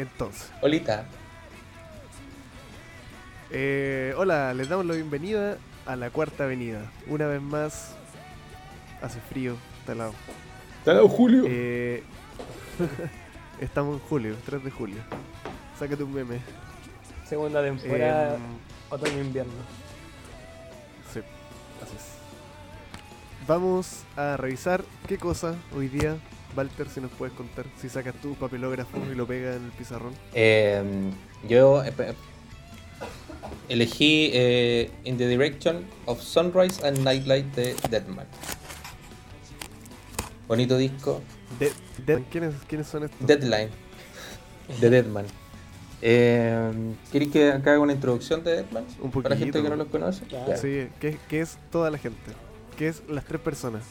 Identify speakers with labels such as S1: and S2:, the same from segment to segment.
S1: Entonces.
S2: Olita.
S1: Eh, hola, les damos la bienvenida a la cuarta avenida. Una vez más, hace frío, está lado.
S2: Está lado Julio.
S1: Eh, estamos en julio, 3 de julio. Sácate un meme.
S3: Segunda temporada,
S1: Em,
S3: otoño-invierno.
S1: sí, así es. Vamos a revisar qué cosa hoy día, Walter, si nos puedes contar. Si sacas tu papelógrafo y lo pegas en el pizarrón.
S2: Eh, yo eh, elegí eh, In the Direction of Sunrise and Nightlight de Deadman. Bonito disco.
S1: De- de- ¿quiénes, ¿Quiénes son estos?
S2: Deadline. De Deadman. Eh, ¿Queréis que acá haga una introducción de Deadman?
S1: Un
S2: Para la gente
S1: poquito.
S2: que no los conoce.
S1: Sí, ¿qué, qué es toda la gente? ¿Qué es las tres personas?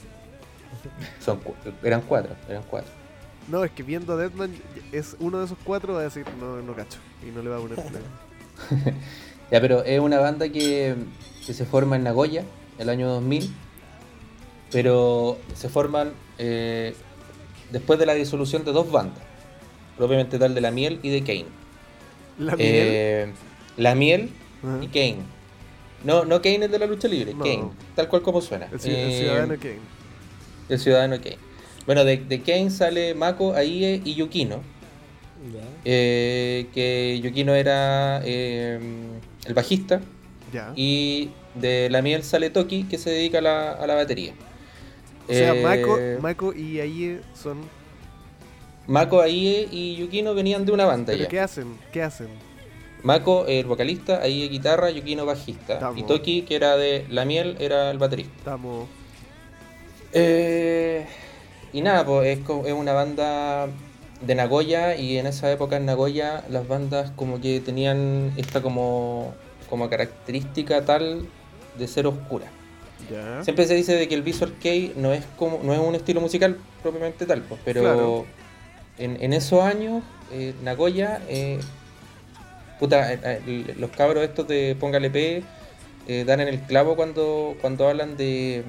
S2: Son, cu- eran cuatro, eran cuatro.
S1: No, es que viendo a Deadman es uno de esos cuatro va a decir no, no cacho y no le va a poner play.
S2: Ya, pero es una banda que, que se forma en Nagoya, el año 2000, pero se forman eh, después de la disolución de dos bandas, propiamente tal de La Miel y de Kane.
S1: La miel.
S2: Eh, la Miel y Kane. No, no Kane es de la lucha libre,
S1: No.
S2: Kane, tal cual como suena.
S1: el, el
S2: Eh,
S1: ciudadano Kane.
S2: El ciudadano Kane. Bueno, de, de Kane sale Mako, Aie y Yukino. Eh, que Yukino era eh, el bajista.
S1: Ya.
S2: Y de la miel sale Toki, que se dedica a la, a la batería.
S1: o sea,
S2: Eh,
S1: Mako, Mako y Aie son.
S2: Mako, Aie y Yukino venían de una banda
S1: ¿Pero
S2: ya.
S1: qué hacen? ¿Qué hacen?
S2: Mako, el vocalista, Aie guitarra, Yukino bajista. Y Toki, que era de la miel, era el baterista.
S1: Estamos.
S2: Eh, y nada, pues es, es una banda de Nagoya y en esa época en Nagoya las bandas como que tenían esta como, como característica tal de ser oscura. Siempre se dice de que el visual kei no es como no es un estilo musical propiamente tal, pues, pero
S1: Claro.
S2: en, en esos años eh, Nagoya, eh, puta, eh, eh, los cabros estos de Póngale P dan en el clavo cuando cuando hablan de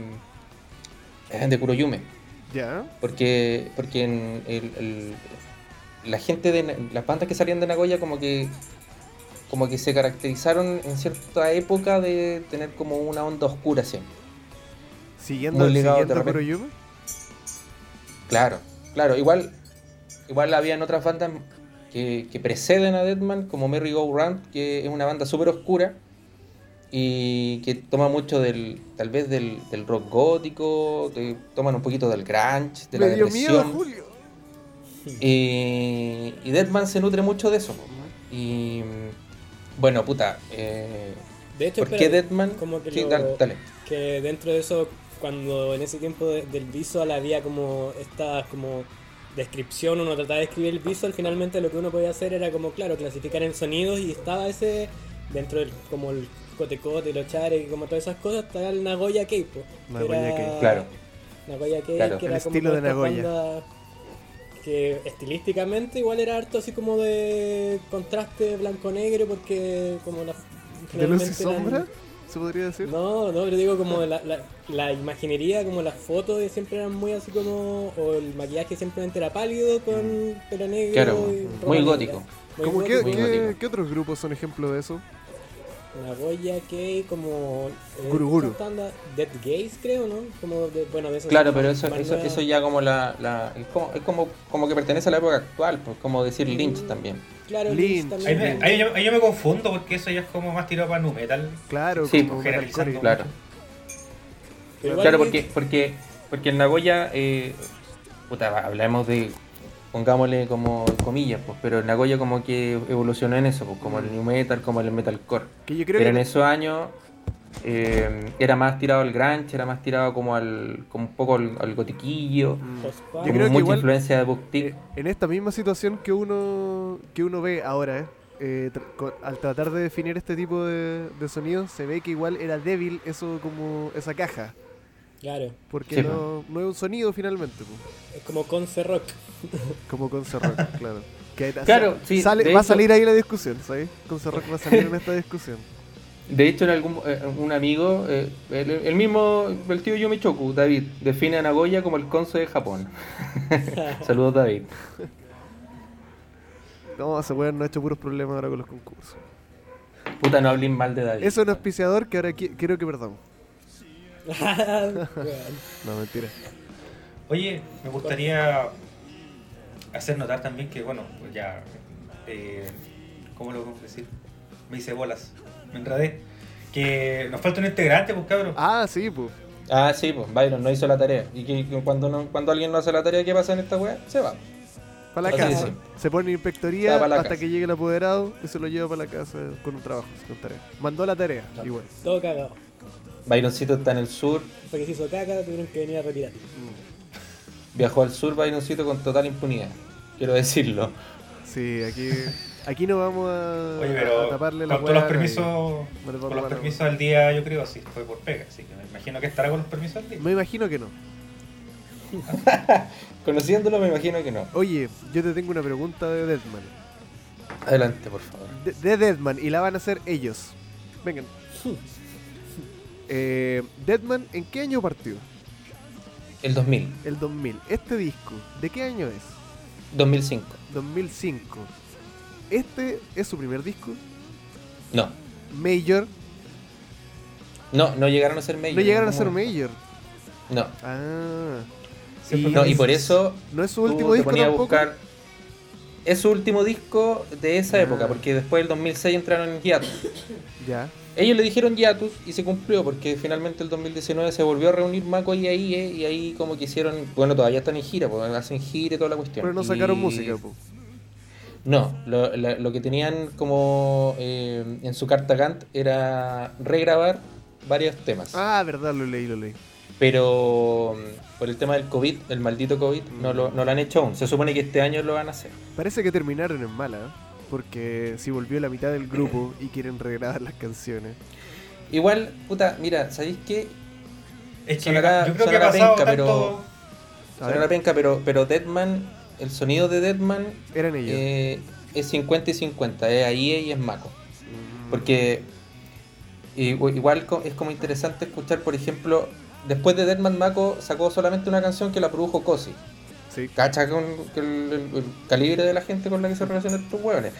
S2: de Kuroyume,
S1: Ya.
S2: porque porque en el- el- la gente de las bandas que salían de Nagoya como que como que se caracterizaron en cierta época de tener como una onda oscura siempre.
S1: Siguiendo,
S2: Muy ligado
S1: siguiendo a. Kuroyume.
S2: Claro, claro, igual igual habían otras bandas que, que preceden a Deadman, como Merry Go Round, que es una banda súper oscura y que toma mucho del, tal vez del, del rock gótico, de- toman un poquito del grunge, de la
S1: miedo,
S2: depresión.
S1: Julio.
S2: Y, y Deadman se nutre mucho de eso. Y bueno, puta, eh,
S3: De hecho,
S2: ¿por qué Deadman?
S3: como que
S2: Sí,
S3: lo-
S2: dale, dale.
S3: que dentro de eso, cuando en ese tiempo de- del visual había como esta como descripción, uno trataba de escribir el visual, finalmente lo que uno podía hacer era como, claro, clasificar en sonidos y estaba ese, dentro del como el cote-cote, los chares y como todas esas cosas, estaba el Nagoya K-pop.
S1: Nagoya K,
S2: claro.
S3: Nagoya K,
S2: Claro.
S3: que
S1: El
S3: era como
S1: estilo de Nagoya.
S3: que estilísticamente igual era harto así como de contraste blanco-negro porque como la...
S1: ¿De luz y
S3: eran-
S1: sombra? ¿Se podría decir?
S3: no, no, pero digo como la, la, la imaginería, como las fotos siempre eran muy así como, o el maquillaje simplemente era pálido con pelo negro.
S2: Claro,
S3: y
S2: muy gótico.
S3: Muy
S1: ¿Cómo qué,
S3: gótico.
S2: muy
S1: qué-
S2: gótico.
S1: qué otros grupos son ejemplo de eso?
S3: Nagoya Kei, como... eh,
S1: Guru Guru.
S3: esta banda, Dead Gaze creo, ¿no? Como de, bueno, de esos
S2: Claro, pero eso, eso, eso ya como la, la es, como, es como, como que pertenece a la época actual, pues como decir Lynch también.
S3: Claro,
S1: Lynch.
S3: También.
S4: ahí yo, ahí yo me confundo porque eso ya es como más tirado para nu metal.
S1: Claro,
S2: Sí,
S1: como
S4: generalizando.
S2: Claro.
S3: Pero
S2: Claro,
S3: que-
S2: porque, porque, porque en Nagoya, eh, puta, hablamos de, pongámosle como comillas, pues, pero en Nagoya como que evolucionó en eso, pues, como el new metal, como el metalcore.
S1: Que yo creo
S2: Pero en esos años eh, era más tirado al grunge, era más tirado como al, como un poco al, al gotiquillo,
S1: Mm. Yo creo
S2: mucha
S1: igual-
S2: influencia de Book
S1: eh, en esta misma situación que uno que uno ve ahora, eh, tra- co- al tratar de definir este tipo de, de sonidos, se ve que igual era débil eso como esa caja.
S3: Claro,
S1: Porque
S2: Sí,
S1: no, no es un sonido finalmente, po,
S3: es como Conce Rock.
S1: como con Rock, claro. Que,
S2: Claro, sí,
S1: sale-
S2: de
S1: va a salir ahí la discusión, ¿sabes? Con Rock va a salir en esta discusión.
S2: De hecho, en algún, eh, un amigo, eh, el, el mismo, el tío Yomichoku, David, define a Nagoya como el conce de Japón. Saludos, David.
S1: No, ese weón no ha hecho puros problemas ahora con los concursos.
S2: Puta, no hablen mal de David.
S1: Eso es un auspiciador que ahora qui- quiero que perdamos. No, mentira.
S4: Oye, me gustaría hacer notar también que, bueno, pues ya. Eh, ¿Cómo lo puedo decir? Me hice bolas. Me enredé. Que nos falta un integrante, pues cabrón.
S1: Ah, sí, pues.
S2: Ah, sí, pues Byron no hizo la tarea. Y que, que cuando, no, cuando alguien no hace la tarea, ¿qué pasa en esta weá? Se va.
S1: Para la
S2: Así
S1: casa. Se pone en inspectoría hasta
S2: casa.
S1: que llegue el apoderado y se lo lleva para la casa con un trabajo, con tarea. Mandó la tarea, igual.
S3: Todo cagado.
S2: Byroncito está en el sur,
S3: Porque se hizo caca, tuvieron que venir a retirar.
S2: viajó al sur Byroncito con total impunidad. Quiero decirlo.
S1: Sí, aquí, aquí no vamos a,
S4: Oye,
S1: a
S4: pero
S1: taparle la
S4: con todos los
S1: a
S4: permisos,
S1: No a
S4: con los permisos al día, yo creo, sí, fue por pega. Así que me imagino que estará con los permisos al día.
S1: Me imagino que no.
S2: Conociéndolo, me imagino que no.
S1: Oye, yo te tengo una pregunta de Deadman.
S2: Adelante, por favor.
S1: De, de Deadman, y la van a hacer ellos. Vengan. eh, Deadman, ¿en qué año partió?
S2: El 2000,
S1: El 2000. Este disco, ¿de qué año es?
S2: 2005.
S1: 2005. Este es su primer disco.
S2: No,
S1: Major.
S2: no, no llegaron a ser major.
S1: No llegaron a ser Major.
S2: No,
S1: Ah. Y-
S2: no, y por eso
S1: No es su último
S2: te
S1: disco
S2: a
S1: tampoco.
S2: buscar. Es su último disco de esa
S1: Ah.
S2: época, porque después del 2006 entraron en hiatus.
S1: Ya.
S2: Ellos le dijeron hiatus y se cumplió, porque finalmente el 2019 se volvió a reunir Mako y ahí, eh, y ahí como que hicieron, bueno, todavía están en gira, pues hacen gira y toda la cuestión.
S1: Pero no sacaron
S2: Y-
S1: música, po.
S2: No, lo, la- lo que tenían como eh, en su carta Gantt era regrabar varios temas.
S1: Ah, verdad, lo leí, lo leí.
S2: Pero mm, por el tema del COVID, el maldito COVID, no, lo, no lo han hecho aún. Se supone que este año lo van a hacer.
S1: Parece que terminaron en mala, ¿eh? porque si volvió la mitad del grupo y quieren regrabar las canciones.
S2: Igual, puta, mira, ¿sabéis qué?
S4: Es que
S2: Sonará-
S4: yo creo que ha
S2: penca,
S4: tanto.
S2: pero- la penca, pero, pero Deadman, el sonido de Deadman
S1: eran ellos.
S2: eh, es 50 y 50, es ahí y es Mako.
S1: Mm.
S2: Porque i- igual es como interesante escuchar, por ejemplo, después de Deadman Mako sacó solamente una canción que la produjo Cosi.
S1: Sí.
S2: ¿Cacha con el, el- el calibre de la gente con la que se relacionan estos hueones?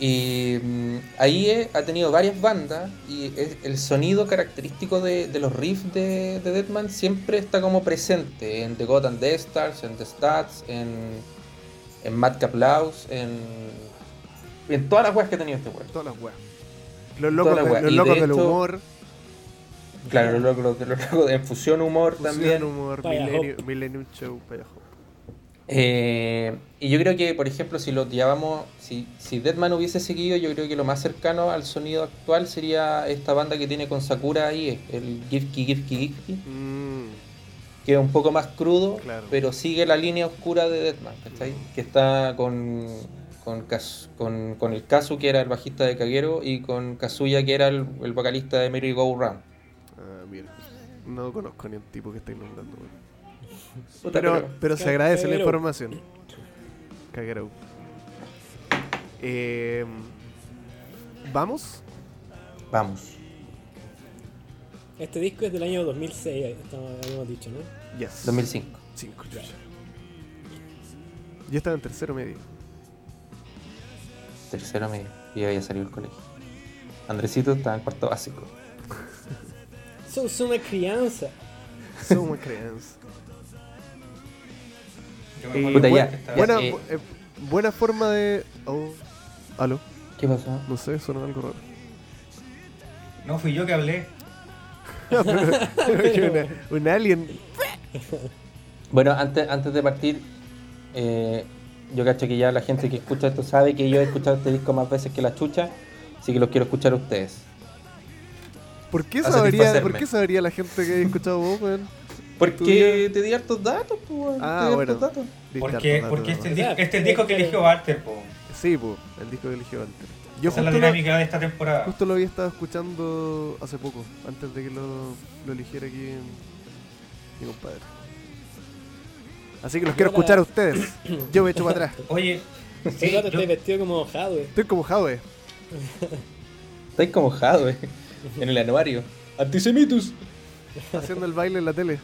S2: Y mm, ahí ha tenido varias bandas y es- el sonido característico de, de los riffs de, de Deadman siempre está como presente en The God and the Stars, en The Stats, en, en Madcap Laws, en, en todas las weas que ha tenido este hueón.
S1: Todas las weas. Los locos, de- los locos
S2: de
S1: del humor.
S2: Claro, los locos, los locos de Fusión Humor
S1: Fusión
S2: también.
S1: humor,
S3: Paya
S1: Millennium. Millennium Show.
S2: Eh, y yo creo que, por ejemplo, si lo llevamos, si, si Deadman hubiese seguido, yo creo que lo más cercano al sonido actual sería esta banda que tiene con Sakura ahí, el Gifki Gifki Gifki,
S1: Mm,
S2: que es un poco más crudo,
S1: Claro.
S2: pero sigue la línea oscura de Deadman, ¿cachai? Que está con, con, Kaz- con, con el Kazu, que era el bajista de Kagero, y con Kazuya, que era el, el vocalista de Merry Go Round.
S1: No conozco ni un tipo que estáis nombrando. Pero,
S2: pero-
S1: pero se agradece la información. Caguero. Eh, ¿Vamos?
S2: Vamos.
S3: Este disco es del año 2006, estamos- habíamos dicho, ¿no?
S1: Yes.
S2: 2005.
S1: Cinco, chucha. Yo estaba en tercero medio.
S2: Tercero medio. Y había salido del colegio. Andresito estaba en cuarto básico.
S1: Eh,
S4: me acuerdo
S2: Puta,
S4: que
S2: ya,
S4: estaba-
S1: buena,
S2: eh.
S1: bu- eh, buena forma de. Oh. ¿Aló?
S2: ¿Qué pasó?
S1: No sé, sonó algo raro.
S4: No, fui yo que hablé.
S1: una, un alien.
S2: Bueno, antes, antes de partir, eh, yo cacho que ya la gente que escucha esto sabe que yo he escuchado este disco más veces que la chucha, así que los quiero escuchar a ustedes.
S1: ¿Por qué, sabría. ¿Por qué sabría la gente que ha escuchado vos, weón?
S2: Porque te di hartos datos, pues, weón,
S1: Ah,
S2: te di
S1: bueno.
S2: datos.
S4: Porque,
S1: harto dato,
S4: porque este, es el
S3: Ya,
S4: disco- este es el disco que
S3: es que-
S4: eligió Walter, po.
S1: Sí, pues, el disco que eligió antes. Yo
S4: Esa es la
S1: justo lo,
S4: dinámica de esta temporada.
S1: justo lo había estado escuchando hace poco, antes de que lo, lo eligiera aquí mi compadre. Así que los quiero escuchar a ustedes. Yo me echo para atrás.
S4: Oye,
S3: Sí,
S4: sí,
S3: rato
S4: yo-
S3: estoy vestido como Hadwe.
S1: Estoy como Jave.
S2: Estáis como jado, eh, en el anuario. Antisemitus.
S1: haciendo el baile en la tele.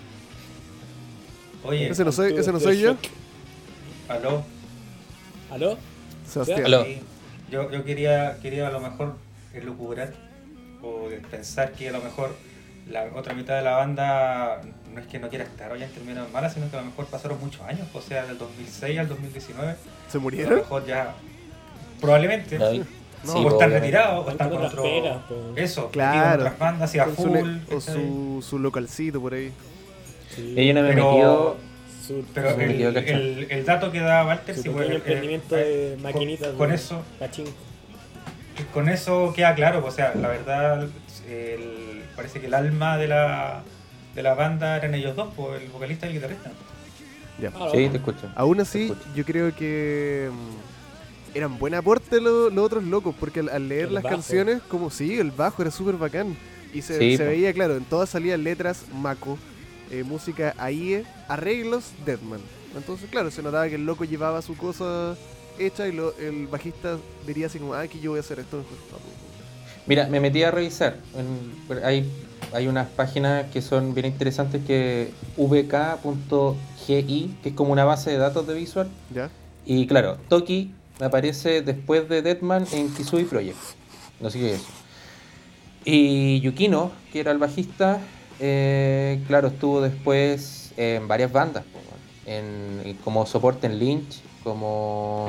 S4: oye,
S1: Ese no soy, ese no soy yo.
S4: aló.
S3: ¿Aló?
S1: Sebastián.
S2: Aló.
S4: Sí. Yo, yo quería, quería a lo mejor elucubrar o pensar que a lo mejor la otra mitad de la banda no es que no quiera estar hoy en términos malas, sino que a lo mejor pasaron muchos años, o sea, del 2006 al 2019.
S1: ¿Se
S4: A lo
S1: murieron?
S4: mejor ya, probablemente,
S2: No,
S1: No,
S2: sí,
S4: o están retirados, o están con otro.
S3: pues.
S4: Eso,
S1: Claro.
S4: otras bandas, hacia
S1: su
S4: full.
S1: ne- o su, su localcito por ahí.
S3: Sí.
S2: Yo no me
S4: Pero-
S2: metido.
S3: Su,
S4: Pero
S2: me
S4: el,
S2: cachado.
S4: el, el dato que da Walter,
S3: su pequeño
S4: pues, eh,
S3: emprendimiento
S4: eh,
S3: de maquinitas
S4: con, con
S3: de
S4: eso
S3: pachín.
S4: con eso queda claro, pues, o sea, la verdad, el- parece que el alma de la, de la banda eran ellos dos, pues, el vocalista y el guitarrista.
S1: Ya.
S3: Ah,
S2: Sí, te escucho.
S1: Aún así,
S2: escucho.
S1: yo creo que mm, eran buen aporte lo- los otros locos, porque al, al leer
S3: El
S1: las
S3: bajo.
S1: canciones, como sí, el bajo era súper bacán. Y se,
S2: Sí,
S1: se
S2: po.
S1: veía, claro, en todas salían letras Mako, eh, música AIE, arreglos Deadman. Entonces, claro, se notaba que el loco llevaba su cosa hecha y lo- el bajista diría así como, ah, aquí yo voy a hacer esto. mejor".
S2: Mira, me metí a revisar. En- hay, hay unas páginas que son bien interesantes que vk.gi, que es como una base de datos de visual.
S1: ¿Ya?
S2: Y claro, Toki aparece después de Deadman en Kisui Project. No sé qué es. Y Yukino, que era el bajista, eh, claro, estuvo después en varias bandas. en, como soporte en Lynch, como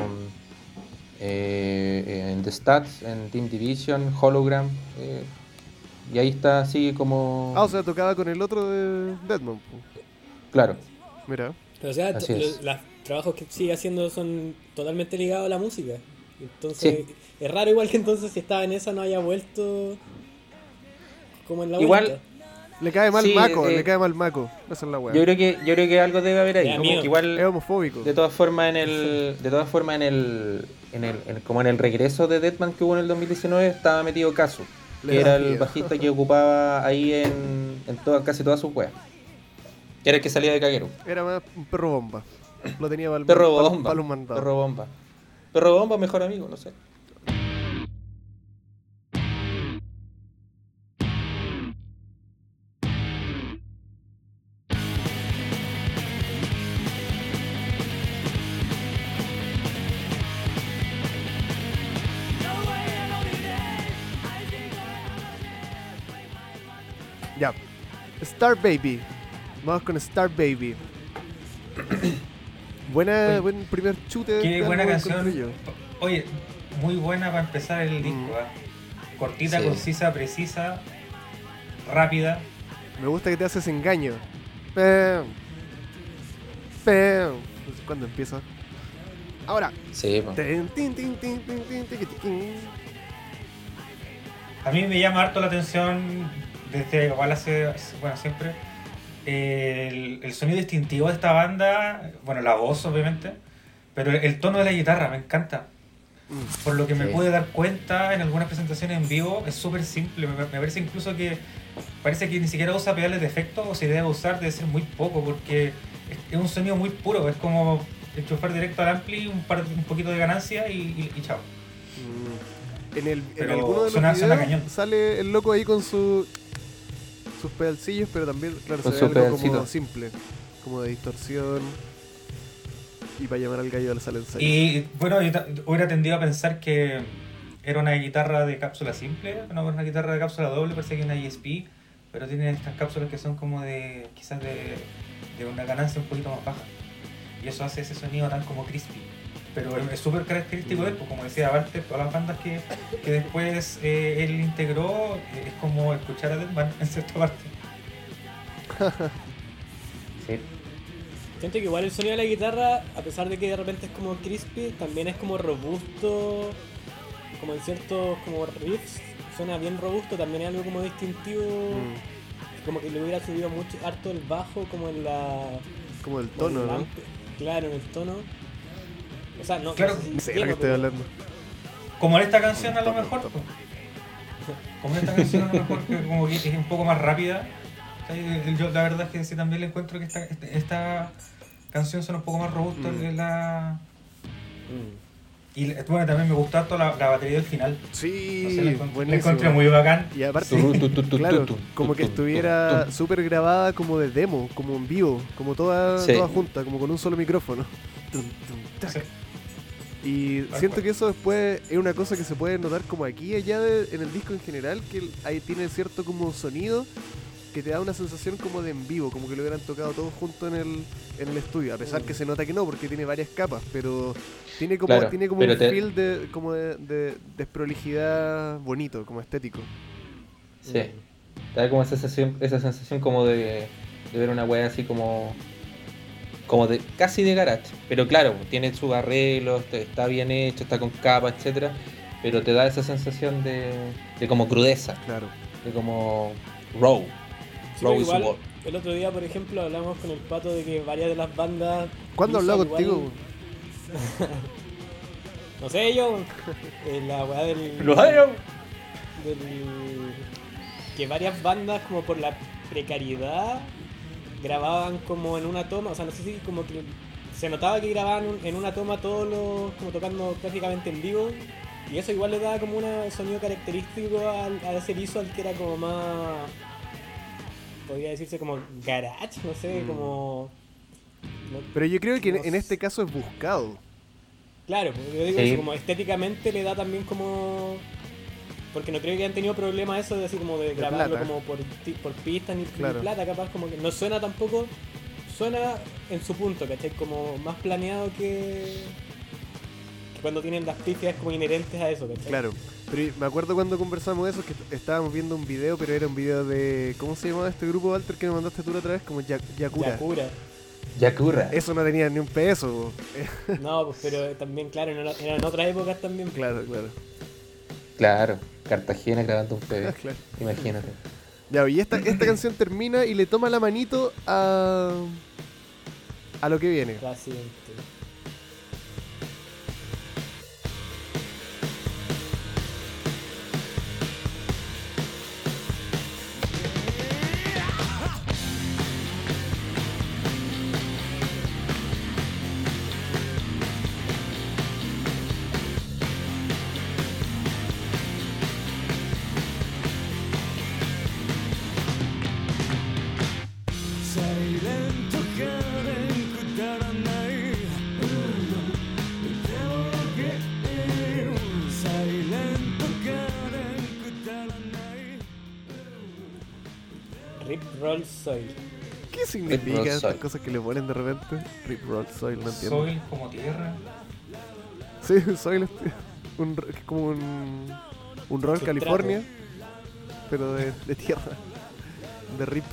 S2: eh, en The Stats, en Team Division, Hologram. eh, y ahí está, sigue como...
S1: Ah, o sea, tocaba con el otro de Deadman.
S2: Claro.
S1: Mira.
S3: Pero, o sea,
S2: Así es.
S3: Trabajos que sigue haciendo son totalmente ligados a la música. Entonces,
S2: Sí.
S3: es raro igual que entonces si estaba en esa no haya vuelto como en la
S2: Igual,
S3: vuelta.
S1: Le cae mal
S2: Sí,
S1: Mako,
S2: eh,
S1: le cae mal Mako. Esa es la weá.
S2: Yo creo que yo creo que algo debe haber ahí. Como que igual
S1: Es homofóbico.
S2: De todas formas en el de todas formas en el en el en- como en el regreso de Deadman que hubo en el 2019 estaba metido
S1: Le
S2: que era el bajista que ocupaba ahí en, en toda- casi todas sus weas. Que era el que salía de Kageru.
S1: Era más un perro bomba. Lo tenía para
S2: Perro bomba.
S1: mandados.
S2: Perro bomba. Perro bomba mejor amigo, no sé.
S1: Ya. Star Baby. Vamos con Star Baby. Buena,
S4: Oye,
S1: buen primer chute.
S4: Qué
S1: de
S4: buena canción. Oye, muy buena para empezar el disco.
S1: Mm.
S4: ¿ah? Cortita,
S2: Sí.
S4: concisa, precisa, rápida.
S1: Me gusta que te haces engaño. Pam. Pam. ¿Cuándo empieza? Ahora.
S2: Sí, po.
S1: Tin, tin, tin, tin, tin, tin, tiqui, tiquín.
S4: A mí me llama harto la atención desde igual hace, bueno, siempre el, el sonido distintivo de esta banda, bueno, la voz obviamente, pero el tono de la guitarra me encanta.
S1: Mm.
S4: Por lo que me
S2: Sí.
S4: pude dar cuenta en algunas presentaciones en vivo, es súper simple. Me, me parece incluso que parece que ni siquiera usa pedales de efecto o si debe usar debe ser muy poco porque es, es un sonido muy puro. Es como enchufar directo al ampli, un, par, un poquito de ganancia y, y- y chao.
S1: Mm. En, el, en
S4: Pero
S1: alguno de los
S4: suena-
S1: videos
S4: cañón.
S1: sale el loco ahí con su sus pedalcillos, pero también, claro,
S2: Con
S1: se ve algo como simple, como de distorsión. Y para llamar al gallo de la sala ensayo.
S4: Y bueno, yo hubiera tendido a pensar que era una guitarra de cápsula simple, no una guitarra de cápsula doble, parece que es una ESP, pero tiene estas cápsulas que son como de quizás de, de una ganancia un poquito más baja. Y eso hace ese sonido tan como crispy. Pero es- súper característico de él, pues como decía aparte todas las bandas que, que después eh, él integró, eh, es como escuchar a Deadman en cierta parte.
S2: Sí.
S3: Siento que igual el sonido de la guitarra, a pesar de que de repente es como crispy, también es como robusto, como en ciertos como riffs, suena bien robusto, también es algo como distintivo,
S1: Mm.
S3: como que le hubiera subido mucho harto el bajo, como en la...
S1: Como el
S3: como
S1: tono,
S3: el
S1: ¿no?
S3: amp- Claro, en el tono. O sea, no,
S4: Claro,
S3: no sé si
S1: estoy hablando.
S4: Como en esta canción a lo mejor, pues. como en esta canción a lo mejor que como que es un poco más rápida. Yo la verdad es que sí también le encuentro que esta, este- esta canción son un poco más robusta
S1: Mm.
S4: que la...
S3: Mm.
S4: Y bueno, también me gustó harto la, la batería del final.
S1: Sí,
S4: No sé, la, encontré, la
S1: buenísimo.
S4: encontré muy bacán.
S1: Y aparte, claro, como que
S2: tu,
S1: estuviera
S2: tu, tu.
S1: súper grabada como de demo, como en vivo, como toda,
S2: Sí.
S1: toda junta, como con un solo micrófono. Tum, tum, tac.
S4: Sí.
S1: Y
S4: Tal
S1: siento
S4: cual.
S1: que eso después es una cosa que se puede notar como aquí y allá de- en el disco en general, que ahí tiene cierto como sonido que te da una sensación como de en vivo, como que lo hubieran tocado todos juntos en el, en el estudio, a pesar
S3: Mm.
S1: que se nota que no, porque tiene varias capas, pero tiene como,
S2: Claro,
S1: tiene como
S2: pero
S1: un
S2: te-
S1: feel de, como de, de desprolijidad bonito, como estético.
S2: Sí. Te da como esa sensación, esa sensación como de, de ver una wea así como. Como de. casi de garage. Pero claro, tiene sus arreglos, te- está bien hecho, está con capa, etcétera. Pero te da esa sensación de. de como crudeza,
S1: Claro.
S2: de como. raw.
S3: Sí,
S2: Raw
S3: pero
S2: is
S3: igual, el otro día, por ejemplo, hablamos con el pato de que varias de las bandas.
S1: ¿Cuándo
S3: igual-
S1: contigo?
S3: No sé yo. eh, la weá del.
S2: ¡Lo
S3: del que varias bandas como por la precariedad grababan como en una toma, o sea, no sé si como que se notaba que grababan un- en una toma todos los como tocando prácticamente en vivo y eso igual le daba como un sonido característico al, a ese visual que era como más podría decirse como garage, no sé,
S1: Mm.
S3: como no-
S1: Pero yo creo que en,
S3: No
S1: en
S3: sé.
S1: este caso es buscado.
S3: Claro, pues, yo digo
S2: Sí.
S3: eso, como estéticamente le da también como... Porque no creo que hayan tenido problemas eso de así como de, grabarlo
S1: plata.
S3: como por, ti- por pistas ni, ni
S1: Claro.
S3: plata, capaz como que no suena tampoco... Suena en su punto, ¿cachai? Como más planeado que... que cuando tienen las pifias como inherentes a eso, ¿cachai?
S1: Claro. Pero me acuerdo cuando conversamos eso, que est- estábamos viendo un video, pero era un video de... ¿Cómo se llamaba este grupo, Walter, que me mandaste tú la otra vez? Como Ya- Yakura.
S3: Yakura.
S2: Yakura.
S1: Eso no tenía ni un peso.
S3: No, pues pero también, claro, eran otras épocas también.
S1: claro, claro.
S2: Claro. Cartagena grabando un PB.
S1: claro.
S2: Imagínate.
S1: Ya, y esta, esta canción termina y le toma la manito a... A lo que viene.
S3: La siguiente. Soil.
S1: ¿Qué significa
S2: Roll
S1: estas
S2: Soil.
S1: cosas que le ponen de repente? Rip Roll Soil, no entiendo.
S4: Soy como tierra.
S1: Sí, Soil es un, es como un, un rol
S3: Sustrato.
S1: California, pero de, de tierra. De Rip.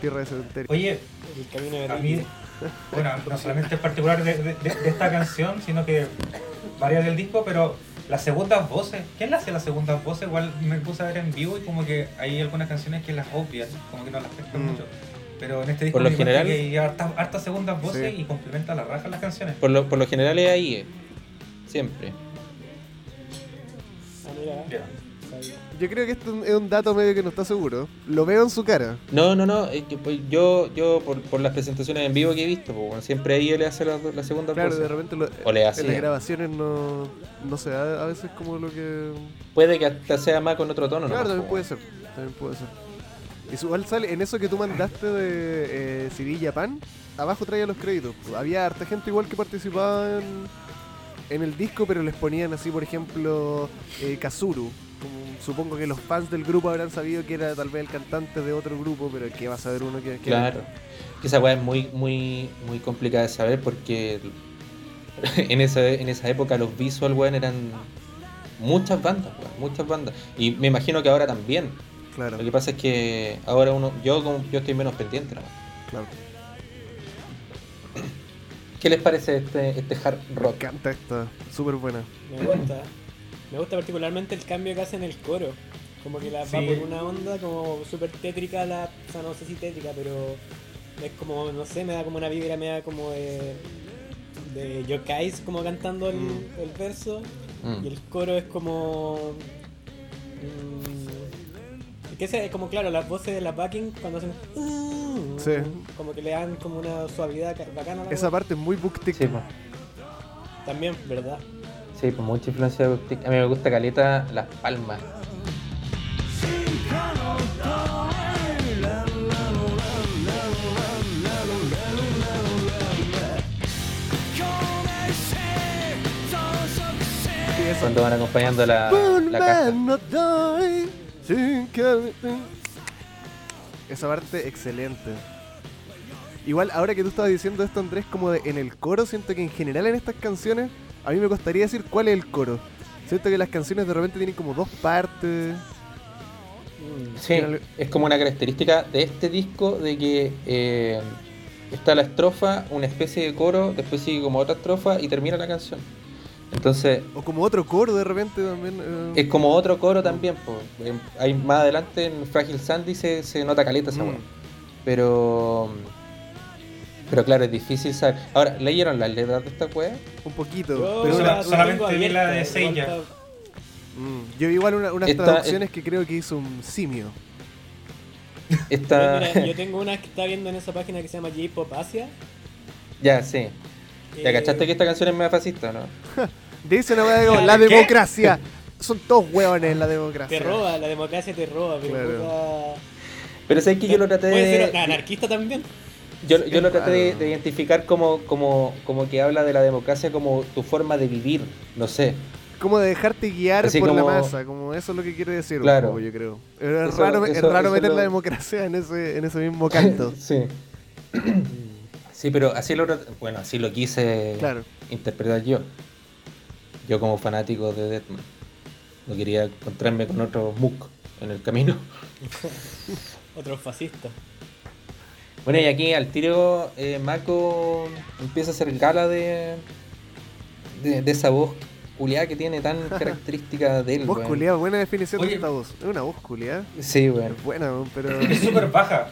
S1: Tierra de cementerio.
S4: Oye,
S3: El camino de
S4: a mí, bueno, no solamente en particular de, de- de- de esta canción, sino que varias del disco, pero las segundas voces, ¿quién le hace las segundas voces? Igual me puse a ver en vivo y como que hay algunas canciones que las obvian, como que no las pescan
S1: Mm.
S4: mucho. Pero en este disco
S2: Por lo general-
S4: que hay hartas, hartas segundas voces
S1: Sí.
S4: y complementa la raja las canciones.
S2: Por lo, por lo general es ahí. eh. Siempre.
S3: Ah, mira.
S1: Yo creo que esto es un dato medio que no está seguro. Lo veo en su cara.
S2: No, no, no. pues, yo, yo por, por las presentaciones en vivo que he visto, pues, siempre ahí le hace la, la segunda
S1: Claro, de repente lo-
S2: O le
S1: en
S2: hacía.
S1: las grabaciones no, no se da a veces como lo que...
S2: Puede que hasta sea más con otro tono, ¿no?
S1: Claro, también puede ser. También puede ser. Y igual sale en eso que tú mandaste de eh, CD Japan, abajo traía los créditos. Había harta gente igual que participaba en, en el disco, pero les ponían así, por ejemplo, eh, Kazuru. Supongo que los fans del grupo habrán sabido que era tal vez el cantante de otro grupo, pero que va a saber uno que... que
S2: Claro. Que esa weá es muy, muy, muy complicada de saber porque en esa, en esa época los visual weón eran muchas bandas, weón, muchas bandas. Y me imagino que ahora también.
S1: Claro,
S2: Lo que pasa es que ahora uno, yo como- yo estoy menos pendiente más.
S1: claro.
S2: ¿Qué les parece este, este hard
S1: Me
S2: rock?
S1: encanta esta, súper buena.
S3: Me gusta. Me gusta particularmente el cambio que hace en el coro. Como que la va por una onda como súper tétrica, la, o sea, no sé si tétrica, pero es como, no sé, me da como una vibra media como de, de yokais como cantando el,
S1: Mm.
S3: el verso
S2: Mm.
S3: y el coro es como... mm, que ese es como, claro, las voces de la backing cuando hacen...
S1: Sí.
S3: Como que le dan como una suavidad ca- bacana a la
S1: Esa
S3: voz.
S1: parte es muy booktic.
S2: Sí, pues.
S3: También, ¿verdad?
S2: Sí, pues mucha influencia de. A mí me gusta caleta las palmas. Cuando van acompañando la, la caja.
S1: Esa parte excelente. Igual, ahora que tú estabas diciendo esto, Andrés, como de, en el coro, siento que en general en estas canciones, a mí me costaría decir cuál es el coro. Siento que las canciones de repente tienen como dos partes.
S2: Sí, es como una característica de este disco de que eh, está la estrofa, una especie de coro, después sigue como otra estrofa y termina la canción. Entonces,
S1: O como otro coro de repente también. eh.
S2: es como otro coro también. po. Eh, Hay más adelante en Fragile Sandy se, se nota caleta esa
S1: Mm.
S2: Pero. Pero claro, es difícil saber. Ahora, ¿leyeron las letras de esta weá?
S1: Un poquito.
S3: Yo
S1: pero
S4: Sola-
S1: una-
S3: la
S4: solamente vi la de Seiya.
S1: Mm, yo vi igual una- unas
S2: Esta-
S1: traducciones que creo que hizo un simio.
S2: Esta.
S3: Mira, yo tengo una que está viendo en esa página que se llama J-Pop Asia.
S2: ya, sí. Ya
S3: Eh,
S2: cachaste que esta canción es más fascista, ¿no?
S1: Dice una weá como la
S4: ¿Qué?
S1: democracia. Son todos hueones la democracia.
S3: Te roba, la democracia te roba, pero
S1: Claro.
S3: puta-
S2: Pero sabes que yo lo traté
S3: Puede
S2: de.
S3: ser anarquista también.
S2: Yo, yo lo traté de, identificar como, como, como que habla de la democracia como tu forma de vivir, no sé.
S1: Como de dejarte guiar
S2: Así
S1: por la masa, como eso es lo que quiere decir un
S2: Claro.
S1: poco, yo creo. Es
S2: Eso-
S1: raro, es raro meter
S2: lo-
S1: la democracia en ese, en ese mismo canto.
S2: Sí. Sí, pero así lo, bueno, así lo quise
S1: claro.
S2: interpretar yo. Yo como fanático de Deathman. No quería encontrarme con otro Mook en el camino.
S3: Otro fascista.
S2: Bueno, y aquí al tiro eh, Mako empieza a hacer gala de, de, de esa voz culiada que tiene tan característica de él.
S1: Voz culiada, buena definición de
S4: Oye.
S1: esta voz. Es una voz culiada.
S2: Sí, weón.
S1: Es buena, pero.
S4: Es súper baja.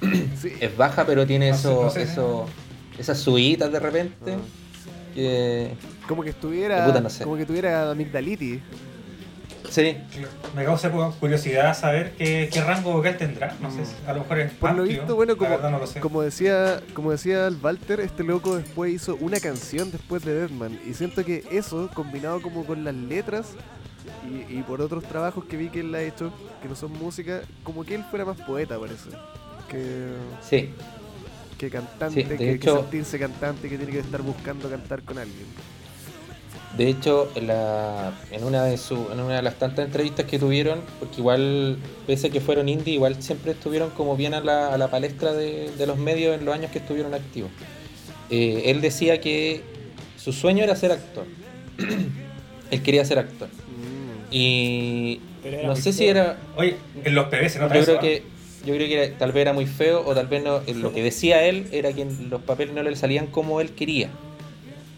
S1: sí.
S2: Es baja, pero tiene
S4: No
S2: eso,
S4: no sé.
S2: eso, esas subitas de repente.
S1: Ah.
S2: Que,
S1: Como que estuviera.
S2: Puta, no sé.
S1: Como que tuviera amigdalitis.
S2: Sí,
S4: Me causa curiosidad saber qué, qué rango vocal tendrá. No sé, si a lo mejor es
S1: Por lo
S4: amplio,
S1: visto, bueno,
S4: la
S1: como,
S4: no lo
S1: como decía como decía el Walter, este loco después hizo una canción después de Deadman. Y siento que eso, combinado como con las letras y, y por otros trabajos que vi que él ha hecho, que no son música, como que él fuera más poeta, parece. Que,
S2: sí.
S1: que cantante,
S2: Sí,
S1: que, que
S2: hecho-
S1: sentirse cantante, que tiene que estar buscando cantar con alguien.
S2: De hecho, en, la, en, una de su, en una de las tantas entrevistas que tuvieron, porque igual, pese a que fueron indie, igual siempre estuvieron como bien a la, a la palestra de, de los medios en los años que estuvieron activos. Eh, él decía que su sueño era ser actor. él quería ser actor.
S1: Mm.
S2: Y no sé si era
S4: Oye, en los PB se nota
S2: yo
S4: eso,
S2: creo que yo creo que era- tal vez era muy feo o tal vez no eh, lo que decía él era que los papeles no le salían como él quería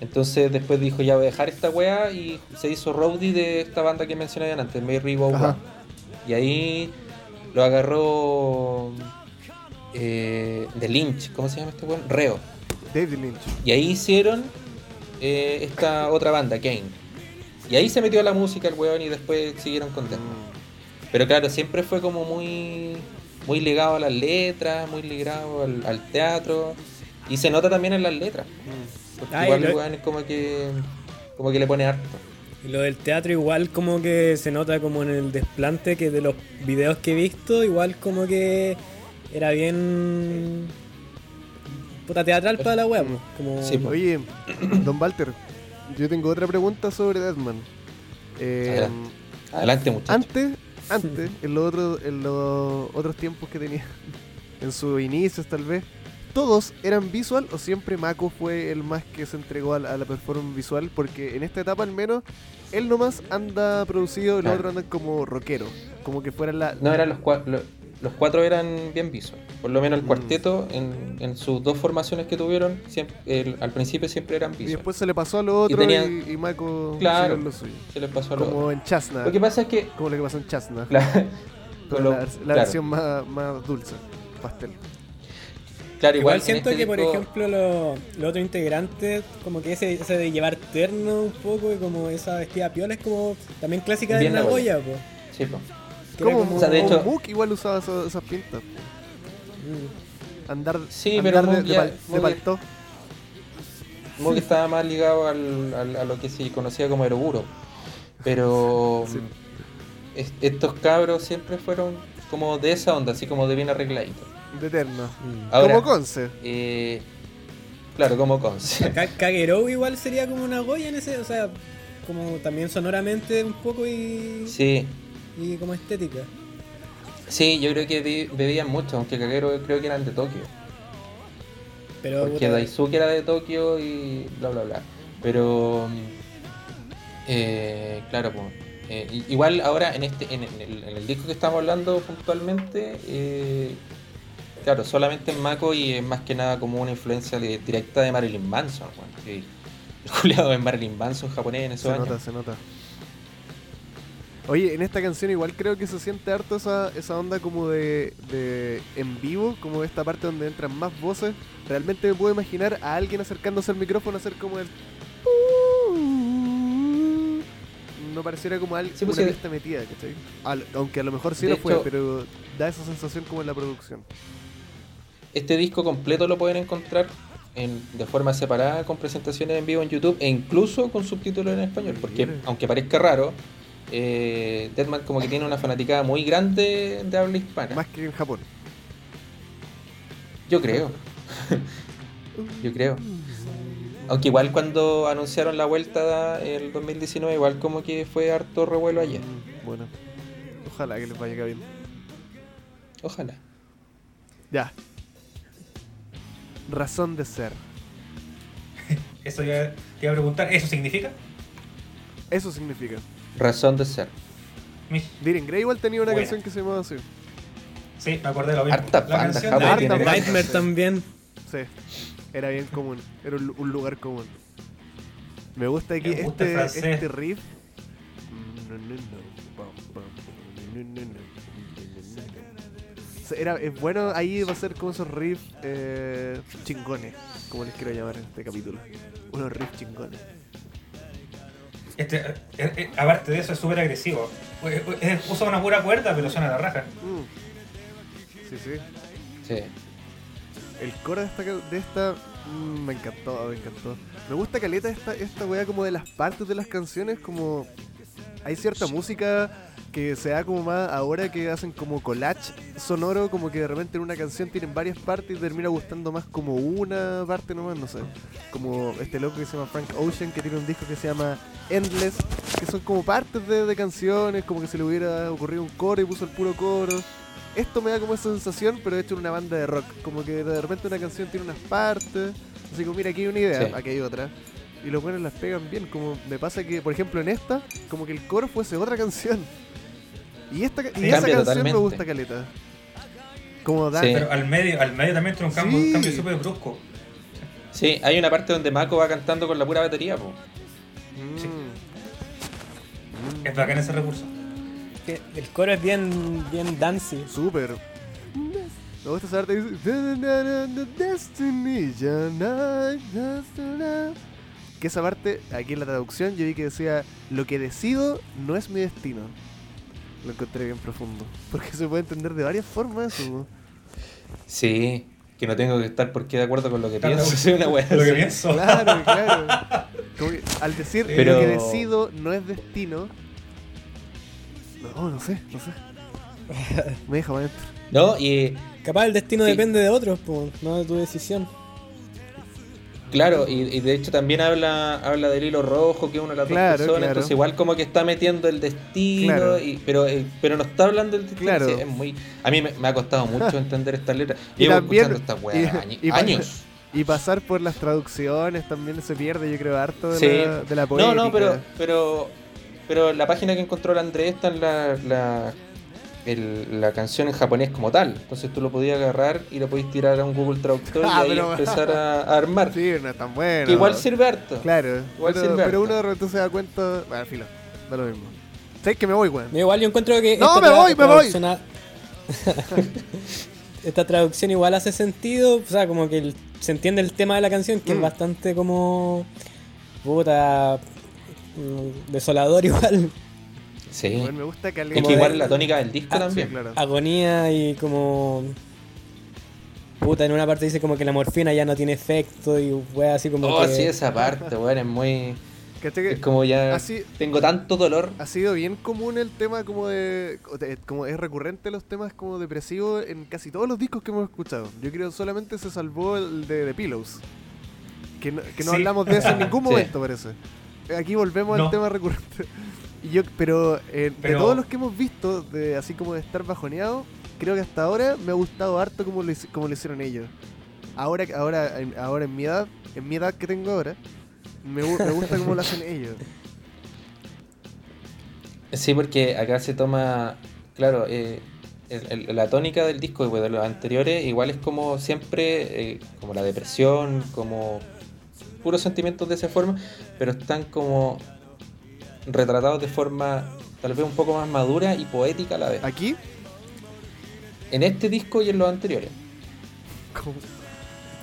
S2: entonces después dijo ya voy a dejar esta weá y se hizo roadie de esta banda que mencioné antes Mary. Round. y ahí lo agarró eh, de Lynch ¿cómo se llama este weón? Reo
S1: David Lynch.
S2: y ahí hicieron eh, esta otra banda Kane y ahí se metió a la música el weón y después siguieron con pero claro, siempre fue como muy, muy ligado a las letras, muy ligado al, al teatro. Y se nota también en las letras. Porque
S3: Ay,
S2: igual
S3: lo-
S2: el weón es como que, como que le pone harto.
S3: Y lo del teatro igual como que se nota como en el desplante que de los videos que he visto, igual como que era bien puta teatral para la web. Como
S2: Sí, po.
S1: Oye, don Walter, yo tengo otra pregunta sobre Deadman. Eh,
S2: Adelante. Adelante, muchachos.
S1: antes, antes, en los otros, en los otros tiempos que tenía, en sus inicios tal vez, ¿todos eran visual o siempre Mako fue el más que se entregó a la, a la performance visual? Porque en esta etapa al menos, él nomás anda producido y los otros andan como rockero, como que fueran la...
S2: No, eran los, cua- lo- los cuatro eran bien visual. Por lo menos el
S1: Mm.
S2: cuarteto, en, en sus dos formaciones que tuvieron, siempre, el- al principio siempre eran
S1: y
S2: visual.
S1: después se le pasó a los otros y,
S2: tenían-
S1: y Mako
S2: Claro.
S1: lo suyo.
S2: Se les pasó a los
S1: Como en Chasna,
S2: Lo que pasa es que.
S1: como lo que pasó en Chasna. Con la, la
S2: claro.
S1: versión más, más dulce, pastel.
S2: Claro,
S3: Igual,
S2: igual, en
S3: siento
S2: este
S3: que, por ejemplo, los los otros integrantes, como que ese, ese de llevar terno un poco y como esa vestida piola es como también clásica de
S2: Bien
S3: Nagoya, po.
S2: Sí,
S3: era
S1: Como,
S3: como-
S2: O sea, de hecho-
S1: Mook igual usaba esas pintas.
S3: Mm.
S1: Andar,
S2: Sí,
S1: andar
S2: pero
S1: de, de
S2: ya-
S1: de
S2: Mook- estaba más ligado al, al- a lo que se conocía como Eroguro. Pero
S1: Sí.
S2: estos cabros siempre fueron como de esa onda, así como de bien arregladitos.
S1: De eterno.
S3: Mm.
S2: Ahora,
S1: Como Conce.
S2: eh, claro, como Conce.
S3: Ka- Kagero igual sería como una Goya en ese, o sea, como también sonoramente un poco y,
S2: Sí,
S3: y como estética.
S2: sí, yo creo que vi- bebían mucho, aunque Kagero creo que eran de Tokio.
S3: Pero
S2: Porque Daisuke era de Tokio y bla bla bla. Pero eh, claro, pues. eh, igual ahora en este en, el, en el disco que estamos hablando puntualmente, eh, claro, solamente en Mako y es más que nada como una influencia de- directa de Marilyn Manson, bueno, que el culiado de Marilyn Manson japonés en esos
S1: Se
S2: años.
S1: nota, se nota. Oye, en esta canción igual creo que se siente harto esa, esa onda como de, de en vivo, como esta parte donde entran más voces. Realmente me puedo imaginar a alguien acercándose al micrófono a hacer como el... No pareciera como alguien,
S2: Sí, pues
S1: una
S2: sí.
S1: metida, ¿cachai? Al- aunque a lo mejor sí
S2: De
S1: lo fue,
S2: hecho-
S1: pero da esa sensación como en la producción.
S2: Este disco completo lo pueden encontrar en- de forma separada con presentaciones en vivo en YouTube e incluso con subtítulos en español, porque aunque parezca raro, eh, Deadman como que tiene una fanaticada muy grande de habla hispana.
S1: Más que en Japón.
S2: Yo creo. Yo creo. Aunque igual cuando anunciaron la vuelta el 2019, igual como que fue harto revuelo allá.
S1: Mm, Bueno, ojalá que les vaya bien.
S2: Ojalá.
S1: Ya. Razón de ser.
S4: Eso ya te iba a preguntar, ¿eso significa?
S1: Eso significa.
S2: Razón de ser.
S1: Diren Grey igual tenía una
S4: Buena.
S1: canción que se llamaba así.
S4: Sí, me acordé de lo mismo.
S2: Harta
S4: La
S2: banda,
S4: canción de-
S1: tiene
S3: Nightmare,
S1: banda,
S3: Nightmare
S1: sí.
S3: también.
S1: Sí, era bien común. Era un, un lugar común. Me gusta aquí
S4: Me gusta el
S1: este,
S4: francés.
S1: este riff. Era, es bueno, ahí va a ser como esos riffs eh, chingones, como les quiero llamar en este capítulo. Unos riffs chingones.
S4: Este, eh, eh, aparte de eso, es súper agresivo. Usa una pura cuerda, pero suena la raja.
S1: Mm. Sí, sí.
S2: Sí.
S1: El coro de esta, de esta mm, me encantó, me encantó. Me gusta caleta esta, esta weá como de las partes de las canciones, como hay cierta música que se da como más ahora que hacen como collage sonoro, como que de repente en una canción tienen varias partes y termina gustando más como una parte nomás, no sé. Como este loco que se llama Frank Ocean, que tiene un disco que se llama Endless, que son como partes de, de canciones, como que se le hubiera ocurrido un coro y puso el puro coro. Esto me da como esa sensación, pero hecho en una banda de rock. Como que de repente una canción tiene unas partes. Así como, mira, aquí hay una idea,
S2: Sí.
S1: aquí hay otra. Y los buenos las pegan bien. Como me pasa que, por ejemplo, en esta, como que el coro fuese otra canción. Y, esta, y esa canción
S2: totalmente.
S1: me gusta caleta. Como da.
S2: Sí.
S4: Pero al medio, al medio también tiene un cambio,
S1: Sí.
S4: un cambio súper brusco.
S2: Sí, hay una parte donde Mako va cantando con la pura batería, po.
S1: Mm.
S4: Sí.
S1: Mm.
S4: Es bacán ese recurso.
S3: El coro es bien, bien dancey.
S1: Súper. Me gusta esa na- Que esa parte, aquí en la traducción, yo vi que decía Lo que decido no es mi destino. Lo encontré bien profundo. Porque se puede entender de varias formas eso.
S2: Sí, que no tengo que estar por qué de acuerdo con lo que
S4: Claro,
S2: pienso. Soy una wea
S4: Lo que pienso.
S1: Claro, claro. Que al decir
S2: Pero-
S1: lo que decido no es destino. No, no sé, no sé. Me deja adentro.
S2: No, y
S3: Capaz el destino
S2: Sí.
S3: depende de otros, po, no de tu decisión.
S2: Claro, y, y de hecho también habla habla del hilo rojo, que es una de las
S1: Claro,
S2: dos personas,
S1: claro.
S2: entonces igual como que está metiendo el destino,
S1: Claro.
S2: y, pero, eh, pero no está hablando del destino.
S1: Claro.
S2: es muy, a mí me, me ha costado mucho entender estas letras.
S1: Y
S2: Llevo
S1: también-
S2: escuchando estas weas
S1: y-
S2: añi-
S1: y
S2: años.
S1: Y pasar por las traducciones también se pierde, yo creo, harto de,
S2: Sí.
S1: la, de la poética.
S2: No, no, pero, pero, pero la página que encontró el Andrés está en la, la, el- la canción en japonés como tal. Entonces tú lo podías agarrar y lo podías tirar a un Google Traductor
S1: Ah,
S2: y ahí
S1: pero-
S2: empezar a, a armar.
S1: Sí, no es tan bueno.
S2: Que igual sirve harto.
S1: Claro,
S2: igual
S1: pero,
S2: sirve
S1: pero
S2: harto.
S1: uno de repente se da cuenta. Bueno, filo, da lo mismo. ¿Sabes que me voy, weón?
S3: Igual yo encuentro que.
S1: No,
S3: esta
S1: me voy, me voy.
S3: a- esta traducción igual hace sentido, o sea, como que el- se entiende el tema de la canción, que
S1: Mm.
S3: es bastante como. puta. mm, desolador igual.
S2: Sí.
S1: Weón, me gusta caleta.
S2: Es
S3: como
S2: que igual
S3: de-
S2: la tónica del disco
S3: Ah,
S2: también.
S1: Sí, claro.
S3: Agonía y como. Puta, en una parte dice como que la morfina ya no tiene efecto y wea así como
S2: Oh,
S3: que.
S2: sí, esa parte, weón, es muy.
S1: ¿Cachai que
S2: Es como ya.
S1: así-
S2: Tengo tanto dolor.
S1: ha sido bien común el tema como de, de- como es recurrente los temas como depresivos en casi todos los discos que hemos escuchado. Yo creo que solamente se salvó el de The Pillows. Que no, que no
S4: Sí.
S1: hablamos de eso en ningún
S2: Sí.
S1: momento, parece. aquí volvemos
S4: No.
S1: al tema recurrente. Y yo, pero, eh, de todos los que hemos visto, de así como de estar bajoneado, creo que hasta ahora me ha gustado harto como lo, como lo hicieron ellos. Ahora, ahora, en, ahora en mi edad, en mi edad que tengo ahora, me, gu- me gusta cómo lo hacen ellos.
S2: Sí, porque acá se toma, claro, eh, el- el- la tónica del disco pues, de los anteriores igual es como siempre, eh, como la depresión, como puros sentimientos de esa forma, pero están como retratados de forma tal vez un poco más madura y poética a la vez.
S1: Aquí,
S2: En este disco y en los anteriores.
S1: como-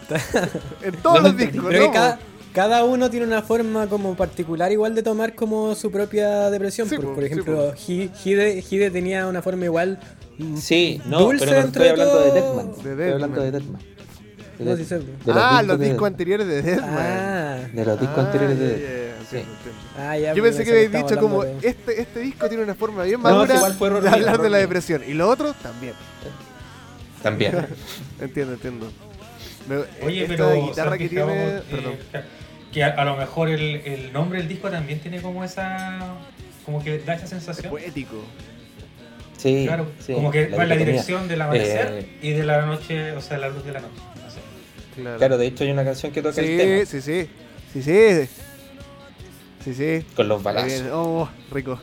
S1: en todos los discos,
S3: Creo
S1: ¿no?
S3: que cada, cada uno tiene una forma como particular igual de tomar como su propia depresión.
S1: Sí,
S3: por, ejemplo, Hi- Hide, Hide tenía una forma igual. mm,
S2: Sí, no,
S3: Dulce
S2: pero no
S3: dentro
S2: estoy
S3: de
S2: hablando de. Deadman.
S1: De
S2: Estoy hablando de Deadman. De
S3: sí sé.
S2: de
S1: ah, los discos anteriores de Deadman.
S3: Ah,
S2: De los discos
S1: Ah,
S2: anteriores de
S1: ya,
S2: Deadman. Sí.
S1: entiendo,
S3: ah, ya,
S1: Yo
S3: pues,
S1: pensé que habéis dicho como,
S3: de-
S1: este, este disco tiene una forma bien
S2: No,
S1: madura
S2: fue error
S1: de hablar de la depresión. Y lo otro, también.
S2: También.
S1: Entiendo, entiendo. Me-
S4: Oye,
S1: esta
S4: pero. ¿se
S1: guitarra que tiene...
S4: eh,
S1: perdón.
S4: que a, a lo mejor el, el nombre del disco también tiene como esa. Como que da esa
S1: Es
S4: sensación.
S1: poético.
S2: Sí,
S4: Claro,
S2: sí,
S4: como que va en la dirección del amanecer
S2: Eh,
S4: y de la noche, o sea, la luz de la noche. No sé.
S1: Claro,
S2: Claro, de hecho hay una canción que toca el
S1: sí,
S2: tema
S1: sí, sí. Sí, sí. Sí, sí.
S2: con los balazos.
S1: Oh, rico.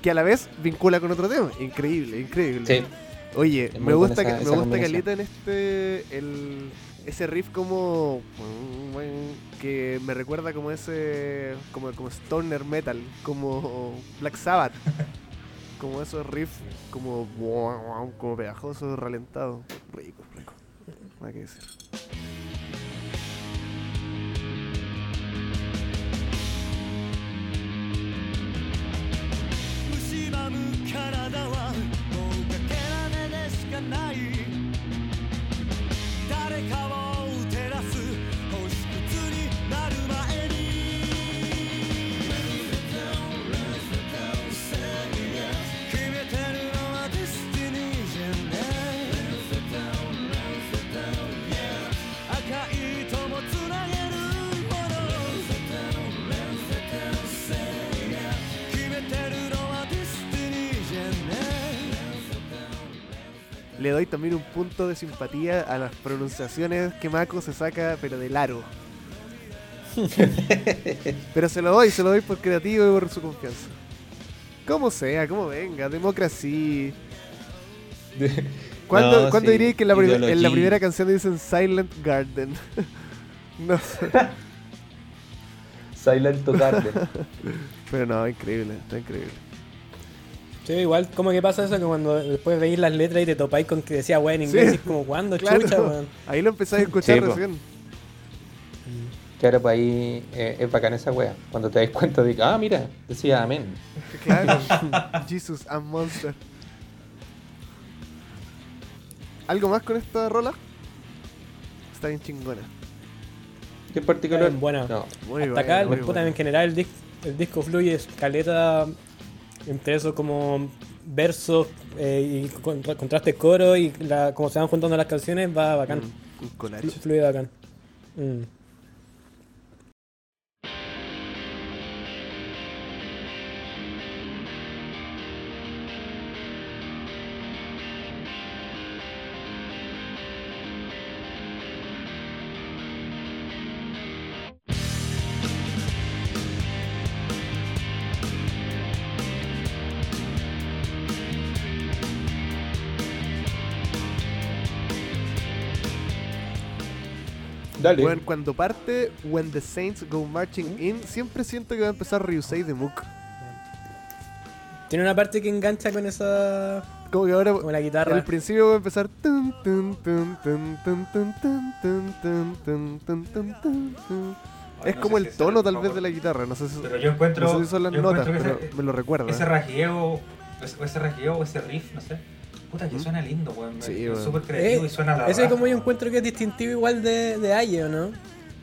S1: Que a la vez vincula con otro tema. Increíble, increíble.
S2: Sí,
S1: Oye,
S2: Es
S1: me gusta,
S2: esa-
S1: que- me
S2: esa
S1: gusta caleta en este. El, ese riff como. Que me recuerda como ese. Como, como Stoner Metal. Como Black Sabbath. Como esos riffs. Como. Como pegajosos, ralentados. Rico, rico. Nada que decir.
S5: む体はもうかけられでしかない誰かを
S1: Le doy también un punto de simpatía a las pronunciaciones que Mako se saca, pero del aro. pero se lo doy, se lo doy por creativo y por su confianza. Como sea, como venga, democracia. ¿Cuándo,
S2: No,
S1: ¿cuándo
S2: sí,
S1: diríais que en la, en la primera canción dicen Silent Garden? no sé.
S2: Silent Garden.
S1: Pero no, increíble, está increíble.
S3: Sí, igual como que pasa eso que cuando después veis las letras y te topáis con que decía weón en
S1: Sí.
S3: inglés, y es como cuando
S1: Claro.
S3: chucha, weón.
S1: Ahí lo empezáis a escuchar
S2: Sí,
S1: recién.
S2: Claro, pues ahí eh, es bacán esa wea. Cuando te das cuenta de que, ah, mira, decía amén.
S1: Claro. Jesus and Monster. ¿Algo más con esta rola? Está bien chingona.
S2: ¿Qué en particular?
S3: Está bien buena.
S2: No.
S1: Muy
S3: Hasta
S1: buena,
S3: acá,
S1: muy
S3: puta,
S1: buena.
S3: en general el, dis- el disco fluye caleta entre eso como versos eh, y contra- contraste coro y la, como se van juntando las canciones va bacán.
S1: Mm, un collage.
S3: Flu- Fluye bacán. Mm.
S1: Bueno, cuando parte When the Saints Go Marching In, siempre siento que va a empezar Ryusei de Mook.
S3: Tiene una parte que engancha con esa.
S1: Como que ahora.
S3: Con la guitarra.
S1: Al principio va a empezar. Es como el tono tal vez de la guitarra, no sé si,
S4: pero yo encuentro,
S1: son las notas, me lo recuerda.
S4: Ese rajeo, ese rajeo, ese riff, no sé, Puta, que
S1: ¿Mm?
S4: suena lindo, weón.
S1: Sí,
S4: es súper creativo
S3: Eh,
S4: y suena a la
S3: Ese
S4: raja,
S3: como yo encuentro que es distintivo igual de, de Aye, ¿o no?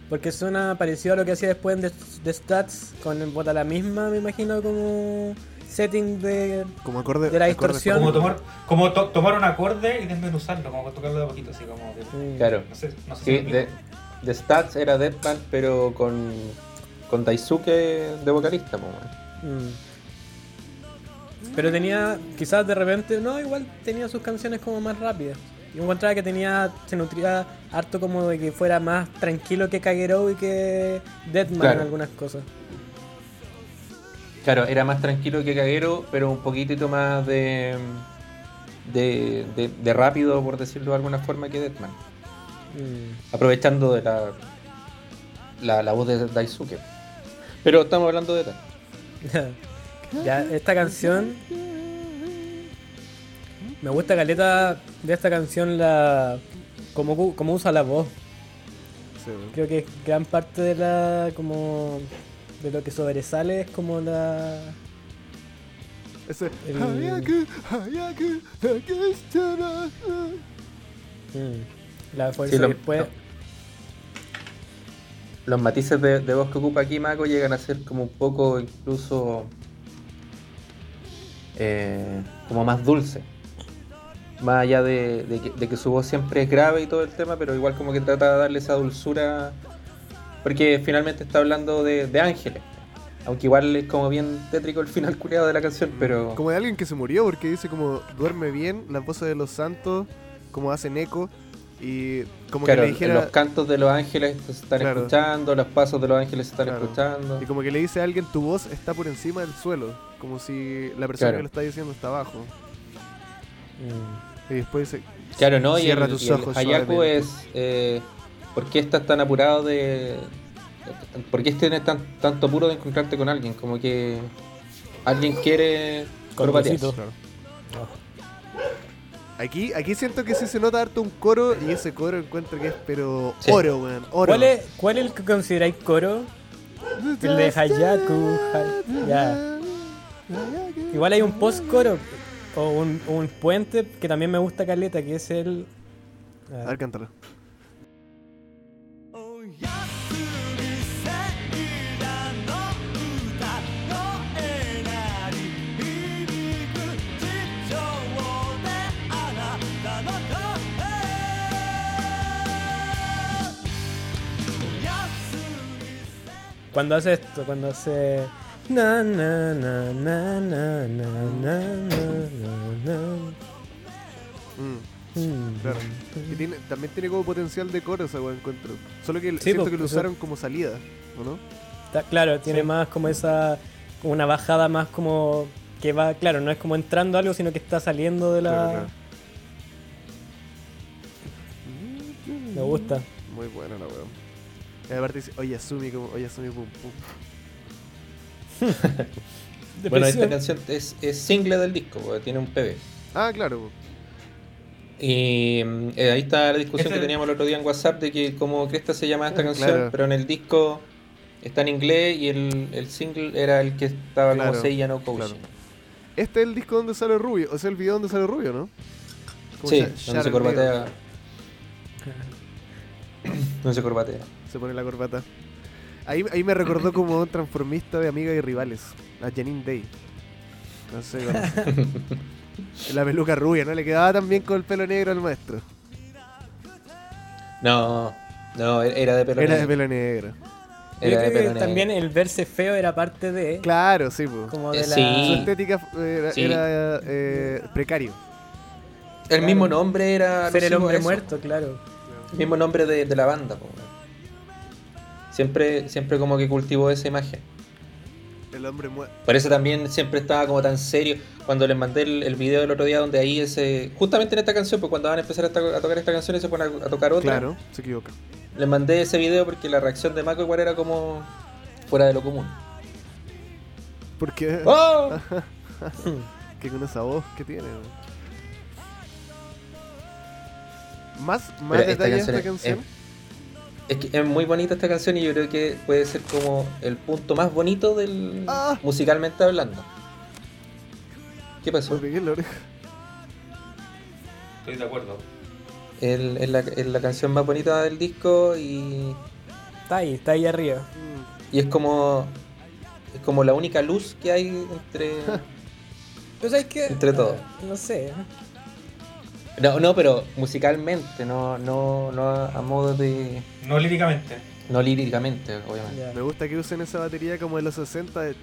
S3: Porque suena parecido a lo que hacía después en The, The Stats, con bota la misma, me imagino, como setting de...
S1: Como acorde.
S3: de la
S1: acorde
S3: distorsión.
S4: Como tomar, como to- tomar un acorde y desmenuzarlo, como tocarlo de poquito, así como que.
S3: Mm.
S2: Claro.
S4: No sé, no sé
S2: Sí,
S4: si
S2: de, de Stats era Deadman, pero con con Daisuke de vocalista.
S3: Mm. Pero tenía, quizás de repente, no, igual tenía sus canciones como más rápidas. Yo encontraba que tenía, se nutría harto como de que fuera más tranquilo que Kagero y que Deadman en algunas cosas.
S2: Claro, era más tranquilo que Kagero, pero un poquitito más de, de, de, de rápido, por decirlo de alguna forma, que Deadman.
S3: Mm.
S2: Aprovechando de la, la, la voz de Daisuke. Pero estamos hablando de tal.
S3: ya, esta canción. Me gusta caleta de esta canción la. Como, como usa la voz.
S1: Sí.
S3: Creo que gran parte de la. como. de lo que sobresale es como la.
S1: Ese.
S3: El-
S1: Hayaku, hayaku,
S3: mm, la fuerza
S2: Sí, lo-
S3: después.
S2: Los matices de, de voz que ocupa aquí Mako llegan a ser como un poco incluso eh, como más dulce. Más allá de, que, su voz siempre es grave y todo el tema, pero igual como que trata de darle esa dulzura. Porque finalmente está hablando de, de ángeles. Aunque igual es como bien tétrico el final culiado de la canción, pero.
S1: Como de alguien que se murió, porque dice como duerme bien, las voces de los santos, como hacen eco, y como
S2: Claro,
S1: que le dijera.
S2: los cantos de los ángeles se están
S1: Claro.
S2: escuchando, los pasos de los ángeles se están
S1: Claro.
S2: escuchando.
S1: Y como que le dice a alguien, tu voz está por encima del suelo. Como si la persona
S2: Claro.
S1: que lo está diciendo está abajo.
S3: mm,
S1: Y después dice,
S2: Claro, ¿no? Y
S1: Cierra
S2: el,
S1: tus
S2: y el
S1: ojos
S2: Hayaku es. Eh, ¿Por qué estás tan apurado de. ¿Por qué tienes tan, tanto apuro de encontrarte con alguien? Como que. Alguien quiere.
S3: Besitos.
S1: Aquí, aquí siento que sí se nota harto un coro y ese coro encuentro que es pero
S2: Sí.
S1: oro, weón. Oro.
S3: ¿Cuál es, ¿Cuál es el que consideráis coro? El de Hayaku. Ha- ya. Igual hay un post-coro o un, un puente que también me gusta caleta, que es el.
S1: A ver, cántalo.
S3: Cuando hace esto, cuando hace. Na, na, na, na, na, na, na,
S1: mm.
S3: Mm.
S1: Claro. Tiene, también tiene como potencial de coro esa weá, encuentro. Solo que
S3: Sí,
S1: siento que lo usaron como salida, ¿o no?
S3: Está- claro, tiene más como esa. como una bajada más como. que va, claro, no es como entrando algo, sino que está saliendo de la. Me gusta.
S1: Muy buena la weá. Y aparte dice, oye como, oye Asumi pum pum.
S2: Bueno, esta canción es, es single del disco, porque tiene un PB.
S1: Ah, claro.
S2: Y mm, eh, ahí está la discusión
S4: Este-
S2: que teníamos el otro día en WhatsApp de que como Cresta se llama esta
S1: Ah,
S2: canción,
S1: claro.
S2: pero en el disco está en inglés y el, el single era el que estaba
S1: Claro,
S2: como Seiya no Koushi.
S1: claro. Este es el disco donde sale Rubio, o sea, el video donde sale Rubio, ¿no? Como
S2: Sí, donde se corbatea. Donde se corbatea.
S1: Se pone la corbata. Ahí, ahí me recordó como un transformista de amigas y rivales, a Janine Day. No sé, la peluca rubia, ¿no? Le quedaba tan bien con el pelo negro al maestro.
S2: No, no, era de pelo
S1: Era de
S2: negro.
S1: pelo negro.
S3: Yo
S2: Era de
S3: creo que
S2: pelo negro.
S3: también el verse feo era parte de.
S1: Claro, sí, pues.
S3: Como de
S2: Eh,
S3: la.
S2: sí.
S1: Su estética eh, era,
S2: Sí.
S1: era, eh, precario.
S2: El mismo nombre era
S3: Ser el hombre
S2: eso.
S3: muerto, claro.
S2: El mismo nombre de, de la banda. po, weón. Siempre, siempre como que cultivó esa imagen.
S1: El hombre muerto.
S2: Por eso también siempre estaba como tan serio. Cuando les mandé el, el video el otro día donde ahí ese... Justamente en esta canción, pues cuando van a empezar a, to- a tocar esta canción y se ponen a, a tocar otra.
S1: Claro, se equivoca.
S2: Les mandé ese video porque la reacción de Mako igual era como fuera de lo común.
S1: Porque
S2: ¡Oh!
S1: que con esa voz que tiene. Más, más
S2: Pero esta
S1: detalles de esta
S2: canción
S1: canción.
S2: es- Es que es muy bonita esta canción y yo creo que puede ser como el punto más bonito del
S1: Ah.
S2: musicalmente hablando. ¿Qué pasó?
S1: Me pegué en la oreja.
S4: Estoy de acuerdo.
S2: El- Es la, es la canción más bonita del disco y,
S3: Está ahí, está ahí arriba.
S2: Y es como es como la única luz que hay entre
S3: Pero sabes que.
S2: Entre todos.
S3: No sé.
S2: No no pero musicalmente no no no a, modo de
S4: No líricamente.
S2: No líricamente, obviamente.
S1: Me gusta que usen esa batería como de los 60 de.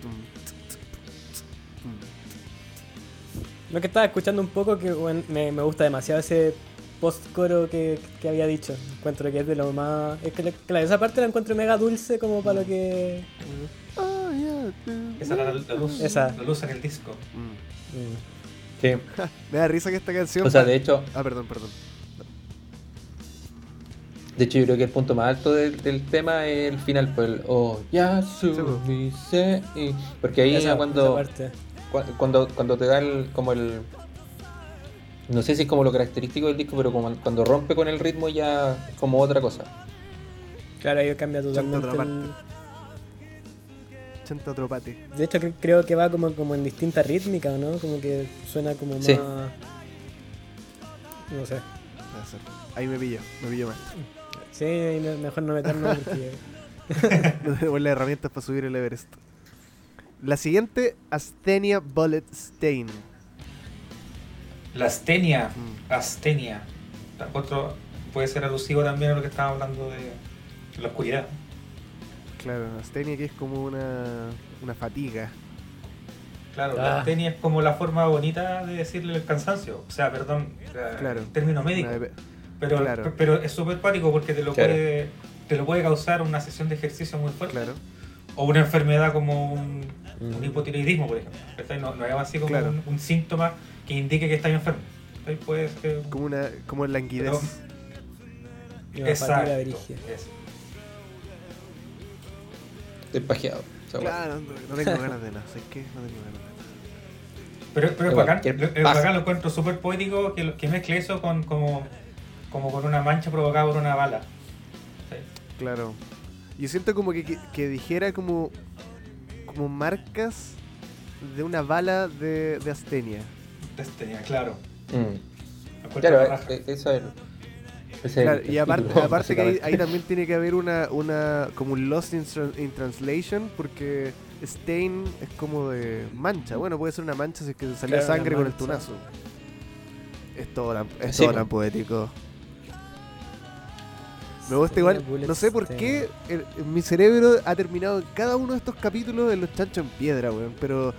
S3: Lo que estaba escuchando un poco que bueno, me, me gusta demasiado ese post-coro que, que había dicho. Encuentro que es de lo más... Es que, la- claro, esa parte la encuentro mega dulce como para lo que...
S1: Ah, ya, tum.
S4: Esa era la, la luz.
S3: Esa.
S4: La luz en el disco.
S1: Mm.
S3: Mm.
S2: Sí.
S1: Me da risa que esta canción.
S2: O sea, de hecho,
S1: Ah, perdón, perdón.
S2: de hecho yo creo que el punto más alto del, del tema es el final, pues el oh, ya
S1: Sí,
S2: se y porque ahí
S3: Esa-
S2: ya cuando,
S3: esa parte.
S2: cua- cuando cuando te da el como el no sé si es como lo característico del disco, pero como cuando rompe con el ritmo ya es como otra cosa.
S3: Claro, ahí cambia totalmente
S1: otro.
S3: De hecho, cre- creo que va como, como en distinta rítmica, ¿no? Como que suena como más...
S2: Sí.
S3: No sé.
S1: Ahí me pillo, me pillo más.
S3: Sí, mejor no meternos porque...
S1: No las herramientas para subir el Everest. La siguiente, Asthenia Bullet Stain.
S4: La astenia.
S1: Mm.
S4: Astenia. Encuentro- puede ser alusivo también a lo que estaba hablando de la oscuridad.
S1: Claro, Asthenia que es como una, una fatiga.
S4: Claro,
S3: Ah.
S4: la astenia es como la forma bonita de decirle el cansancio. O sea, perdón,
S1: Claro.
S4: en términos médicos.
S1: Una de-
S4: Pero,
S1: claro.
S4: pero es súper pático porque te lo,
S2: Claro.
S4: puede, te lo puede causar una sesión de ejercicio muy fuerte.
S1: Claro.
S4: O una enfermedad como un, un
S2: Mm.
S4: hipotiroidismo, por ejemplo. No, no es así como
S1: Claro.
S4: un, un síntoma que indique que estás enfermo. Puede ser...
S1: Como una como languidez.
S4: Pero- Exacto.
S2: Estoy pajeado. esa weá.
S1: Claro, no, no tengo ganas de nada. ¿Sabes qué? No tengo ganas de nada.
S4: Pero, pero es
S2: De
S4: bacán, es bacán, lo encuentro súper poético que, que mezcle eso con como, como con una mancha provocada por una bala. ¿sí?
S1: Claro. Yo siento como que, que, que dijera como como marcas de una bala de, de Asthenia.
S4: Tenía, claro.
S2: Mm. Claro,
S4: la raja.
S2: eh, eso es.
S1: Claro, y aparte, aparte que ahí, también tiene que haber una, una como un lost in, in translation porque stain es como de mancha. Bueno, puede ser una mancha si es que salió
S3: Claro,
S1: sangre con el tunazo. Es todo tan, es
S2: Sí,
S1: todo tan poético. Me gusta igual, no sé por qué el- mi cerebro ha terminado en cada uno de estos capítulos en los chanchos en piedra, weón. Pero,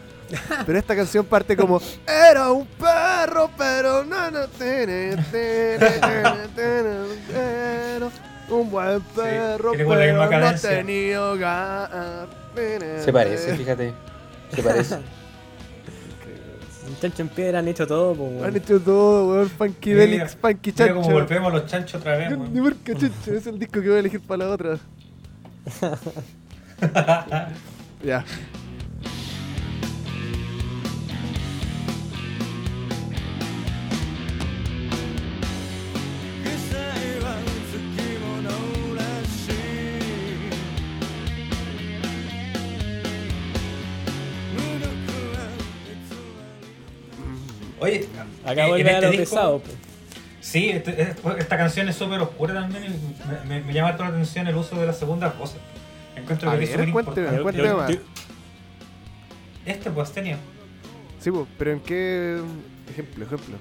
S1: pero esta canción parte como Era un perro, pero no, no, tene, tene, tene, tene, pero un buen perro,
S4: tiene como misma
S1: pero no tenía hogar. tene,
S2: Se parece, fíjate. Se parece.
S3: Un chancho en piedra han hecho todo, weón.
S1: Han hecho todo, weón. Funky
S4: Mira,
S1: Delix, Funky
S4: Mira cómo
S1: Chancho.
S4: volvemos a los chanchos otra vez. weón.
S1: Ni marca chancho, es el disco que voy a elegir para la otra. ya.「
S4: Oye,
S3: Acá vuelve
S4: en
S3: a
S4: este
S3: lo
S4: disco-
S3: pesado, pues.
S4: Sí, este- es- esta canción es súper oscura también y me, me- me llama toda la atención el uso de las segundas voces. Encuentro
S1: A
S4: que es súper importante. Este pues tenía.
S1: Sí, po, pero ¿en qué ejemplo, ejemplo?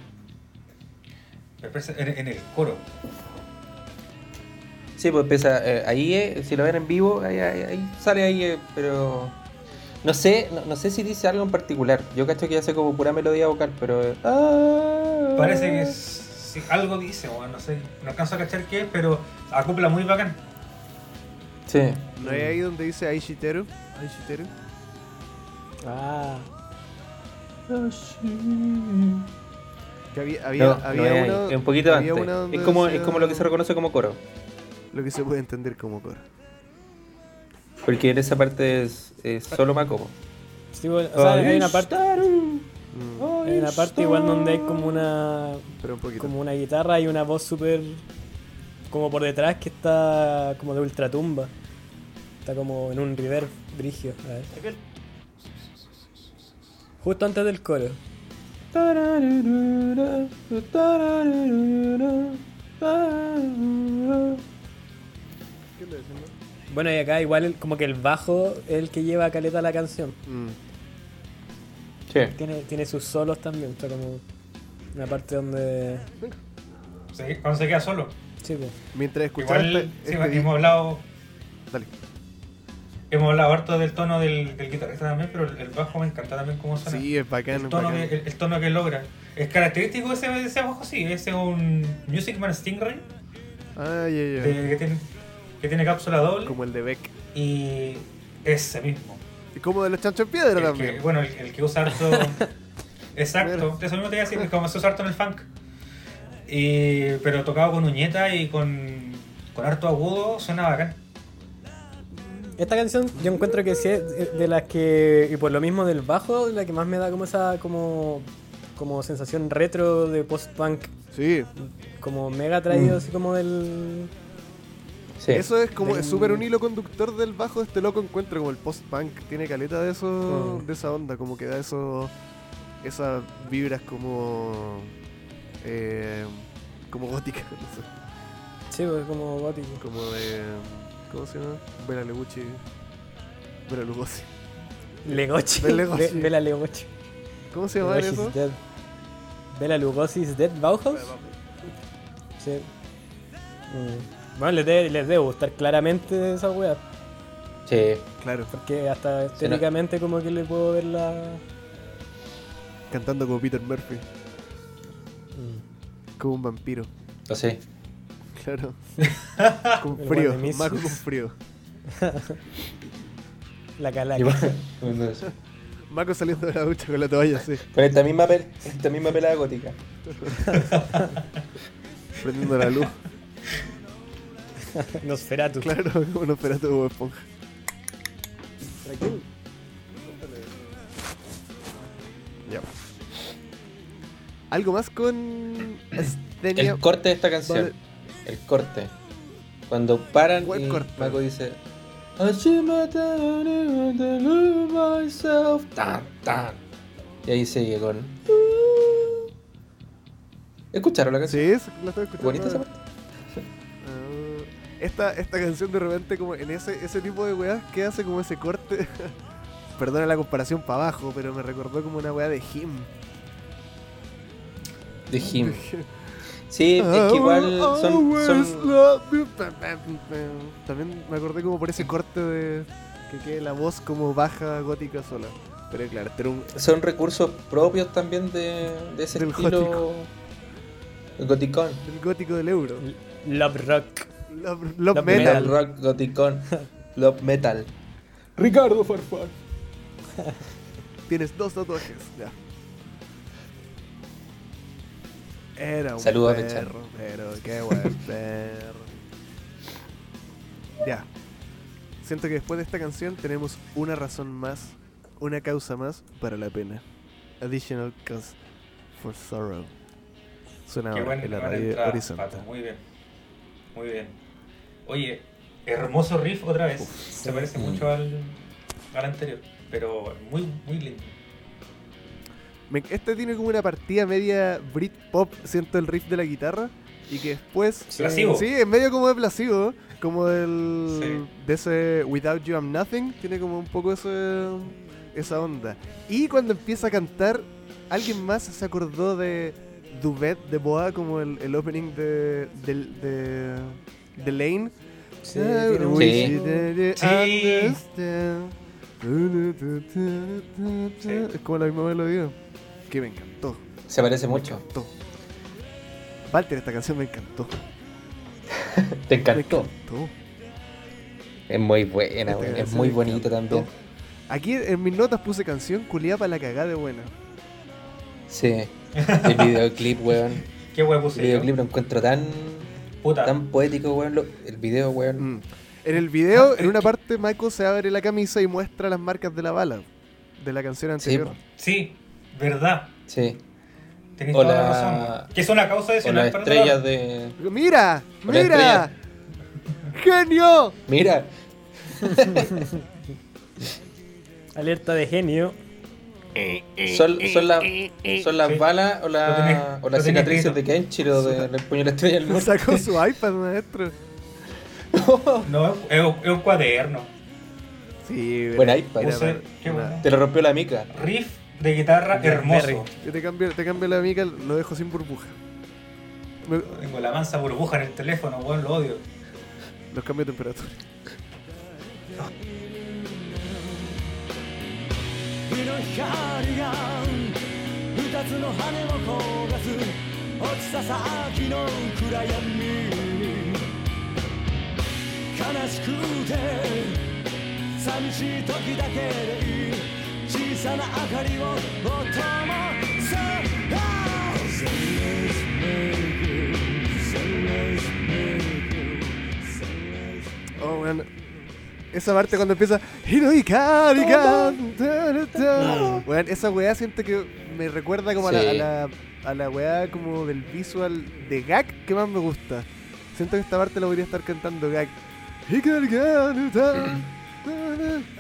S4: en el coro.
S2: Sí, pues empieza eh, ahí, eh, si lo ven en vivo, ahí, ahí- ahí sale ahí, eh, pero no sé, no, no sé si dice algo en particular. Yo cacho que hace como pura melodía vocal, pero ah.
S4: Parece que es- sí, algo dice, o no sé, no alcanzo a cachar qué es, pero acopla muy bacán.
S2: Sí.
S1: ¿No es ahí donde dice Aishiteru? Aishiteru.
S3: Ah,
S1: Que había, había,
S2: No,
S1: había
S2: no un poquito
S1: había
S2: antes. Es como,
S1: decía
S2: es como lo que se reconoce como coro.
S1: Lo que se puede entender como coro.
S2: Porque en esa parte es, es solo Macomo.
S3: sí, bueno, o sea, hay una parte, hay una parte igual donde hay como una
S1: pero un poquito.
S3: como una guitarra y una voz súper como por detrás que está como de ultratumba. Está como en un reverb brigio. A ver. Justo antes del coro.
S1: ¿Qué le dicen,
S3: Bueno, y acá igual el- como que el bajo es el que lleva a caleta la canción.
S1: Mm,
S2: Sí.
S3: Tiene, tiene sus solos también. Está como una parte donde...
S4: Se- Cuando se queda solo.
S3: Sí, pues.
S1: Mientras escuchaba
S4: Igual
S1: este,
S4: sí,
S1: este
S4: hemos hablado
S1: Dale.
S4: Hemos hablado harto del tono del, del guitarrista también, pero el, el bajo me encanta también cómo suena.
S1: Sí, es bacán,
S4: el, tono
S1: bacán.
S4: que, el, el tono que logra. Es característico ese, ese bajo, sí. Ese es un Music Man Stingray
S1: Ah,
S4: de- que, tiene, que tiene cápsula doble.
S1: Como el de Beck.
S4: Y ese mismo.
S1: Y como de los chanchos en piedra
S4: El
S1: también.
S4: que, bueno, el, el que usa harto. Exacto, eso mismo te iba a decir, como se usa harto en el funk. Y, pero tocado con uñeta y con, con harto agudo, suena bacán.
S3: Esta canción yo encuentro que sí es de las que, y por lo mismo del bajo, la que más me da como esa como, como sensación retro de post-punk,
S1: Sí.
S3: como mega traído así como del...
S2: Sí.
S1: Eso es como súper un hilo conductor del bajo de este loco encuentro, como el post-punk. Tiene caleta de eso,
S3: Mm.
S1: de esa onda, como que da eso, esas vibras como, eh, como góticas, no sé.
S3: Sí, pues, como gótico.
S1: Como de, ¿cómo se llama? Bela Lugosi. Bela Lugosi.
S3: Legochi.
S1: Bela Lugosi. ¿Cómo se llama eso?
S3: dead. Bela Lugosi is dead, Bauhaus. Sí. Mm. Bueno, les debe, les debe gustar claramente esa wea.
S2: Sí.
S1: Claro,
S3: Porque hasta estéticamente como que le puedo ver la...
S1: cantando como Peter Murphy,
S3: Mm.
S1: como un vampiro.
S2: Sé.
S1: Claro. con frío. Maco con frío.
S3: La calaca.
S1: Maco saliendo de la ducha con la toalla así,
S2: Con esta misma, pel esta misma pelada gótica.
S1: prendiendo la luz.
S3: Nosferatu.
S1: Claro, como un operato como esponja. Ya. ¿Algo más con?
S2: El corte de esta canción.
S1: Vale.
S2: El corte. Cuando paran y
S1: corte.
S2: Mako dice myself. Tan, tan. Y ahí sigue con ¿Escucharon la canción?
S1: Sí, la estoy escuchando.
S2: Bonita esa parte.
S1: Esta, esta canción de repente como en ese, ese tipo de weas que hace como ese corte. Perdona la comparación para abajo, pero me recordó como una wea de Him.
S2: De Him. Sí, es que igual son, son
S1: También me acordé como por ese corte de que quede la voz como baja gótica sola. Pero claro, este era un
S2: son recursos propios también de, de ese
S1: Del
S2: estilo goticón.
S1: el gótico del euro.
S3: Love Rock.
S1: Love, Love
S3: Love
S1: metal.
S2: Metal rock goticón. Love metal. Ricardo Farfán.
S1: Tienes dos tatuajes. Ya. Era un
S2: Saludos a
S1: perro, pero qué buen perro. Ya. Siento que después de esta canción tenemos una razón más, una causa más para la pena. Additional cause for sorrow. Suena
S4: Qué
S1: ahora
S4: buena
S1: en la radio Horizonte.
S4: Pato, Muy bien. Muy bien. Oye, hermoso riff otra vez. Se parece mucho al, al anterior. Pero muy, muy lindo.
S1: Me- este tiene como una partida media Britpop, siento el riff de la guitarra. Y que después.
S4: Plasivo.
S1: Sí, es medio como de plasivo. Como del.
S4: Sí.
S1: De ese Without You I'm Nothing. Tiene como un poco ese, esa onda. Y cuando empieza a cantar, alguien más se acordó de Duvet de Boa, como el, el opening de. de, de Lane.
S3: Sí,
S1: wish
S2: Sí.
S1: Es como la misma melodía. Que me encantó.
S2: Se parece
S1: Me
S2: mucho.
S1: encantó. Walter, esta canción me encantó.
S2: Te
S1: Me
S2: encantó. Es muy buena,
S1: Esta
S2: weón. Es muy
S1: me
S2: bonita también.
S1: Aquí en mis notas puse canción culiada para la cagada de buena.
S2: Sí. El videoclip, weón.
S4: Qué huevo
S2: El
S4: puse yo.
S2: videoclip lo encuentro tan,
S4: Puta.
S2: tan poético, weón. Lo- El video, weón.
S1: Mm. En el video, en una parte, Michael se abre la camisa y muestra las marcas de la bala. De la canción anterior.
S4: Sí, verdad.
S2: Sí.
S4: Tenéis
S2: O
S4: toda la
S2: la-
S4: razón. Que es una causa de
S2: O las estrellas de.
S1: ¡Mira!
S2: O la
S1: ¡Mira! ¡Genio!
S2: Mira,
S3: Alerta de genio.
S2: Son, son, las son las
S4: Sí.
S2: balas o, la-
S4: tenés-
S2: o las cicatrices de Kenshiro de del puño de la estrella del norte.
S1: Sacó su iPad, maestro.
S4: No, es, un- es un cuaderno.
S1: Sí,
S2: Buen
S1: era-
S2: iPad.
S1: era una-
S4: bueno.
S2: Te lo rompió la mica.
S4: Riff de guitarra
S3: Blackberry.
S4: hermoso.
S1: Yo te cambio, te cambio la mica, lo dejo sin burbuja. Me-
S4: Tengo la mansa burbuja en el teléfono, weón, lo odio.
S1: los cambio de temperatura.
S5: 日の光が二つの羽を焦がす落ちた先の暗闇に悲しくて寂しい時だけでいい小さな明かりをお供せ Sunrise maker, sunrise maker, sunrise
S1: Oh, weón. Esa parte cuando empieza. Weón, esa weá siento que me recuerda como a, la, a, la, a la weá como del visual de Gak que más me gusta. Siento que esta parte la podría estar cantando ta.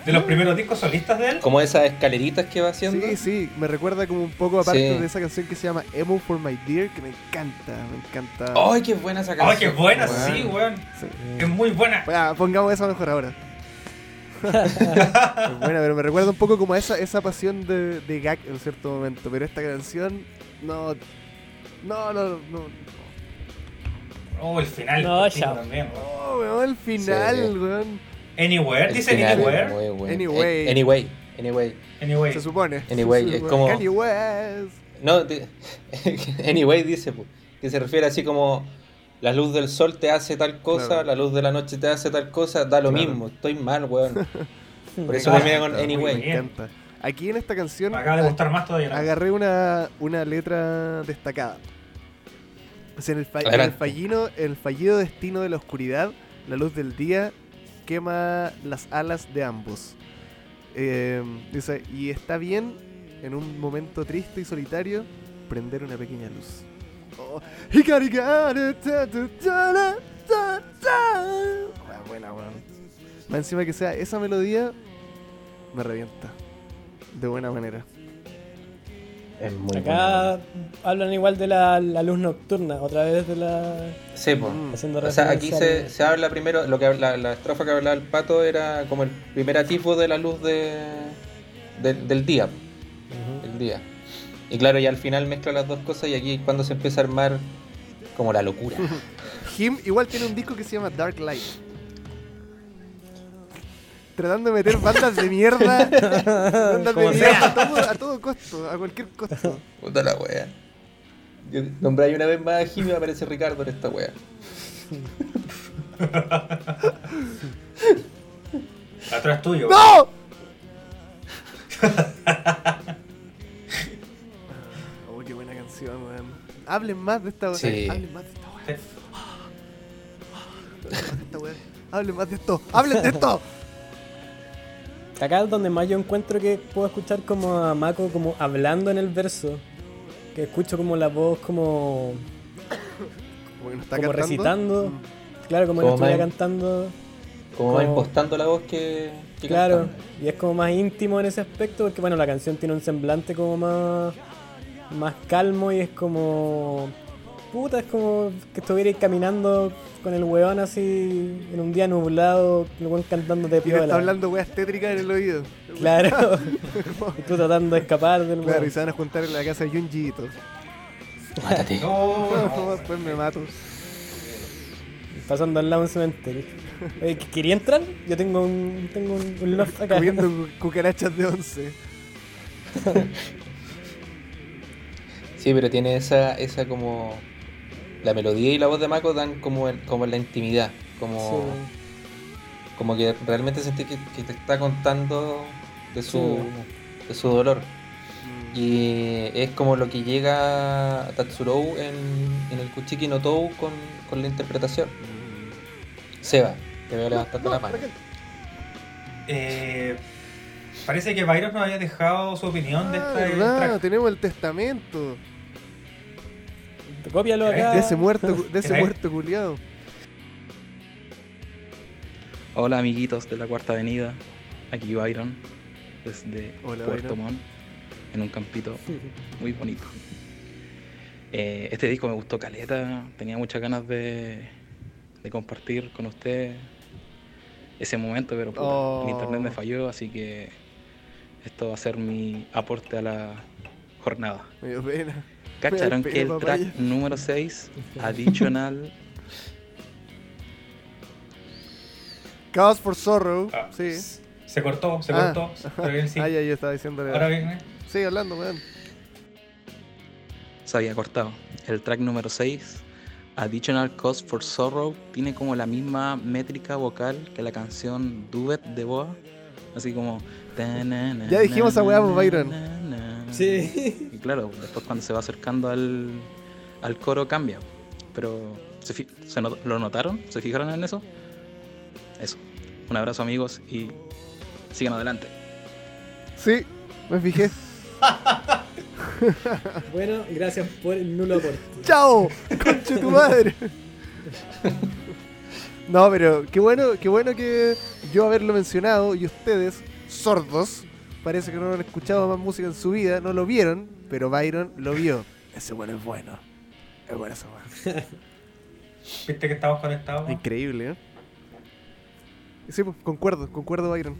S4: De los primeros discos solistas de él.
S2: Como esas escaleritas que va haciendo.
S1: Sí, sí, me recuerda como un poco aparte
S2: Sí.
S1: de esa canción que se llama Emo for My Dear, que me encanta, me encanta.
S2: ¡Ay, qué buena esa canción!
S4: ¡Ay, qué buena! Sí, weón.
S1: Sí.
S4: Es muy buena.
S1: Bueno, pongamos eso mejor ahora. Es buena, pero me recuerda un poco como a esa, esa pasión de, de Gak en cierto momento. Pero esta canción, no. No, no, no.
S4: Oh, el final.
S3: No, chao.
S4: también.
S1: Oh, weón, el final,
S2: Sí.
S1: weón.
S4: Anywhere, dice
S2: es
S4: Anywhere.
S2: bueno.
S1: Anyway.
S2: Eh, Anyway. Anyway.
S4: Anyway.
S1: Se supone.
S2: Anyway,
S1: Se
S2: es
S1: supone.
S2: como-
S1: Kanye West.
S2: No, anyway dice que se refiere así como la luz del sol te hace tal cosa,
S1: Claro.
S2: la luz de la noche te hace tal cosa, da lo
S1: Claro.
S2: mismo, estoy mal, weón. Por eso
S4: Me
S2: termina con anyway.
S1: Me encanta. Aquí en esta canción
S4: Me acaba de gustar más todavía. ¿no?
S1: agarré una, una letra destacada. En el, fa- en el, fallino, el fallido destino de la oscuridad, la luz del día quema las alas de ambos. Eh, dice, y está bien, en un momento triste y solitario, prender una pequeña luz. Oh, ta, ta, la, ta, ta. Buena, buena, weón. Más encima que sea esa melodía, me revienta. De buena manera.
S2: Es muy
S3: Acá hablan igual de la, la luz nocturna, otra vez de la.
S2: Sí.
S1: Mm.
S3: haciendo
S2: O sea, aquí se, se habla primero, lo que habla- la estrofa que hablaba el pato era como el primer atisbo de la luz de, del- del día,
S3: Ujú.
S2: el día. Y claro, ya al final mezcla las dos cosas y aquí es cuando se empieza a armar como la locura.
S1: Him igual tiene un disco que se llama Dark Light. Tratando de meter bandas de mierda. bandas de mierda a todo, a todo costo, a cualquier costo.
S2: Puta la wea. Yo nombré una vez más a Jimmy y aparece Ricardo en esta wea.
S4: Atrás tuyo.
S1: ¡No! Canción, weón. Hablen más de esta weá.
S2: Sí.
S1: Hablen más de esta weá.
S4: Sí.
S1: Hablen más de esta weá. Hablen más de esto. Hablen de esto.
S3: Acá es donde más yo encuentro que puedo escuchar como a Mako como hablando en el verso. Que escucho como la voz como,
S1: Como que no está
S3: como recitando.
S1: Mm.
S3: Claro, como,
S2: Como
S3: él estuviera cantando.
S2: Como va
S3: Como-
S2: impostando la voz que, que
S3: Claro,
S2: cantando.
S3: y es como más íntimo en ese aspecto porque bueno, la canción tiene un semblante como más más calmo y es como puta, es como que estuviera caminando con el weón así en un día nublado, el weón cantando de
S1: Y
S3: piola.
S1: está hablando weas tétricas en el oído.
S3: Claro. y tú tratando de escapar del
S1: Claro, y
S3: weón.
S1: se van a juntar en la casa de Junji y todo.
S2: Mátate.
S4: No.
S1: Después me mato.
S3: Pasando al lado de un cementerio. ¿qu- ¿Quería entrar? Yo tengo un, tengo un, un loft acá.
S1: Comiendo cu- cucarachas de once.
S2: Sí, pero tiene esa, esa como. La melodía y la voz de Mako dan como como la intimidad. Como,
S3: Sí.
S2: como que realmente sentís que, que te está contando de su,
S3: Sí.
S2: de su dolor. Y es como lo que llega a Tatsurou en, en el Kuchiki no Tou con, con la interpretación. Seba, te veo levantando la mano.
S4: Eh, parece que Byron nos había dejado su opinión de
S1: Ah,
S4: este
S1: verdad, tenemos el testamento
S3: Cópialo acá.
S1: de ese muerto, de ese muerto culiado.
S6: Hola amiguitos de la Cuarta Avenida, aquí Byron, desde
S1: Hola,
S6: Puerto
S1: Byron.
S6: Montt, en un campito muy bonito. Eh, este disco me gustó caleta, tenía muchas ganas de, de compartir con usted ese momento, pero puta,
S1: Oh.
S6: el internet me falló, así que esto va a ser mi aporte a la jornada.
S1: Me dio pena.
S6: ¿Cacharon que el
S1: papaya.
S6: track número 6, Additional,
S1: Cause for Sorrow.
S4: Ah,
S1: sí.
S4: Se cortó, se
S1: Ah.
S4: cortó. Pero bien, sí.
S1: Ah, ya yo estaba diciéndole.
S4: Ahora viene.
S1: Sigue hablando, weón.
S6: Se había cortado. El track número 6, Additional Cause for Sorrow, tiene como la misma métrica vocal que la canción Duet de Boa. Así como.
S1: Ya dijimos esa weá, pues, Byron.
S3: Sí.
S6: Claro, después cuando se va acercando al, al coro cambia. Pero, ¿se, fi- se not- ¿lo notaron? ¿Se fijaron en eso? Eso. Un abrazo amigos y sigan adelante.
S1: Sí, me fijé.
S3: Bueno, gracias por el nulo aporte.
S1: ¡Chao! ¡Conche tu madre! No, pero qué bueno, qué bueno que yo haberlo mencionado y ustedes, sordos, parece que no han escuchado más música en su vida, no lo vieron, pero Byron lo vio. Ese bueno es bueno. Es bueno ese bueno.
S4: ¿Viste que estamos conectados?
S1: Increíble, ¿eh? Sí, pues, concuerdo, concuerdo, Byron.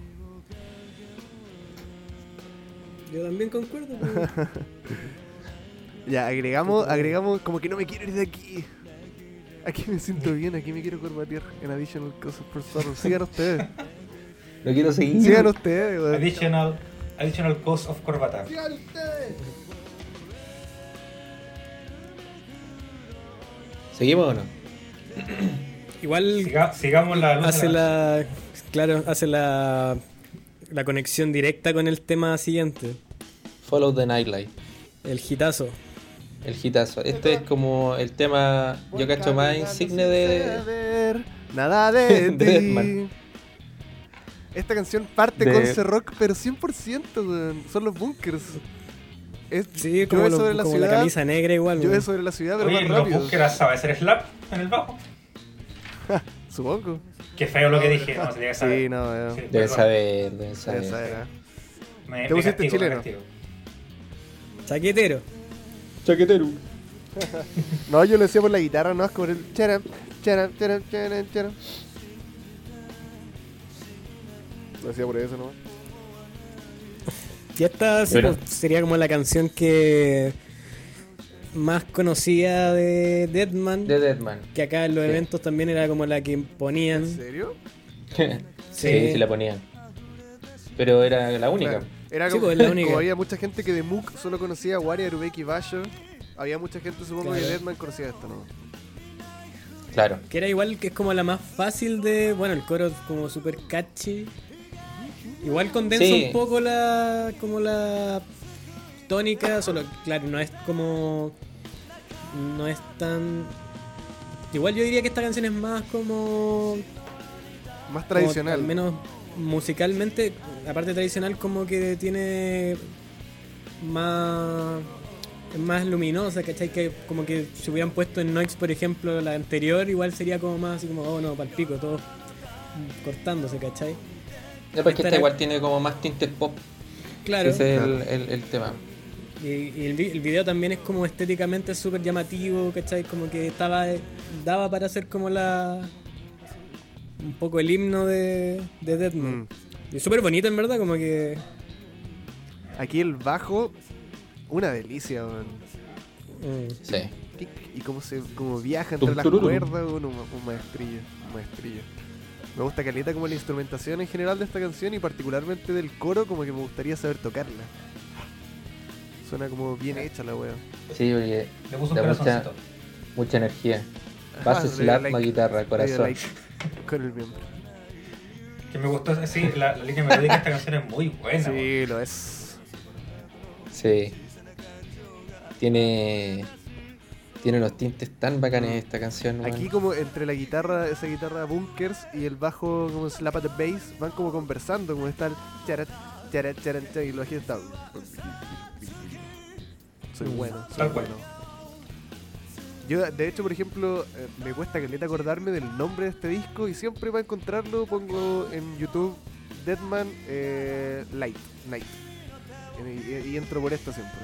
S3: Yo también concuerdo. pues.
S1: Ya, agregamos, agregamos, como que no me quiero ir de aquí. Aquí me siento bien, aquí me quiero corbatear en Additional Causes for Sorrow. Sigan ustedes,
S2: Lo quiero seguir.
S1: sigan ustedes, weón.
S4: Additional, additional cost of corbata.
S1: Sigan ustedes.
S2: ¿Seguimos o no?
S3: Igual
S4: Siga- sigamos la
S3: hace la. Claro, hace la. La conexión directa con el tema siguiente.
S2: Follow the Nightlight.
S3: El hitazo.
S2: El hitazo. Este es como el tema, yo cacho más insigne de...
S1: Suceder, Nada de
S2: de.
S1: Esta canción parte
S2: De-
S1: con C-Rock, pero 100%, weón. Son los bunkers. Es,
S3: Sí, como, lo-
S1: sobre la
S3: como la
S1: ciudad.
S3: camisa negra igual.
S1: Llueve
S3: weón.
S1: sobre la ciudad, pero
S4: Oye,
S1: más
S4: los
S1: rápido.
S4: búsquedas sabe hacer slap en el bajo.
S1: Supongo.
S4: Qué feo lo que dije, no, se que saber.
S1: Sí, no.
S4: Sí,
S2: Deben
S4: perdón.
S2: saber, deben saber.
S1: Esa era.
S4: Me,
S1: ¿Te pusiste
S4: castigo,
S1: chileno?
S3: Chaquetero.
S2: Chaquetero.
S1: No, yo lo decía por la guitarra, no es como el charam, charam, charam, charam, charam. Lo decía por eso, ¿no?
S3: Y esta sí, pues, sería como la canción que más conocida de Deadman.
S2: De Deadman.
S3: Que acá en los
S2: Sí.
S3: eventos también era como la que
S1: ¿En
S3: ponían.
S1: serio?
S2: sí, sí la ponían. Pero era la única.
S1: Claro. Era
S3: Sí,
S1: como,
S3: pues, la única.
S1: como había mucha gente que de Mook solo conocía Waria, Rubek y Basho. Había mucha gente, supongo, que. Deadman conocía esto, ¿no?
S2: Claro.
S3: Que era igual que es como la más fácil de. Bueno, el coro es como super catchy. Igual condensa
S2: Sí.
S3: un poco la. como la tónica, solo claro, no es como. No es tan. Igual yo diría que esta canción es más como.
S1: Más
S3: como
S1: tradicional.
S3: al menos musicalmente, aparte tradicional, como que tiene más. es más luminosa, ¿cachai? Que como que si hubieran puesto en Noix, por ejemplo, la anterior, igual sería como más así como, oh no, palpico, todo cortándose, ¿cachai?
S2: No, porque
S3: Esta
S2: esta igual tiene como más tintes pop.
S3: Claro.
S2: Ese es el,
S1: Claro.
S2: el- el tema.
S3: Y, y el, vi- el video también es como estéticamente súper llamativo, ¿cachai? Como que estaba daba para hacer como la. un poco el himno de, de Deadman.
S1: Mm.
S3: Y súper bonito, en verdad, como que.
S1: Aquí el bajo, una delicia, weón.
S3: mm,
S2: Sí.
S1: Y- Y cómo se cómo viaja entre las cuerdas, weón, un, un maestrillo, un maestrillo. Me gusta caleta como la instrumentación en general de esta canción y particularmente del coro, como que me gustaría saber tocarla. Suena como bien hecha la wea.
S2: Sí, porque
S4: Le puso un
S2: mucha-
S4: corazoncito.
S2: mucha energía.
S1: Dio
S2: slap,
S1: like,
S2: guitarra, corazón.
S1: like con el miembro.
S4: Que me gustó, sí, la, la línea melódica de esta canción es muy buena.
S1: Sí, lo es.
S2: Sí. Tiene. Tiene unos tintes tan bacanes esta canción.
S1: Aquí como entre la guitarra, esa guitarra bunkers y el bajo como slap at the bass, van como conversando, como está el charat, charat, charat, charat, y lo bajito está. Soy bueno, soy
S4: Tal cual.
S1: bueno. Yo, de hecho, por ejemplo, eh, me cuesta que acordarme del nombre de este disco y siempre para encontrarlo pongo en YouTube Deadman eh, Light, Night. Y, y- y entro por esto siempre.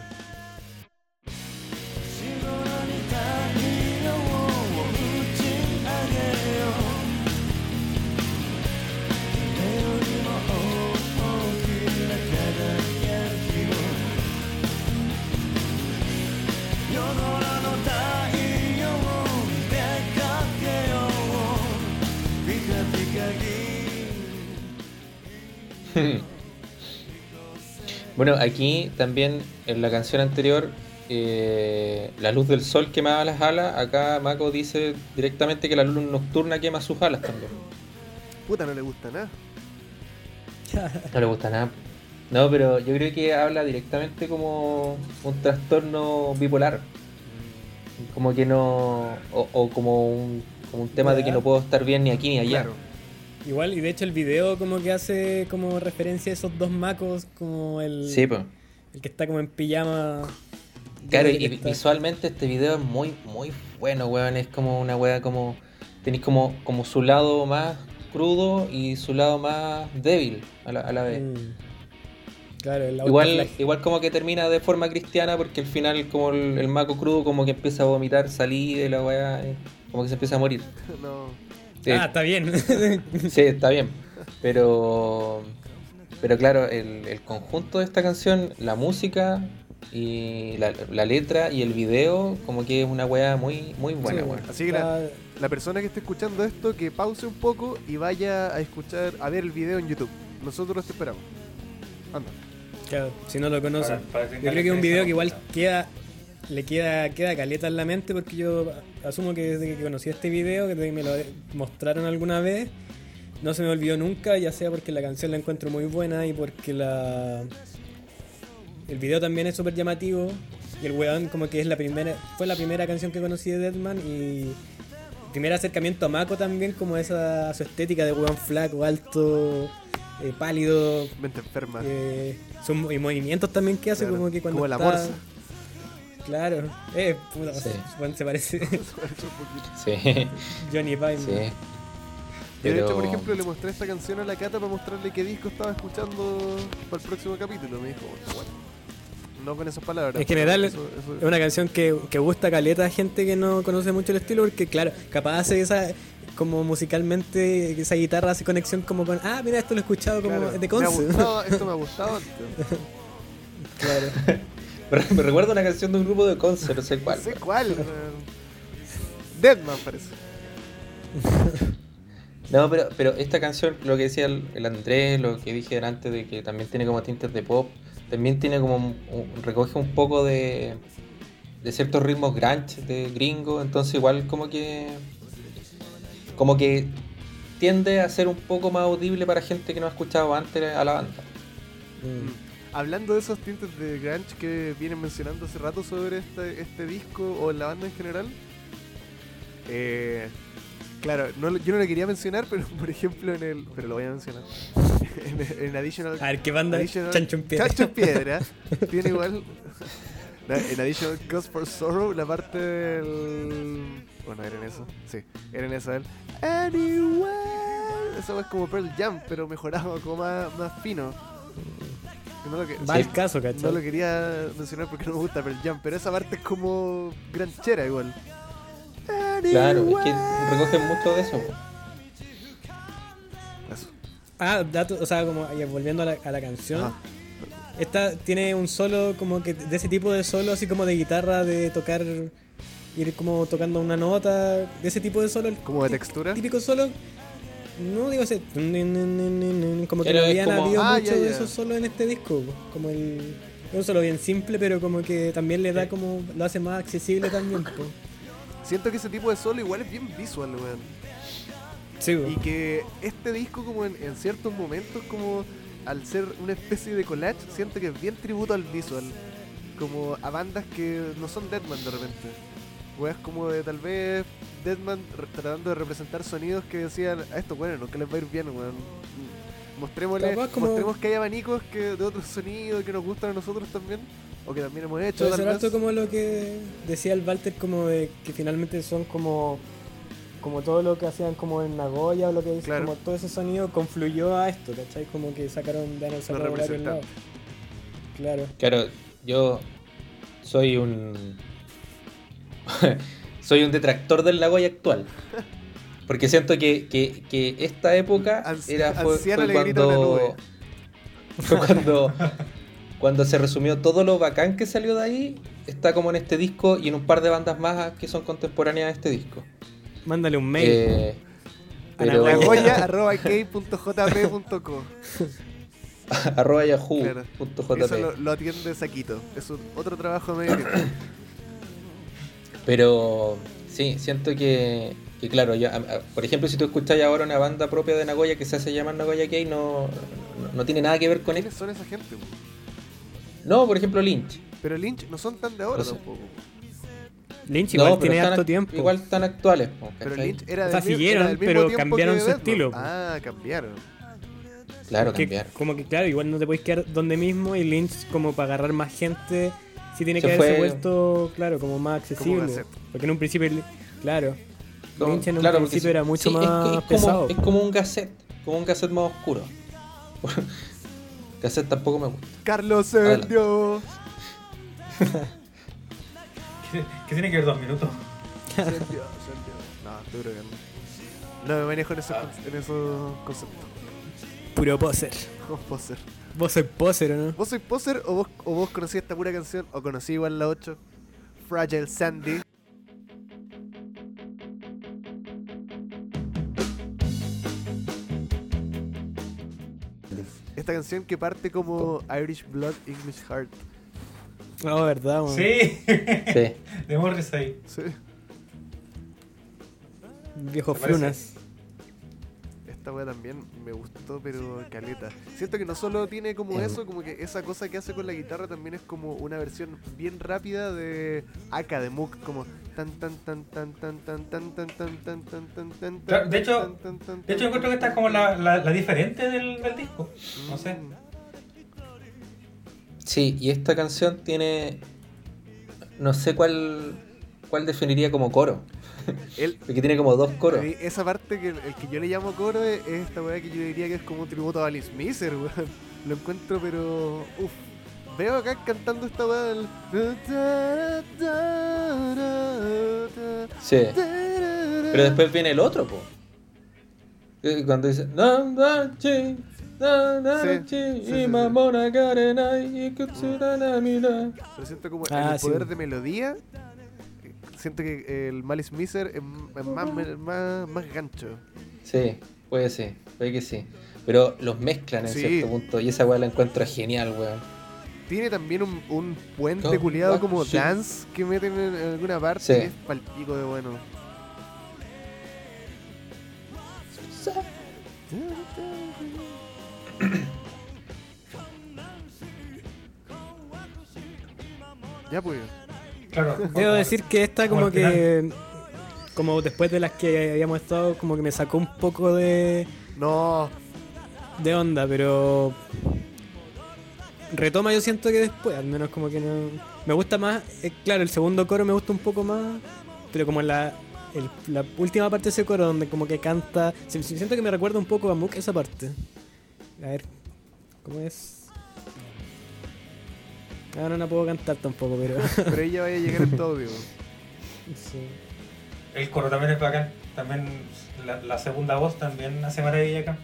S2: Bueno, aquí también en la canción anterior, eh, la luz del sol quemaba las alas. Acá Mako dice directamente que la luz nocturna quema sus alas también.
S1: Puta, no le gusta nada.
S2: No le gusta nada. No, pero yo creo que habla directamente como un trastorno bipolar. Como que no. O, o como, un, como un tema de que no puedo estar bien ni aquí ni allá.
S1: Claro.
S3: Igual, y de hecho el video como que hace como referencia a esos dos macos, como el,
S2: Sí, pues.
S3: el que está como en pijama.
S2: Claro, y
S3: está-
S2: visualmente este video es muy, muy bueno, weón. Es como una wea como. Tenéis como, como su lado más crudo y su lado más débil a la, a la vez.
S3: Mm. Claro, el
S2: Igual, igual como que termina de forma cristiana porque al final como el, el maco crudo como que empieza a vomitar salida y la weá eh, como que se empieza a morir.
S1: No.
S2: Sí,
S3: Ah, está bien.
S2: sí, está bien. Pero pero claro, el, el conjunto de esta canción, la música y la, la letra y el video, como que es una weá muy, muy buena,
S3: Sí,
S2: weón.
S1: Así que La persona que esté escuchando esto, que pause un poco y vaya a escuchar, a ver el video en YouTube. Nosotros te esperamos. Anda.
S3: claro, si no lo conoce.
S4: Para- para
S3: Yo creo que es un video que igual queda le queda queda caleta en la mente porque yo asumo que desde que conocí este video, que me lo mostraron alguna vez, no se me olvidó nunca, ya sea porque la canción la encuentro muy buena y porque la el video también es súper llamativo y el weón como que es la primera fue la primera canción que conocí de Deadman y primer acercamiento a Mako también como esa su estética de weón flaco, alto, eh, pálido,
S1: Mente enferma.
S3: eh, sus- y movimientos también que hace
S1: Claro,
S3: como que cuando
S1: como la
S3: está-
S1: morsa.
S3: Claro, eh, puta,
S2: Sí.
S3: bueno, se parece
S1: Un poquito.
S2: Sí,
S3: Johnny Pine.
S2: sí.
S1: Yo, de hecho, por ejemplo, le mostré esta canción a la Cata para mostrarle qué disco estaba escuchando para el próximo capítulo. Me dijo, "Bueno, bueno". No con esas palabras.
S3: En general,
S1: Eso- eso-
S3: Es una canción que, que gusta caleta a gente que no conoce mucho el estilo porque claro, capaz hace esa como musicalmente esa guitarra hace conexión como con ah mira esto lo he escuchado como
S1: claro,
S3: de
S1: me ha
S3: Conce.
S1: gustado, esto me ha gustado antes.
S3: claro.
S2: Me, me recuerda una canción de un grupo de concert, no sé cuál.
S1: No sé cuál. weón. Deadman parece.
S2: No, pero, pero esta canción, lo que decía el, el Andrés, lo que dije antes de que también tiene como tintes de pop, también tiene como un- recoge un poco de, de ciertos ritmos grunge de gringo, entonces igual como que como que tiende a ser un poco más audible para gente que no ha escuchado antes a la banda.
S3: Mm.
S1: Hablando de esos tintes de grunge que vienen mencionando hace rato sobre este, este disco o la banda en general, eh, claro, no, yo no lo quería mencionar, pero por ejemplo en el... Pero lo voy a mencionar. en, en Additional...
S3: A ver qué banda Chancho en piedra.
S1: Chancho en Piedra tiene igual... En Additional Cause for Sorrow, la parte del... Bueno, era en eso. Sí, era en esa del... Anyway. Eso es como Pearl Jam, pero mejorado, como más, más fino. No lo que-
S3: Va al caso, ¿cachai?
S1: no lo quería mencionar porque no me gusta Pearl Jam, pero esa parte es como granchera igual.
S2: Claro, es que recogen mucho de eso.
S3: Ah, dato, o sea, como volviendo a la, a la canción.
S1: Ajá.
S3: Esta tiene un solo como que de ese tipo de solo así como de guitarra de tocar ir como tocando una nota, de ese tipo de solo.
S1: Como de textura.
S3: Típico solo. No digo ese como que no habían
S2: como-
S3: habido
S1: Ah,
S3: mucho
S1: ya,
S3: de esos solos en este disco, como el es un solo bien simple, pero como que también le da como lo hace más accesible también. po.
S1: Siento que ese tipo de solo igual es bien visual, weón.
S3: Sí, po.
S1: Y que este disco como en, en ciertos momentos como al ser una especie de collage, siento que es bien tributo al visual. Como a bandas que no son Deadman de repente. Weas como de tal vez Deadman tratando de representar sonidos que decían a estos bueno, no que les va a ir bien, weón. Mostrémosle,
S3: como-
S1: mostremos que hay abanicos que de otros sonidos que nos gustan a nosotros también. O que también hemos hecho. Vez.
S3: harto como lo que decía el Walter, como de que finalmente son como como todo lo que hacían como en Nagoya o lo que dice,
S1: Claro.
S3: como todo ese sonido confluyó a esto, ¿cachai? Como que sacaron de el lados. Claro.
S2: Claro, yo soy un. soy un detractor del Nagoya actual. Porque siento que, que, que esta época
S1: Anci-
S2: era, fue, fue cuando. Fue cuando. Cuando se resumió todo lo bacán que salió de ahí, está como en este disco y en un par de bandas más que son contemporáneas a este disco.
S3: Mándale un mail.
S2: Eh, pero,
S1: Nagoya arroba
S2: yahoo.jp.
S1: Eso lo, lo atiende Saquito. Es un, otro trabajo de medio.
S2: Pero sí, siento que, que claro, a- por ejemplo, si tú escuchas ahora una banda propia de Nagoya que se hace llamar Nagoya Kei, no, no, no tiene nada que ver con
S1: ¿Quiénes
S2: esto.
S1: son esa gente? po?
S2: No, por ejemplo, Lynch.
S1: Pero Lynch no son tan de ahora
S2: No sé.
S1: tampoco.
S3: Lynch
S2: No,
S3: igual
S2: pero
S3: tiene harto tiempo.
S2: Igual están actuales. po,
S1: Pero. Lynch era
S3: O sea, siguieron,
S1: era del mismo
S3: pero
S1: tiempo
S3: cambiaron su estilo.
S1: Ah, cambiaron.
S2: Claro,
S3: Que-
S2: cambiar.
S3: como que claro, igual no te puedes quedar donde mismo y Lynch como para agarrar más gente, sí tiene
S2: Se
S3: que haberse
S2: fue-
S3: vuelto, claro, como más accesible. Porque en un principio, claro,
S2: Como-
S3: Lynch en un
S2: claro,
S3: principio era mucho
S2: sí, es
S3: más
S2: que es,
S3: pesado.
S2: Como, es como un cassette, como un cassette más oscuro. Cassette tampoco me gusta.
S1: Carlos
S2: Adelante.
S1: el Dios.
S4: ¿Qué, qué tiene que ver dos minutos?
S1: El Dios, el Dios. No, estoy bromeando. No me manejo en esos, con- en esos conceptos.
S3: Puro poser.
S1: Vos poser.
S3: Vos sois poser, ¿o no?
S1: ¿Vos sois poser o vos, o vos conocí esta pura canción? ¿O conocí igual la 8? Fragile Sandy. Esta canción que parte como Irish Blood, English Heart.
S3: No, verdad, weón.
S4: Sí,
S2: Sí.
S4: de Morrissey.
S1: Sí.
S3: Viejo. Frunas.
S1: Esta wea también me gustó, pero caleta. Siento que no solo tiene como
S2: Em.
S1: eso, como que esa cosa que hace con la guitarra también es como una versión bien rápida de Aka, de Mook, como
S4: de hecho, de hecho encuentro que esta es como la, diferente del, disco. No sé.
S2: Sí, y esta canción tiene. No sé cuál. cuál definiría como coro.
S1: El,
S2: Porque tiene como dos coros.
S1: Esa parte que el que yo le llamo coro es, esta weá que yo diría que es como un tributo a Alice Miser, weón. Lo encuentro, pero. uff Veo acá cantando esta weá del.
S2: Sí. Pero después viene el otro, po. Eh, Cuando dice. "Na, na, chi, na, na,
S1: Sí,
S2: chi,
S1: sí, sí,
S2: y
S1: sí.
S2: mamona karenai, y kutsura mina".
S1: Pero siento como
S3: Ah,
S1: el
S3: sí.
S1: poder de melodía. Siento que el Malice Miser es, más, más, más gancho.
S2: Sí, puede ser, puede que sí. Pero los mezclan en
S1: Sí.
S2: cierto punto y esa weá la encuentro genial, weón.
S1: Tiene también un, un puente culiado
S2: back,
S1: como dance que meten en, alguna parte
S2: Sí.
S1: es palpico de bueno. Ya pues.
S4: Claro.
S3: Debo decir que esta como que... Como después de las que habíamos estado, como que me sacó un poco de,
S1: No,
S3: de onda, pero... Retoma yo siento que después, al menos como que no... Me gusta más, eh, claro, el segundo coro me gusta un poco más, pero como la, el- la última parte de ese coro donde como que canta... si- si- Siento que me recuerda un poco a Mook esa parte. A ver, ¿cómo es? Ah, no, no puedo cantar tampoco, pero...
S1: pero ella vaya a llegar en todo audio.
S3: sí.
S4: El coro también es bacán. También la, la segunda voz también hace maravilla acá.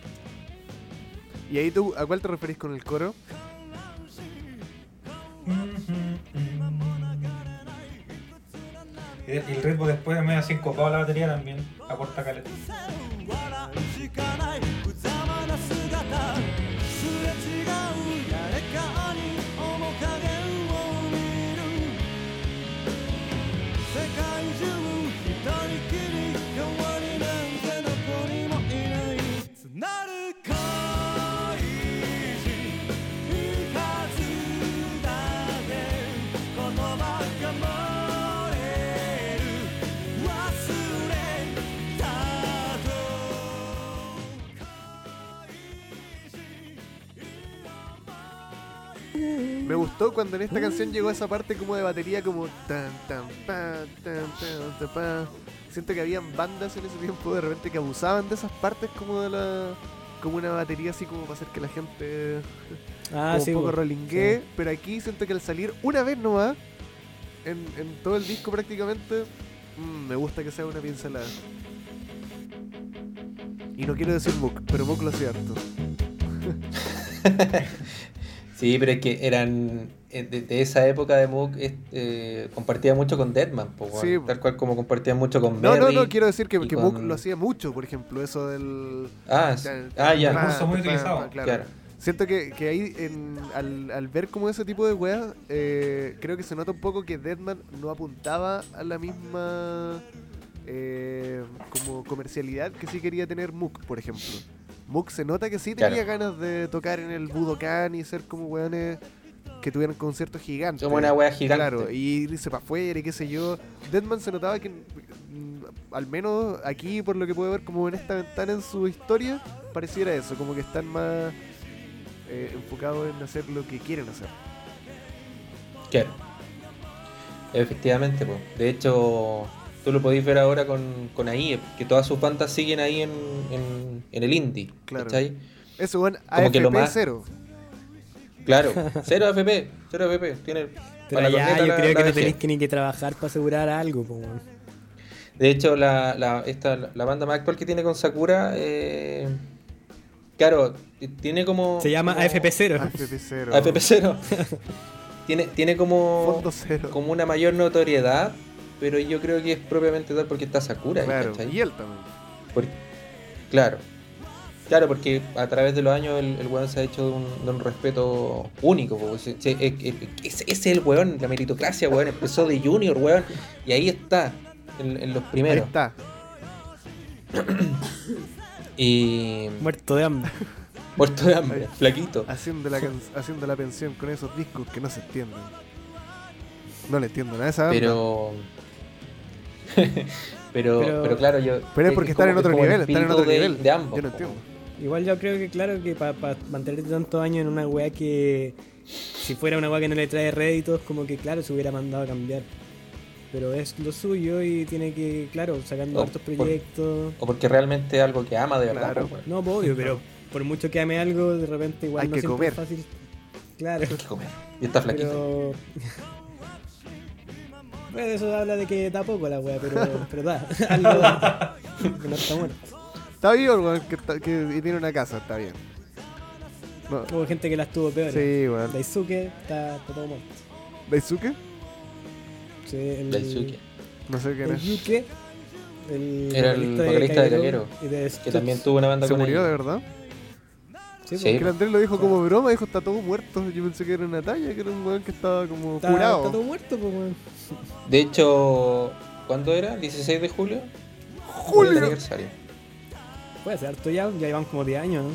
S1: ¿Y ahí tú a cuál te referís con el coro?
S4: Y, el ritmo después me ha sincopado la batería también. Aporta caleta.
S1: Gustó cuando en esta canción llegó esa parte como de batería como tan tan pa, tan tan tan, pa. Siento que habían bandas en ese tiempo de repente que abusaban de esas partes como de la como una batería así como para hacer que la gente
S3: Ah,
S1: como
S3: sí,
S1: un poco
S3: po.
S1: rolinguee,
S3: Sí.
S1: pero aquí siento que al salir una vez nomás en, en todo el disco prácticamente mm, me gusta que sea una pincelada. Y no quiero decir Mook, pero Mook lo hacía harto.
S2: Sí, pero es que eran. eh, De, de esa época de Moog eh, compartía mucho con Deadman, po, weón.
S1: Sí.
S2: tal cual como compartía mucho con
S1: No, no,
S2: Berry
S1: no, quiero decir que, que
S2: con-
S1: Mook lo hacía mucho, por ejemplo, eso del...
S2: Ah, sí. ah, ya.
S4: Muy utilizado.
S1: claro.
S2: Claro.
S1: Siento que, que ahí, en- al, al ver como ese tipo de weas, eh, creo que se nota un poco que Deadman no apuntaba a la misma eh, como comercialidad que sí quería tener Mook, por ejemplo. Mook se nota que sí tenía
S2: Claro.
S1: ganas de tocar en el Budokan y ser como weones que tuvieran conciertos gigantes.
S2: Como una wea gigante.
S1: Claro, y irse para afuera y qué sé yo. Deadman se notaba que, mm, al menos aquí, por lo que puedo ver, como en esta ventana en su historia, pareciera eso, como que están más eh, enfocados en hacer lo que quieren hacer.
S2: Claro. Efectivamente, pues. De hecho, tú lo podéis ver ahora con, con AIE, que todas sus bandas siguen ahí en, en, en el indie.
S1: Claro.
S2: ¿Cachai?
S1: Eso, bueno,
S2: Como que lo
S1: AFP
S2: más-
S1: cero.
S2: Claro. Cero AFP, cero AFP. Tiene
S3: Pero
S2: para la
S3: ya, yo
S2: la-
S3: creo
S2: la
S3: que no tenéis que ni que trabajar para asegurar algo, po.
S2: De hecho, la, la, esta, la banda más actual que tiene con Sakura, eh, claro, tiene como...
S3: Se llama
S2: como-
S3: AFP0.
S1: AFP cero.
S2: AFP cero. tiene, tiene como,
S1: Fondo cero.
S2: como una mayor notoriedad, pero yo creo que es propiamente tal porque está Sakura. ahí,
S1: Claro,
S2: ¿cachai?
S1: y él también.
S2: Por- claro. Claro, porque a través de los años el, el weón se ha hecho de un, de un respeto único. po. Se- se- es- es- Ese es el weón, la meritocracia, weón. Empezó de junior, weón. Y ahí está, en, en los
S1: Ahí
S2: primeros.
S1: está.
S2: Y
S3: Muerto de hambre.
S2: muerto de hambre, flaquito.
S1: Haciendo la, haciendo la pensión con esos discos que no se entienden. No le entiendo nada a esa banda.
S2: Pero... pero,
S3: Pero-
S2: pero claro, yo...
S1: Pero es porque están
S2: como-
S1: en otro nivel, están en otro
S2: de,
S1: nivel.
S2: de ambos.
S1: Yo no entiendo.
S3: Igual yo creo que claro que para mantenerte tantos años en una weá que si fuera una weá que no le trae réditos, como que claro, se hubiera mandado a cambiar. Pero es lo suyo y tiene que, claro, sacando hartos
S2: por-
S3: proyectos.
S2: O porque realmente es algo que ama de verdad.
S1: Claro.
S3: No, pues, obvio, pero por mucho que ame algo, de repente igual
S1: Hay
S3: no
S1: que
S3: siempre
S1: comer.
S3: es fácil. Claro.
S2: Hay que comer. Y está flaquito.
S3: Pero. Bueno, eso habla de que da poco la wea, pero, pero da. Algo da. Que no está muerto.
S1: Está vivo el weón que, está- que- y tiene una casa, está bien. No.
S3: Hubo gente que las tuvo peores.
S1: Sí, weón.
S3: Daisuke está, está todo muerto.
S1: ¿Daisuke?
S3: Sí, el,
S2: Daisuke.
S1: No sé quién es.
S3: Daisuke, el
S2: Era el vocalista de
S3: y de
S2: Que también tuvo una banda
S1: ¿Se
S2: con
S1: murió de
S2: ellos.
S1: verdad?
S3: Sí,
S2: Sí.
S3: pues,
S1: Que el Andrés lo dijo como broma, dijo está todo muerto. Yo pensé que era una talla, que era un weón que estaba como
S3: está,
S1: curado.
S3: está todo muerto, pues, weón.
S2: De hecho, ¿cuándo era? ¿16 de julio? Fue el
S1: ¡Julio!
S2: aniversario.
S3: Puede ser harto ya, ya llevan como 10 años, ¿no?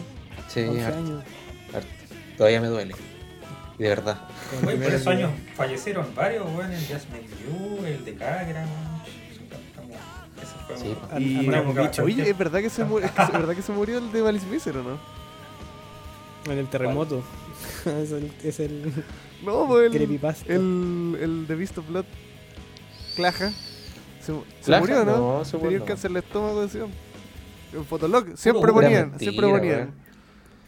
S2: Sí,
S3: 11
S2: harto,
S3: años.
S2: harto. Todavía me duele. Y de verdad.
S4: Oye, por esos años fallecieron varios, weón, el Jasmine Yu, el de fue
S2: Sí,
S4: un-
S2: po.
S1: Y-
S3: Andamos
S4: una-
S3: bicho.
S1: Oye, ¿es verdad que se murió, es, que- ¿es verdad que se murió el de Malice Miser o no?
S3: En el terremoto. es el. Es el
S1: No, pues el,
S3: creepypasta.
S1: el, el de Beast of Blood, Claja, se, murió, ¿no?
S2: No, se
S1: Tenía cáncer de estómago, decían. En Fotolog, siempre
S2: Pura
S1: ponían,
S2: mentira,
S1: siempre ponían.
S2: weón.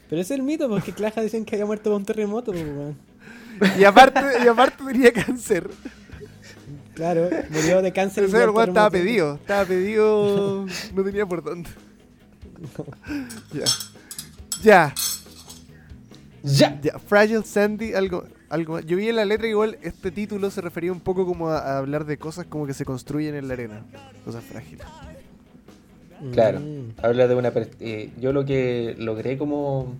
S3: Pero ese es el mito, porque Claja dicen que había muerto por un terremoto, pues, weón.
S1: Y aparte, y aparte tenía cáncer.
S3: Claro, murió de cáncer.
S1: Pero
S3: el
S1: weón estaba pedido, estaba pedido, no tenía por dónde. Ya. Ya,
S2: ¡Ya!
S1: ya. Fragile Sandy, algo, algo más. Yo vi en la letra igual este título se refería un poco como a, a hablar de cosas como que se construyen en la arena. Cosas frágiles.
S2: Claro.
S3: Mm.
S2: Habla de una. per- eh, yo lo que logré como.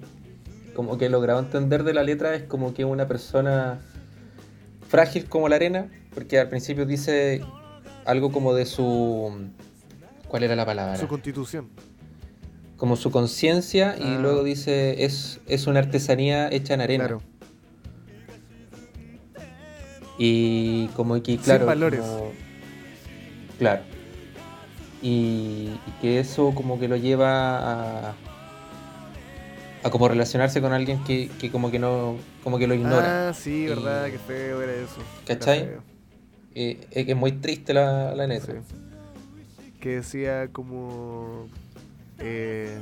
S2: Como que he logrado entender de la letra es como que una persona frágil como la arena, porque al principio dice algo como de su. ¿Cuál era la palabra?
S1: Su constitución.
S2: Como su conciencia y
S1: Ah.
S2: luego dice es, es una artesanía hecha en arena.
S1: Claro.
S2: Y como que, claro.
S1: valores.
S2: como- claro. Y, y que eso como que lo lleva a. a como relacionarse con alguien que, que como que no. como que lo ignora.
S1: Ah, sí, verdad,
S2: Y-
S1: que feo era eso.
S2: ¿Cachai? Eh, es que es muy triste la, la
S1: sí.
S2: letra.
S1: Que decía como... eh,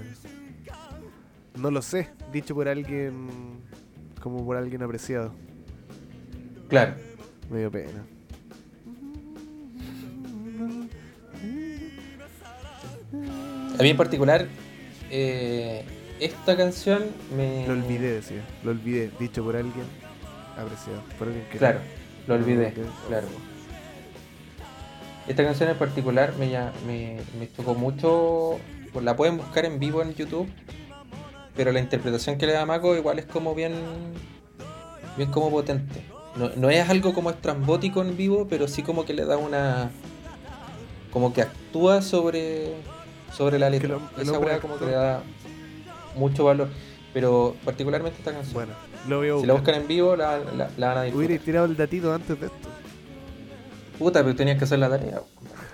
S1: no lo sé, dicho por alguien... como por alguien apreciado.
S2: Claro.
S1: Me dio pena.
S2: A mí en particular, eh, esta canción me.
S1: Lo olvidé, decía. Lo olvidé, dicho por alguien apreciado. Por alguien que...
S2: Claro, lo olvidé, claro. Esta canción en particular me, me, me tocó mucho. Pues La pueden buscar en vivo en YouTube. pero la interpretación que le da Mako igual es como bien. bien como potente. No, no es algo como estrambótico en vivo, pero sí como que le da una. como que actúa sobre. sobre la letra.
S1: Lo-
S2: Esa weá como que le da mucho valor. Pero particularmente esta canción.
S1: Bueno, lo a
S2: si la buscan en vivo, la, la, la van a disfrutar.
S1: Hubiera tirado el datito antes de esto.
S2: Puta, pero tenías que hacer la tarea.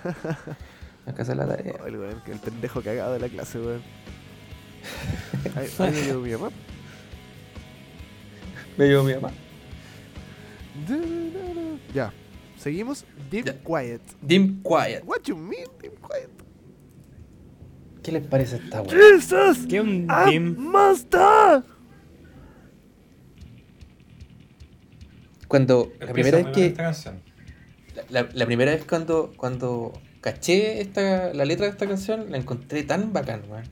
S2: Que hacer la tarea.
S1: Ay, weón, que el pendejo cagado de la clase, weón. Ahí, ahí me llevo mi mamá.
S2: Me llevo mi mamá.
S1: Ya. Seguimos. Deep
S2: Ya.
S1: Quiet.
S2: Dim Quiet.
S1: What you mean, Deep Quiet?
S2: ¿Qué les parece esta weá?
S1: Jesus!
S3: ¿Qué un
S1: I'm
S3: dim?
S1: Monster!
S2: Cuando la primera vez que
S4: bien esta canción.
S2: la, la primera vez cuando cuando caché esta la letra de esta canción la encontré tan bacán, weón.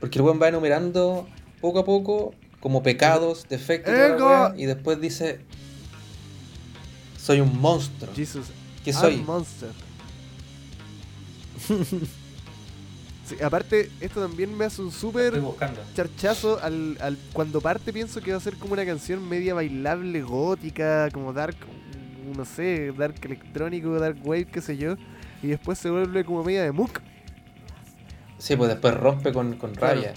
S2: Porque el weón va enumerando poco a poco como pecados, defectos y weá, después dice soy un monstruo.
S1: Jesus.
S2: ¿Qué
S1: I'm
S2: soy?
S1: Monster. Sí, aparte, esto también me hace un súper charchazo al, al- cuando parte pienso que va a ser como una canción media bailable, gótica, como dark, no sé, dark electrónico, dark wave, qué sé yo, y después se vuelve como media de muck.
S2: Sí, pues después rompe con, con
S1: Claro.
S2: rabia.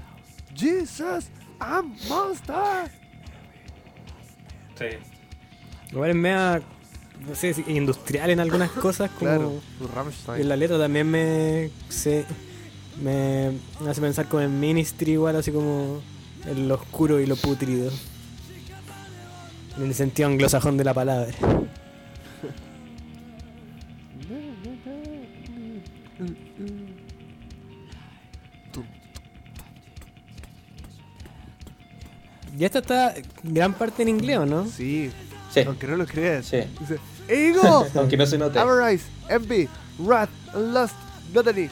S1: Jesus, I'm monster.
S4: Sí.
S3: Igual es media, no sé, si industrial en algunas cosas, como
S1: Claro,
S3: y en la letra también me, se, me hace pensar como en Ministry, igual así como en lo oscuro y lo putrido. En el sentido anglosajón de la palabra. Y esta está gran parte en inglés, ¿o no?
S1: Sí,
S2: Sí,
S1: aunque no lo creas.
S2: sí.
S1: Dice, Ego,
S2: Aunque no se note.
S1: Avarice, Envy, Wrath, Lust, Gluttony.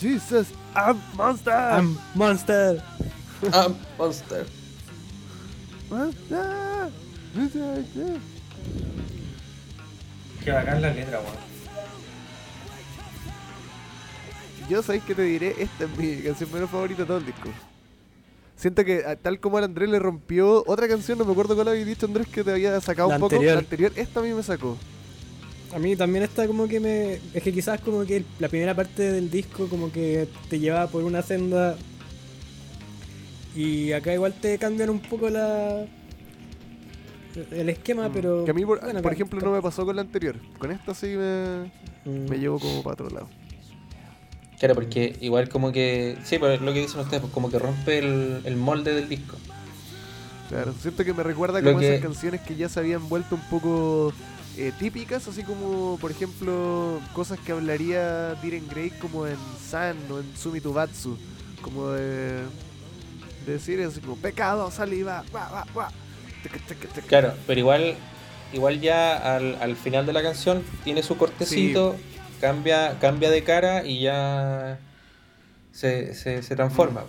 S1: Jesus, I'm monster.
S3: I'm Monster.
S2: Ah, monster.
S1: Monster.
S4: Qué bacán la letra, weón.
S1: Yo sabéis que te diré, esta es mi canción menos favorita de todo el disco. Siento que a- tal como al Andrés le rompió otra canción, no me acuerdo cuál había dicho Andrés que te había sacado
S3: La
S1: un poco.
S3: anterior.
S1: La anterior, esta a mí me sacó.
S3: A mí también está como que me... Es que quizás como que la primera parte del disco como que te llevaba por una senda y acá igual te cambian un poco la... El esquema, pero...
S1: Mm. que a mí, por,
S3: bueno,
S1: por
S3: ca-
S1: ejemplo, no me pasó con la anterior. Con esta sí me,
S3: Mm.
S1: me llevo como para otro lado.
S2: Claro, porque igual como que. Sí, pues lo que dicen ustedes, pues como que rompe el, el molde del disco.
S1: Claro, siento que me recuerda
S2: Lo
S1: como
S2: que-
S1: esas canciones que ya se habían vuelto un poco eh, típicas, así como, por ejemplo, cosas que hablaría Diren Grey como en San o en Sumitubatsu, como de, de decir así como pecado, saliva, guau, guau, guau.
S2: Claro, pero igual. Igual ya al, al final de la canción tiene su cortecito, cambia, cambia de cara y ya se, se, se transforma.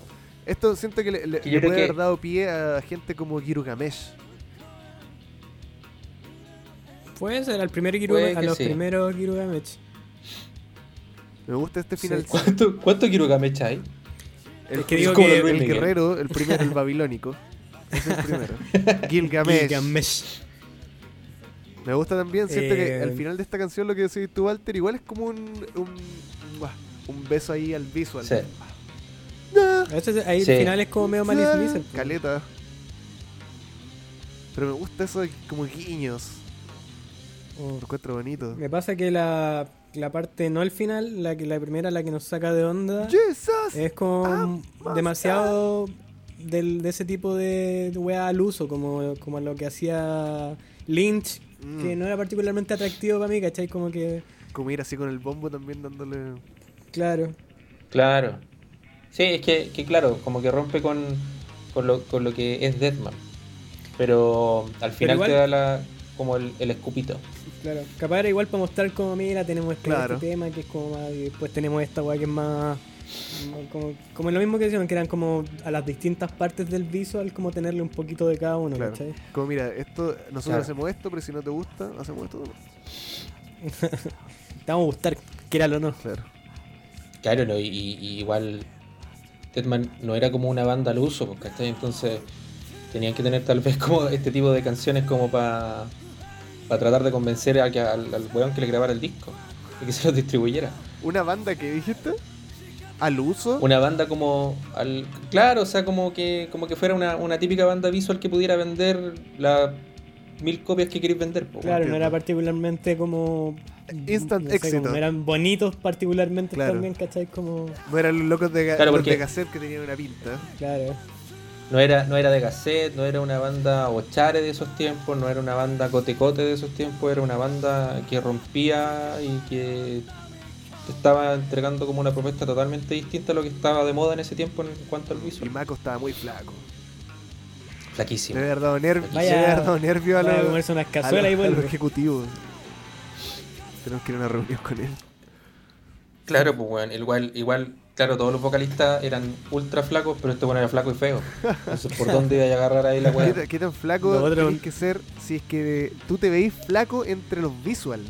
S1: Esto siento que le, puede
S2: que-
S1: haber dado pie a gente como Girugamesh.
S3: Puede ser al primer Giru,
S2: Puede
S3: a los
S2: sí.
S3: primeros Girugamech.
S1: Me gusta este final.
S3: Sí.
S2: ¿Cuánto, cuánto Kirugamesh hay?
S1: El,
S3: Es que digo que-
S1: guerrero, el primero, el babilónico. Es el primero. Gilgamesh.
S3: Gilgamesh.
S1: Me gusta también, siento que
S3: Eh,
S1: al final de esta canción lo que decís tú, Walter, igual es como un, un, beso ahí al visual.
S2: Sí.
S1: Ah,
S3: A veces ahí
S2: Sí.
S3: el final es como medio Malice
S1: ah,
S3: Miser.
S1: Caleta. Pero me gusta eso de como guiños.
S3: Oh.
S1: Lo encuentro bonito.
S3: Me pasa que la, la parte, no el final, la que la primera, la que nos saca de onda,
S1: Jesus.
S3: es como
S1: Ah,
S3: demasiado del, de ese tipo de, de wea al uso, como, como lo que hacía Lynch,
S1: Mm,
S3: que no era particularmente atractivo para mí, ¿cachai? Como que,
S1: Como ir así con el bombo también dándole.
S3: claro.
S2: Claro. Sí, es que, que claro, como que rompe con, con, lo, con lo que es Deathman. Pero al final
S3: igual-
S2: te da la, como el, el escupito.
S3: Claro, capaz era igual para mostrar como, mira, tenemos este,
S1: Claro.
S3: este tema que es como más, y después tenemos esta weá que es más como, como lo mismo que decían, que eran como a las distintas partes del visual, como tenerle un poquito de cada uno,
S1: Claro.
S3: ¿cachai?
S1: Como mira, esto, nosotros
S2: Claro.
S1: hacemos esto, pero si no te gusta, hacemos esto. no.
S3: Te vamos a gustar, quéralo o no.
S1: Claro.
S2: Claro, no, y, y igual Deadman no era como una banda al uso, pues, ¿cachai? Entonces tenían que tener tal vez como este tipo de canciones como para tratar de convencer a que, al, al weón que le grabara el disco y que se los distribuyera.
S1: ¿Una banda que dijiste? ¿Al uso?
S2: Una banda como al claro, o sea, como que como que fuera una, una típica banda visual que pudiera vender las mil copias que queréis vender. po,
S3: Claro, no era particularmente como.
S1: Instant
S3: no sé,
S1: éxito.
S3: como eran bonitos particularmente
S1: Claro.
S3: también, ¿cachai? Como.
S1: No eran los locos de,
S2: Claro,
S1: los
S2: porque-
S1: de cassette que tenían una pinta.
S3: Claro.
S2: No era, no era de cassette, no era una banda ochare de esos tiempos, no era una banda cotecote de esos tiempos, era una banda que rompía y que estaba entregando como una propuesta totalmente distinta a lo que estaba de moda en ese tiempo en cuanto al
S1: Y
S2: visual.
S1: Mako estaba muy flaco.
S2: Flaquísimo.
S1: Debe haber dado, nervio a los,
S3: comerse unas
S1: a
S3: cazuelas y
S1: los- a los ejecutivos. Tenemos que ir a una reunión con él.
S2: Claro, pues bueno, igual, igual, claro, todos los vocalistas eran ultra flacos, pero este bueno era flaco y feo. Entonces, ¿por dónde iba a agarrar ahí la
S1: ¿Qué,
S2: weá?
S1: qué tan flaco
S3: Lo otro-
S1: que ser si es que tú te veís flaco entre los visual?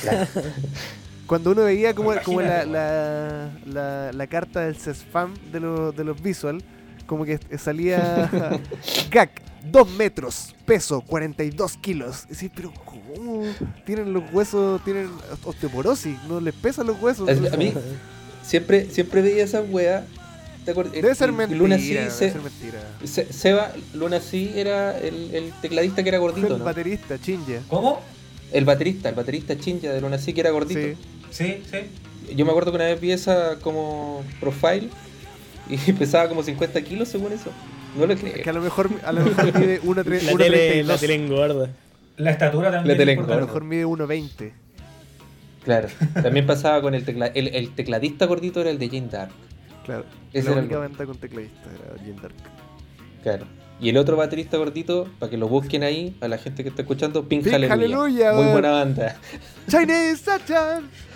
S2: Claro.
S1: Cuando uno veía como, como la, la, la, la carta del CESFAM de, los de los visual, como que salía GAC, 2 metros, peso, 42 kilos. Y decís, pero ¿cómo? Tienen los huesos, tienen osteoporosis, no les pesan los huesos.
S2: Es- a mí- Siempre, siempre veía esa weá. ¿te?
S1: Debe ser mentira,
S2: Luna sí,
S1: debe
S2: se-
S1: ser mentira.
S2: Se- Seba, Luna sí era el, el tecladista que era gordito,
S1: El
S2: ¿no?
S1: baterista, Chinja.
S4: ¿Cómo?
S2: El baterista, el baterista Chinja de Luna sí que era gordito.
S1: Sí.
S4: Sí, sí.
S2: Yo me acuerdo que una vez vi esa como profile y pesaba como 50 kilos según eso. No lo
S1: Que a
S2: creo.
S1: lo mejor, a lo mejor mide 1.32.
S3: La tele, la tele engorda.
S4: La estatura también.
S2: La tele
S4: es
S1: A lo mejor mide 1.20.
S2: Claro. También pasaba con el, tecla el, el tecladista gordito era el de Jane Dark.
S1: Claro.
S2: Ese
S1: la
S2: era el
S1: única banda con tecladista era Jim Dark.
S2: Claro. Y el otro baterista gordito, para que lo busquen ahí, a la gente que está escuchando, Pink,
S1: Pink
S2: Hallelujah. Muy buena banda.
S1: Chinese.
S4: Eso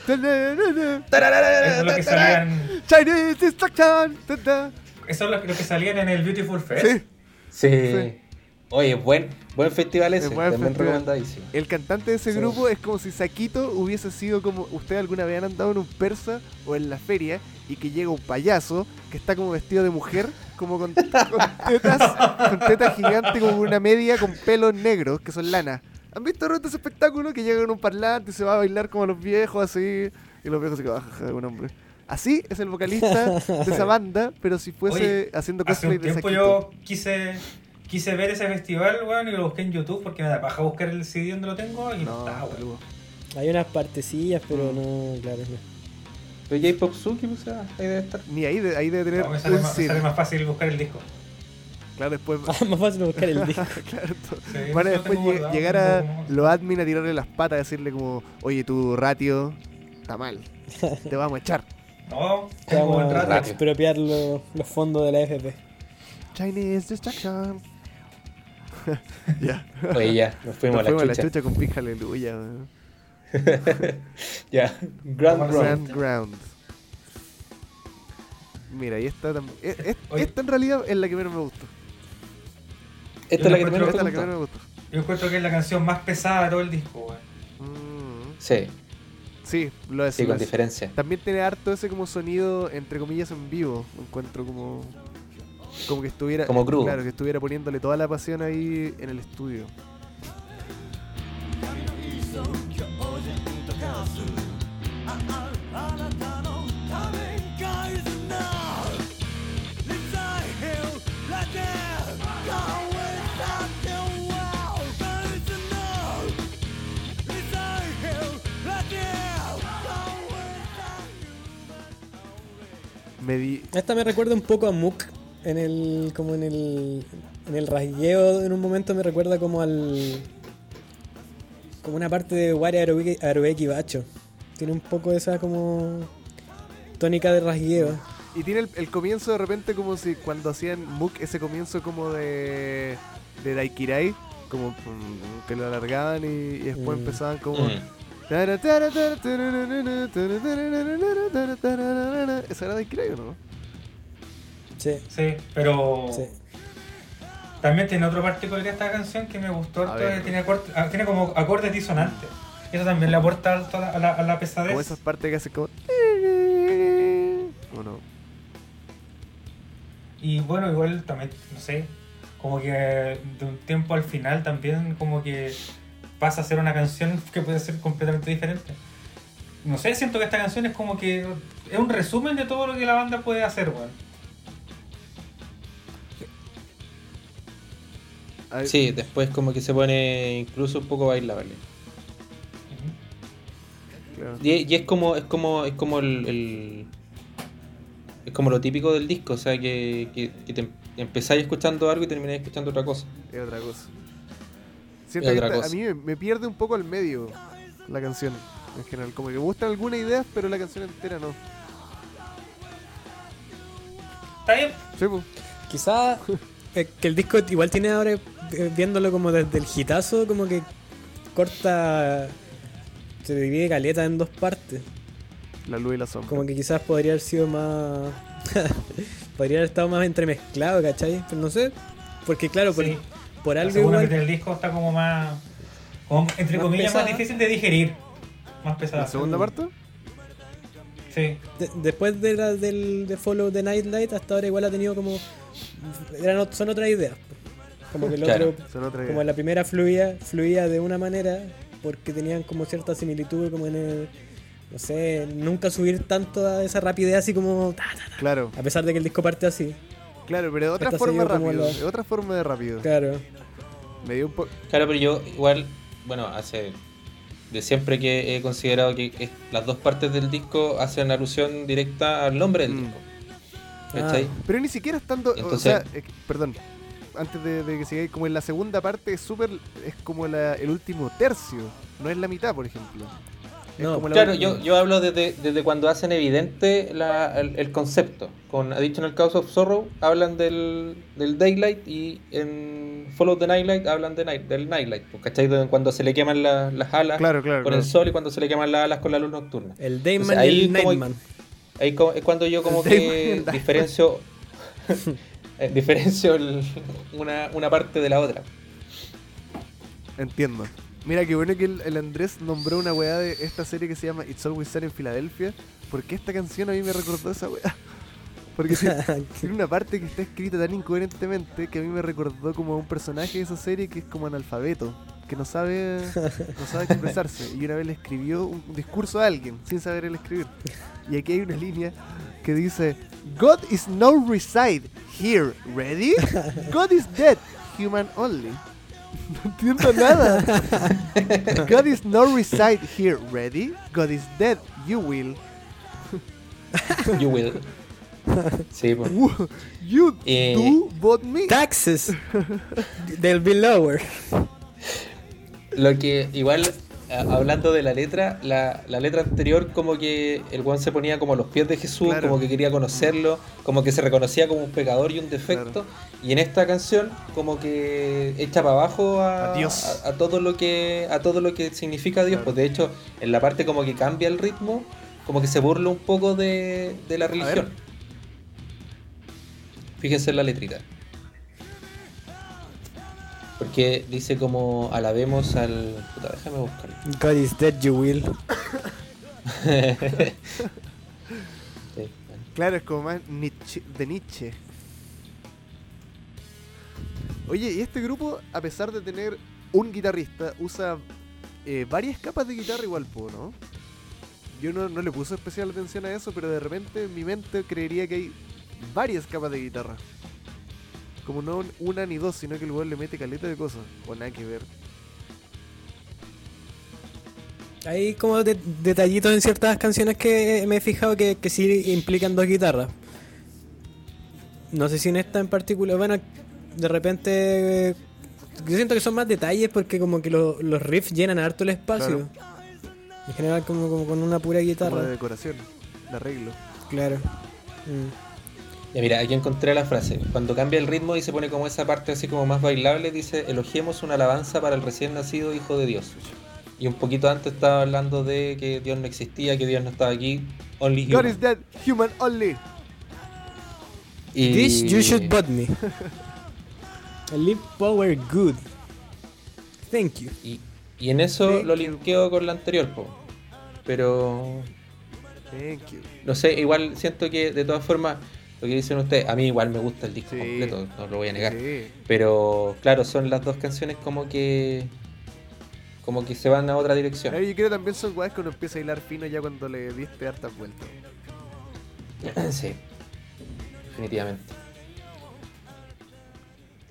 S4: es lo que salían.
S1: Chinese ta-ta.
S4: Eso es lo que, lo que salían en el Beautiful Fest.
S1: Sí.
S2: Sí.
S1: Sí.
S2: Oye, buen, buen festival ese.
S1: Es buen
S2: también
S1: festival.
S2: recomendadísimo.
S1: El cantante de ese
S2: Sí.
S1: grupo es como si Saquito hubiese sido como. ¿Ustedes alguna vez han andado en un persa o en la feria y que llega un payaso que está como vestido de mujer, como con, con tetas, con tetas gigantes, como una media con pelos negros que son lana? ¿Han visto ese espectáculo que llega en un parlante y se va a bailar como los viejos así? Y los viejos así como, "Ah, un hombre. Así es el vocalista de esa banda, pero si fuese
S4: Oye,
S1: haciendo
S4: Hace
S1: cosplay
S4: un
S1: de
S4: tiempo yo quise quise ver ese festival, weón, y lo busqué en YouTube porque me da paja buscar el CD donde lo tengo y no, está, weón.
S3: Hay unas partecillas, pero no, claro, no.
S2: Pero J-Pop Suki, pues, ah, ahí debe estar.
S1: Ni ahí, de, ahí debe tener
S4: No, me sale,
S1: un
S4: más, me
S1: CD.
S4: sale más fácil buscar el disco.
S1: Claro, después
S3: más fácil buscar el disco.
S1: claro, to-
S4: Sí,
S1: a
S4: lo
S1: después llegar a
S4: tengo-
S1: los admin a tirarle las patas y decirle como, oye, tu ratio está mal. Te vamos a echar.
S4: No,
S3: Te Vamos a
S2: ratio.
S3: expropiar los, los fondos de la FP.
S1: Chinese Distraction. ya.
S2: Oye, ya, nos fuimos
S1: Nos
S2: a la
S1: fuimos a la
S2: chucha.
S1: con Pink Hallelujah. weón.
S2: ya, Grand
S4: Vamos a
S2: Round.
S1: Grand Ground. Mira, y esta también. e- e-
S4: Oye.
S1: Esta en realidad es la que menos me gustó.
S2: Esta es la que menos
S1: Esta
S2: te
S1: es la que
S2: gustó.
S1: menos me gustó.
S4: Yo encuentro que es la canción más pesada de todo el disco.
S1: Mm,
S2: Sí,
S1: sí, lo es.
S2: sí, con
S1: es.
S2: diferencia.
S1: También tiene harto ese como sonido, entre comillas, en vivo. Encuentro como. Como que estuviera.
S2: Como crudo.
S1: Claro, que estuviera poniéndole toda la pasión ahí en el estudio. Me di.
S3: Esta me recuerda un poco a Mook en el como en el en el rasgueo en un momento me recuerda como al como una parte de Aerobeki Aerobeki Bacho. Tiene un poco esa como tónica de rasgueo.
S1: Y tiene el, el comienzo de repente como si cuando hacían Mook ese comienzo como de. de Daikirai. Como mm, que lo alargaban y, y después
S3: Mm.
S1: empezaban como.
S2: Mm.
S1: ¿Esa era Daikirai o no?
S3: Sí,
S4: Sí, pero
S3: sí.
S4: también tiene otra particularidad esta canción que me gustó harto,
S1: ver.
S4: tiene, acorde- ah, tiene como acordes disonantes. Eso también le aporta alto a la, a la, a la pesadez.
S1: Como esas partes que hacen como. ¿O no?
S4: Y bueno, igual también, no sé, como que de un tiempo al final también como que pasa a ser una canción que puede ser completamente diferente. No sé, siento que esta canción es como que es un resumen de todo lo que la banda puede hacer, weón.
S2: Sí, después como que se pone incluso un poco bailable. Y, y es como, es como, es como el, el- es como lo típico del disco, o sea que, que, que te empezáis escuchando algo y termináis escuchando otra cosa.
S1: Es otra cosa. Siento que a mí me, me pierde un poco al medio la canción en general. Como que me gustan algunas ideas, pero la canción entera no.
S4: Está bien,
S1: Sí, pues.
S3: Quizá eh, que el disco igual tiene ahora, eh, viéndolo como desde el hitazo, como que corta, se divide caleta en dos partes.
S1: La luz y la sombra.
S3: Como que quizás podría haber sido más... podría haber estado más entremezclado, ¿cachai? Pero no sé, porque claro,
S4: Sí.
S3: por
S4: la
S3: algo
S4: segunda
S3: igual...
S4: mitad del disco está como más, como, entre
S3: Más
S4: comillas, más difícil de digerir. Más pesada.
S1: ¿La segunda parte?
S4: Sí.
S3: de- después de la del de Follow the Nightlight, hasta ahora igual ha tenido como... Eran, son otras ideas. Como que el
S2: Claro.
S3: otro como
S1: idea.
S3: la primera fluía, fluía de una manera porque tenían como cierta similitud como en el, no sé, nunca subir tanto a esa rapidez así como ta, ta,
S1: Claro,
S3: a pesar de que el disco parte así,
S1: claro, pero de otra forma rápido.
S3: la-
S1: De otra forma de rápido.
S3: claro.
S1: Me dio un poco.
S2: Claro, pero yo igual, bueno, hace de siempre que he considerado que es- las dos partes del disco hacen alusión directa al nombre del
S1: Mm.
S2: disco. ¿Cachai?
S1: Pero ni siquiera estando. o
S2: Entonces-
S1: sea, es que- perdón. Antes de, de que sigáis, como en la segunda parte es súper. Es como la- el último tercio. No es la mitad, por ejemplo.
S3: No,
S2: Claro, yo, yo hablo desde, desde cuando hacen evidente la- el, el concepto. Con Addiction Cause of Sorrow hablan del, del Daylight y en Follow the Nightlight hablan de night, del Nightlight. pues, ¿Cachai? Cuando se le queman la- las alas
S1: Claro, claro.
S2: con
S1: claro.
S2: el sol y cuando se le queman las alas con la luz nocturna.
S3: El Dayman
S2: ahí
S3: y el
S2: como-
S3: Nightman.
S2: Ahí es cuando yo como
S1: El
S2: que diferencio, diferencio el- una, una parte de la otra.
S1: Entiendo. Mira, qué bueno que el, el Andrés nombró una weá de esta serie que se llama It's Always Sunny en Filadelfia. Porque esta canción a mí me recordó esa weá. Porque tiene, una parte que está escrita tan incoherentemente que a mí me recordó como a un personaje de esa serie que es como analfabeto, que no sabe, no sabe expresarse. Y una vez le escribió un, un discurso a alguien sin saber él escribir. Y aquí hay una línea que dice: God is no reside here, ready? God is dead, human only. No entiendo nada. God is no reside here, ready? God is dead, you will.
S2: You will. Sí, pues.
S1: You
S2: Eh,
S1: do but me.
S3: Taxes. They'll be lower.
S2: Lo que igual, hablando de la letra, la, la letra anterior como que el Juan se ponía como a los pies de Jesús,
S1: Claro.
S2: como que quería conocerlo, como que se reconocía como un pecador y un defecto. Y en esta canción como que echa para abajo a,
S1: A Dios.
S2: a- a todo lo que a todo lo que significa Dios.
S1: Claro.
S2: Pues de hecho, en la parte como que cambia el ritmo, como que se burla un poco de, de la religión. Fíjense en la letrita. Porque dice como alabemos al. Puta, déjame buscarlo.
S3: God is dead, you will.
S2: Sí.
S1: Claro, es como más Nietzsche- de Nietzsche. Oye, y este grupo, a pesar de tener un guitarrista, usa eh, varias capas de guitarra igual, po, ¿no? Yo no, no le puse especial atención a eso, pero de repente en mi mente creería que hay varias capas de guitarra. Como no una ni dos, sino que el weón le mete caleta de cosas. O nada que ver.
S3: Hay como de- detallitos en ciertas canciones que me he fijado que, que sí implican dos guitarras. No sé si en esta en particular. Bueno, de repente. Yo siento que son más detalles porque como que lo- los riffs llenan harto el espacio. En general como, como con una pura
S1: Como
S3: guitarra.
S1: de decoración, de arreglo.
S3: Claro. Mm.
S2: Ya mira, aquí encontré la frase. Cuando cambia el ritmo y se pone como esa parte así como más bailable, dice, elogiemos una alabanza para el recién nacido Hijo de Dios. Y un poquito antes estaba hablando de que Dios no existía, que Dios no estaba aquí. Only
S1: God
S2: human.
S1: is dead, human only.
S2: Y-
S3: This you should but me. Live power good. Thank you.
S2: Y, y en eso
S1: Thank
S2: lo
S1: you.
S2: linkeo con la anterior, po. Pero
S1: Thank you.
S2: no sé, igual siento que de todas formas lo que dicen ustedes. A mí igual me gusta el disco
S1: Sí.
S2: completo, no lo voy a negar.
S1: Sí.
S2: Pero claro, son las dos canciones como que como que se van a otra dirección.
S1: Pero yo creo que también son guays cuando empieza a hilar fino ya cuando le diste hartas vueltas.
S2: sí. Definitivamente.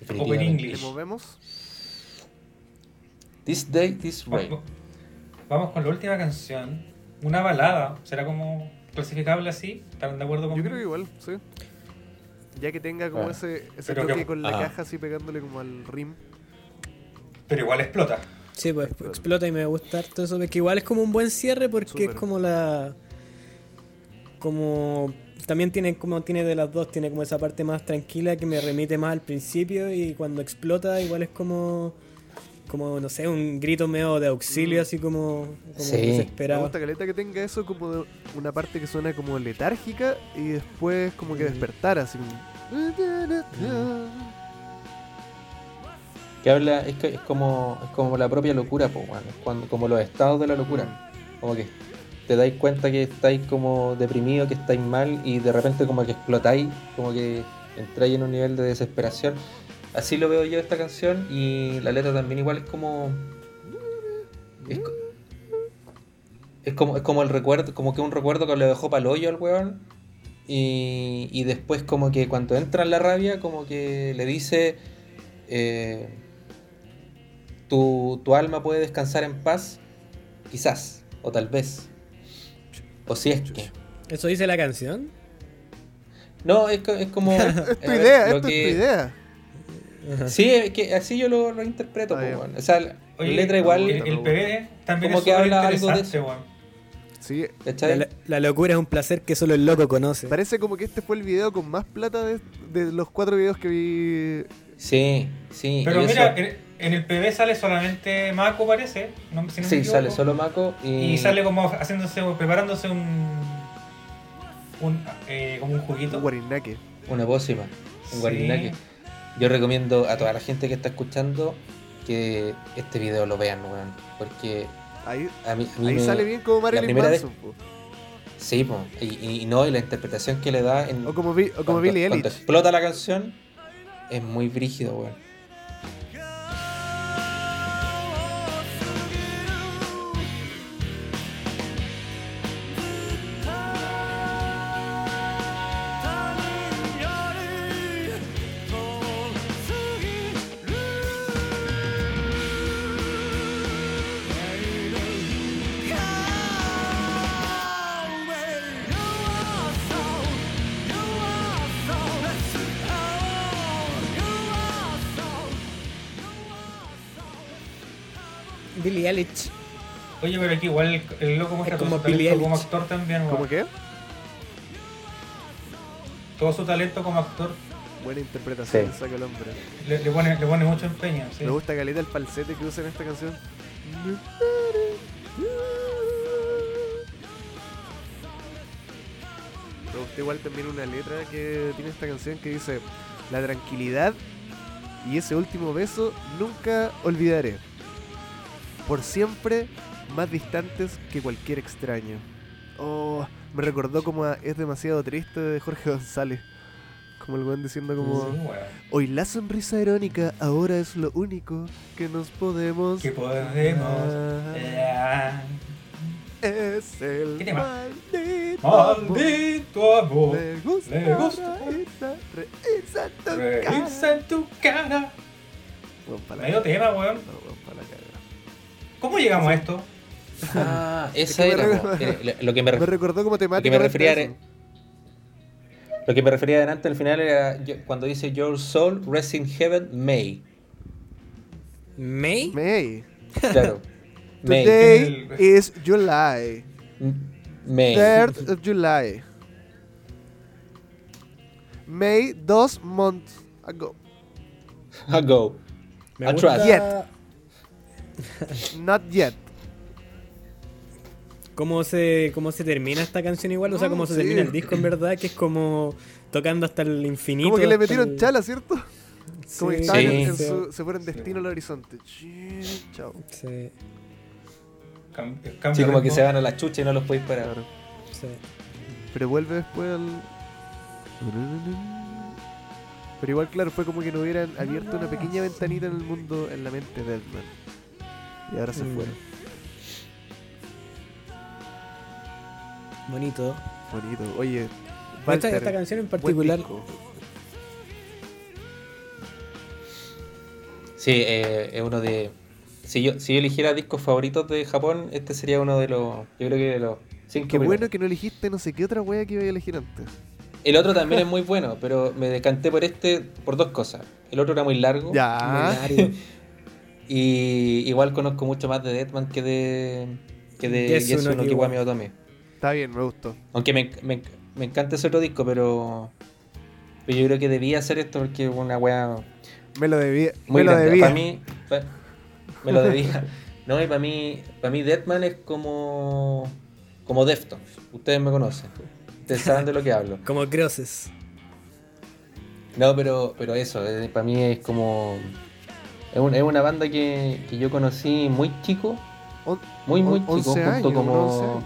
S4: Open
S2: Definitivamente.
S1: ¿Le
S4: English.
S1: movemos?
S2: This Day, This Rain.
S4: Vamos con la última canción. Una balada. ¿Será como clasificable así? ¿Están de acuerdo
S1: Yo
S4: conmigo?
S1: creo que igual, sí. Ya que tenga como
S2: Ah.
S1: ese, ese toque
S4: que-
S1: con la
S2: ah.
S1: caja así pegándole como al rim.
S4: Pero igual explota.
S3: Sí, pues explota y me gusta harto eso, porque igual es como un buen cierre porque es como la... Como... También tiene como tiene de las dos, tiene como esa parte más tranquila que me remite más al principio y cuando explota igual es como... Como, no sé, un grito medio de auxilio, así como, como
S2: Sí.
S1: Me
S3: desesperado.
S1: gusta caleta que tenga eso como de una parte que suena como letárgica y después como que
S3: Mm.
S1: despertar así.
S2: Que habla, es, que- es como es como la propia locura, po, cuando, como los estados de la locura. Como que te dais cuenta que estáis como deprimido, que estáis mal y de repente como que explotáis, como que entráis en un nivel de desesperación. Así lo veo yo esta canción y la letra también igual es como... Es, co- es como, es como el recuerdo, como que un recuerdo que le dejó para el hoyo al weón. Y, y después como que cuando entra en la rabia, como que le dice... eh, tu, tu alma puede descansar en paz, quizás, o tal vez. O si es que.
S3: ¿Eso dice la canción?
S2: No, es, es como.
S1: Es tu
S2: ver,
S1: idea,
S2: que-
S1: es tu idea.
S2: Sí, es que así yo lo, lo interpreto.
S1: Ah,
S2: po,
S1: ya.
S2: weón. O sea,
S4: Oye,
S2: letra igual.
S4: El, el PB también
S2: Como
S4: es
S2: que habla algo de eso.
S3: La, la locura es un placer que solo el loco conoce.
S1: parece como que este fue el video con más plata de, de los cuatro videos que vi.
S2: Sí, sí.
S4: Pero mira,
S2: eso-
S4: en, el PB sale solamente Mako, parece. No, si no me
S2: sí,
S4: equivoco.
S2: sale solo Mako y.
S4: Y sale como haciéndose, preparándose un. un eh, como un juguito.
S1: Un guarinaque.
S2: Una pócima, un
S4: Sí.
S2: guarinaque. Yo recomiendo a toda la gente que está escuchando que este video lo vean, weón. Porque
S1: Ahí,
S2: a mí, a mí
S1: ahí
S2: me-
S1: sale bien como Marilyn
S2: vez-
S1: Manson. po.
S2: Sí, po, y, no, y la interpretación que le da en,
S1: O como, Vi- o como
S2: cuando-
S1: Billie
S2: cuando explota la canción es muy brígido, weón.
S3: Eilish.
S4: Oye, pero aquí igual el, el loco muestra
S3: como
S4: su talento como actor también, weón.
S1: ¿Cómo qué?
S4: Todo su talento como actor
S1: Buena interpretación
S2: Sí.
S1: saca el hombre.
S4: le, le pone, le pone mucho empeño. ¿sí?
S1: Me gusta caleta el falsete que usa en esta canción. Me gusta igual también una letra que tiene esta canción que dice La tranquilidad y ese último beso nunca olvidaré. Por siempre más distantes que cualquier extraño. Oh, me recordó como a Es demasiado triste de Jorge González. Como el buen diciendo como...
S4: Sí.
S1: Hoy la sonrisa irónica ahora es lo único que nos podemos.
S4: Que podemos.
S1: Ah,
S4: Ya.
S1: Es el
S4: ¿Qué tema?
S1: maldito amor.
S4: Maldito amor.
S1: Me gusta,
S4: Me gusta.
S1: reírse, en tu
S4: Reírse
S1: cara.
S4: en tu cara. Medio tema, weón.
S1: No,
S4: ¿Cómo llegamos a esto?
S2: Ah,
S1: Es
S2: esa
S1: que
S2: era. Era- lo- Lo que me,
S1: Me recordó como
S2: lo
S1: temática.
S2: que me refería era- Lo que me refería adelante al final era yo- cuando dice Your soul rests in heaven, May.
S3: ¿May?
S1: May.
S2: Claro. May.
S1: Today is July.
S2: May.
S1: 3rd of July. May, dos months ago.
S2: A go.
S3: Me
S2: A
S3: gusta
S2: trust.
S1: Yet. Not yet.
S3: cómo se, cómo se termina esta canción igual, o sea,
S1: Mm,
S3: cómo se
S1: sí.
S3: termina el disco en verdad, que es como tocando hasta el infinito.
S1: Como que le metieron
S3: el-
S1: chala, ¿cierto? Como que
S3: Sí,
S1: estaban en-
S2: Sí.
S1: en
S3: sí,
S1: su- se fueron destino al horizonte. Chao.
S3: sí,
S4: Cam-
S2: Sí, como que se van a la chucha y no los podéis parar.
S1: Claro.
S3: sí.
S1: Pero vuelve después al. Pero igual, claro, fue como que no hubieran abierto una pequeña ventanita en el mundo, en la mente de Deadman. Y ahora se
S3: Mm.
S1: fueron.
S3: Bonito.
S1: Bonito. Oye,
S3: Esta,
S1: Walter,
S3: esta canción en particular.
S2: Sí, eh, es uno de. Si yo, si yo eligiera discos favoritos de Japón, este sería uno de los. Yo creo que de los cinco.
S1: Qué
S2: primeros.
S1: bueno que no elegiste no sé qué otra wea que iba a elegir antes.
S2: El otro también es muy bueno, pero me decanté por este por dos cosas. El otro era muy largo.
S1: Ya.
S2: Y igual conozco mucho más de Deadman que de. que de
S3: Yesu
S2: Yesu
S3: no
S2: no
S3: Kiwami.
S2: Otome.
S1: Está bien, me gustó.
S2: Aunque me, me, me encanta ese otro disco, pero. Pero yo creo que debía hacer esto porque es una wea
S1: Me lo debía.
S2: muy
S1: me lo
S2: grande.
S1: debía.
S2: Para mí. me lo debía. No, y para mí. Para mí Deadman es como. como Deftones. Ustedes me conocen. Ustedes saben de lo que hablo.
S3: Como Crosses.
S2: No, pero, pero eso, eh, para mí es como. Es, un- es una banda que, que yo conocí muy chico. Muy, muy chico.
S1: 11
S2: junto
S1: años,
S2: como.
S1: 11 años.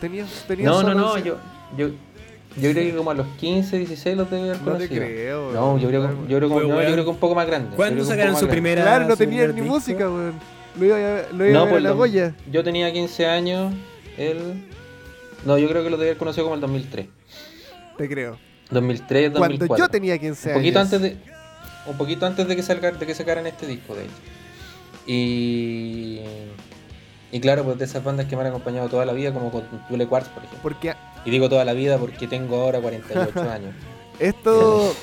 S1: Tenías, tenías
S2: No, no, no,
S1: 11
S2: yo, yo, yo creo que como a los 15, 16 los debí haber
S1: No te
S2: conocido.
S1: creo.
S2: No, yo creo, que- yo creo, que- no, yo creo que un poco más grande.
S3: ¿Cuándo
S2: un
S3: sacaron su primera?
S1: Claro, no tenían ni
S3: disco?
S1: música, weón. Lo iba a, lo iba
S2: No,
S1: a ver
S2: pues
S1: la Goya.
S2: Yo tenía 15 años, él... No, yo creo que lo debí haber conocido como el 2003.
S1: Te creo.
S2: 2003, 2004.
S1: Cuando yo tenía 15
S2: un
S1: años.
S2: poquito antes de un poquito antes de que salga, de que sacaran este disco de hecho y y claro pues de esas bandas que me han acompañado toda la vida como con Tule Quartz por ejemplo
S1: Porque
S2: y digo toda la vida porque tengo ahora 48 años
S1: esto.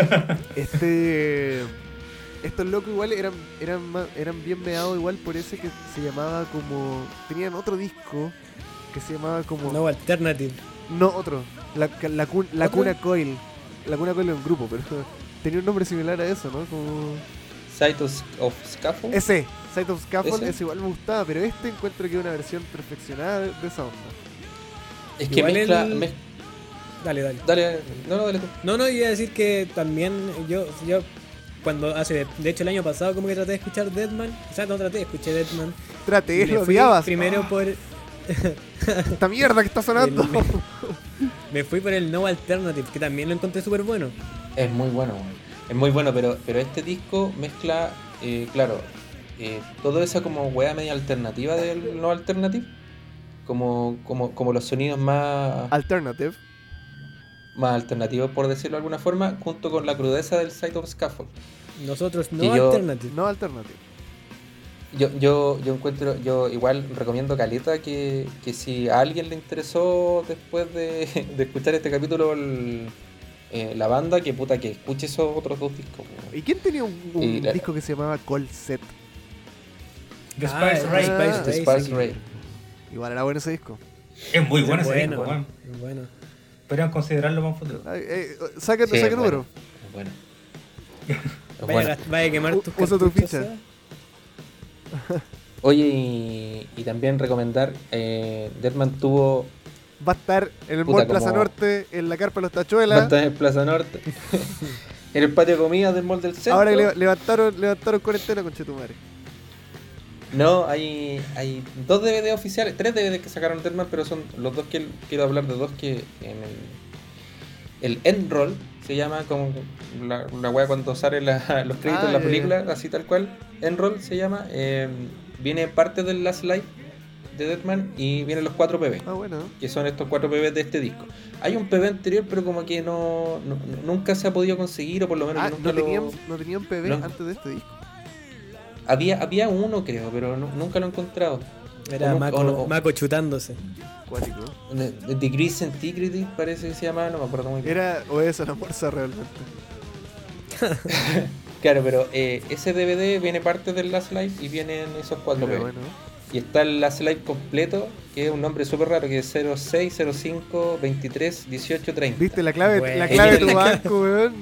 S1: este. Estos locos igual eran, eran, ma- eran bien meados igual por ese que se llamaba como... Tenían otro disco que se llamaba como...
S3: No, Alternative.
S1: No, otro. La, la, la
S3: ¿Otro?
S1: Cuna Coil. La Cuna Coil es un grupo, pero tenía un nombre similar a eso, ¿no? Como...
S2: Sight of, Scaffold
S1: Ese, Sight of Scaffold,
S2: ¿Ese?
S1: ese igual me gustaba, pero este encuentro que es una versión perfeccionada de de esa onda.
S2: es que
S3: Igual
S2: mezcla,
S3: el- Dale, dale.
S2: dale no no dale tú
S3: No, no, iba a decir que también yo, yo cuando hace, de hecho el año pasado como que traté de escuchar Deadman, o sea, no traté, escuché Deadman.
S1: Trate,
S3: Me
S1: lo
S3: fui
S1: odiabas.
S3: primero
S1: Ah,
S3: por
S1: Esta mierda que está sonando.
S3: El- me fui por el No Alternative, que también lo encontré súper bueno.
S2: Es muy bueno, es muy bueno, pero, pero este disco mezcla, eh, claro, eh, toda esa como wea media alternativa del no alternative, como, como, como los sonidos más,
S1: Alternative.
S2: más alternativos, por decirlo de alguna forma, junto con la crudeza del Side of Scaffold.
S3: Nosotros No
S2: yo-
S3: Alternative.
S1: No Alternative.
S2: Yo, yo, yo encuentro, yo igual recomiendo Caleta que, que si a alguien le interesó después de, de escuchar este capítulo el- eh, la banda, que puta que escuche esos otros dos discos.
S1: ¿Y quién tenía un, un
S2: Y la-
S1: disco que se llamaba Call Set?
S4: The
S3: Ah,
S4: Spice Ray.
S1: Ah,
S3: Spice
S2: The Spice. Ray.
S1: Igual era bueno ese disco.
S4: Es muy bueno
S3: Es
S4: ese
S3: bueno,
S4: disco, weón.
S3: es bueno.
S4: Podrían considerarlo para un futuro.
S1: Eh, saca,
S2: Sí,
S1: saca
S2: es
S1: número.
S2: bueno, es bueno.
S3: Vaya,
S2: bueno.
S3: a gast- vaya a quemar tus
S1: usa tu
S3: cartuchos,
S1: ficha.
S3: ¿eh?
S2: Oye, y, y también recomendar, eh, Deadman tuvo
S1: Va a estar en el
S2: Puta,
S1: Mall Plaza Norte, en la Carpa de los
S2: va a
S1: Tachuelas.
S2: estar en Plaza Norte, en el patio de comidas del Mall del Centro.
S1: Ahora le- levantaron, levantaron cuarentena con Chetumare.
S2: No, hay, hay dos DVD oficiales, tres DVD que sacaron Deadman, pero son los dos que quiero hablar de dos que en el, el end roll se llama como la, la wea cuando sale la- los créditos
S1: Ah,
S2: de la
S1: ya,
S2: película, así tal cual. End roll se llama. eh, viene parte del Last Life de Deadman y vienen los cuatro PB.
S1: Ah, bueno.
S2: que son estos cuatro PB de este disco. Hay un PB anterior, pero como que no, no- nunca se ha podido conseguir, o por lo menos
S1: Ah,
S2: nunca
S1: no
S2: lo-
S1: tenían, no tenían PB
S2: no.
S1: antes de este disco.
S2: Había, había uno, creo, pero nu- nunca lo he encontrado.
S3: Era
S2: O
S3: Mako,
S2: o no-
S3: Mako chutándose.
S1: Cuático.
S2: De- de Degree Centigrity parece que se llamaba, no me acuerdo muy bien.
S1: Era, o es la morsa realmente.
S2: Claro, pero eh, ese DVD viene parte del Last Life y vienen esos cuatro
S1: Pero
S2: PB.
S1: bueno.
S2: Y está el Last Life completo, que es un nombre súper raro, que es 06, 05, 23, 18, 30.
S1: ¿Viste la clave, la clave de tu banco, weón?